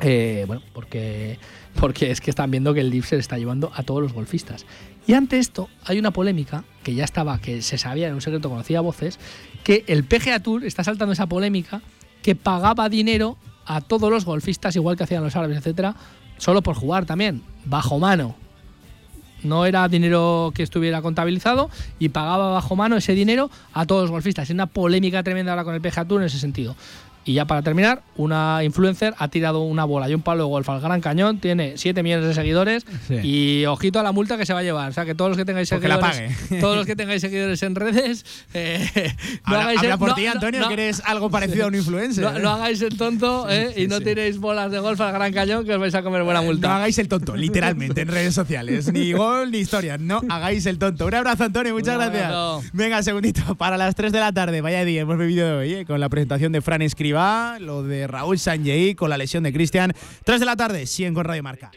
S28: eh, bueno, porque, porque es que están viendo que el Leaf se le está llevando a todos los golfistas. Y ante esto hay una polémica que ya estaba, que se sabía en un secreto, conocía voces, que el PGA Tour está saltando esa polémica que pagaba dinero a todos los golfistas, igual que hacían los árabes, etcétera, solo por jugar también, bajo mano. No era dinero que estuviera contabilizado y pagaba bajo mano ese dinero a todos los golfistas. Es una polémica tremenda ahora con el PGA Tour en ese sentido. Y ya para terminar, una influencer ha tirado una bola y un palo de golf al Gran Cañón, tiene 7 millones de seguidores
S2: Sí.
S28: y ojito a la multa que se va a llevar. O sea, que todos los que tengáis
S2: que la
S28: seguidores,
S2: pague.
S28: todos los que tengáis seguidores en redes, eh, no
S2: Habla,
S28: hagáis
S2: habla
S28: el-
S2: por
S28: no-
S2: ti, Antonio,
S28: no-
S2: que eres algo parecido a un influencer.
S28: no,
S2: ¿eh?
S28: no hagáis el tonto eh, y no tiréis bolas de golf al Gran Cañón que os vais a comer buena multa.
S2: No hagáis el tonto, literalmente, en redes sociales. Ni gol ni historia. No hagáis el tonto. Un abrazo, Antonio. Muchas gracias. Venga, segundito. Para las 3 de la tarde, vaya día hemos vivido hoy, ¿eh? con la presentación de Fran Lo de Raúl Sanjei, con la lesión de Cristian. 3 de la tarde, 100 con Radio Marca.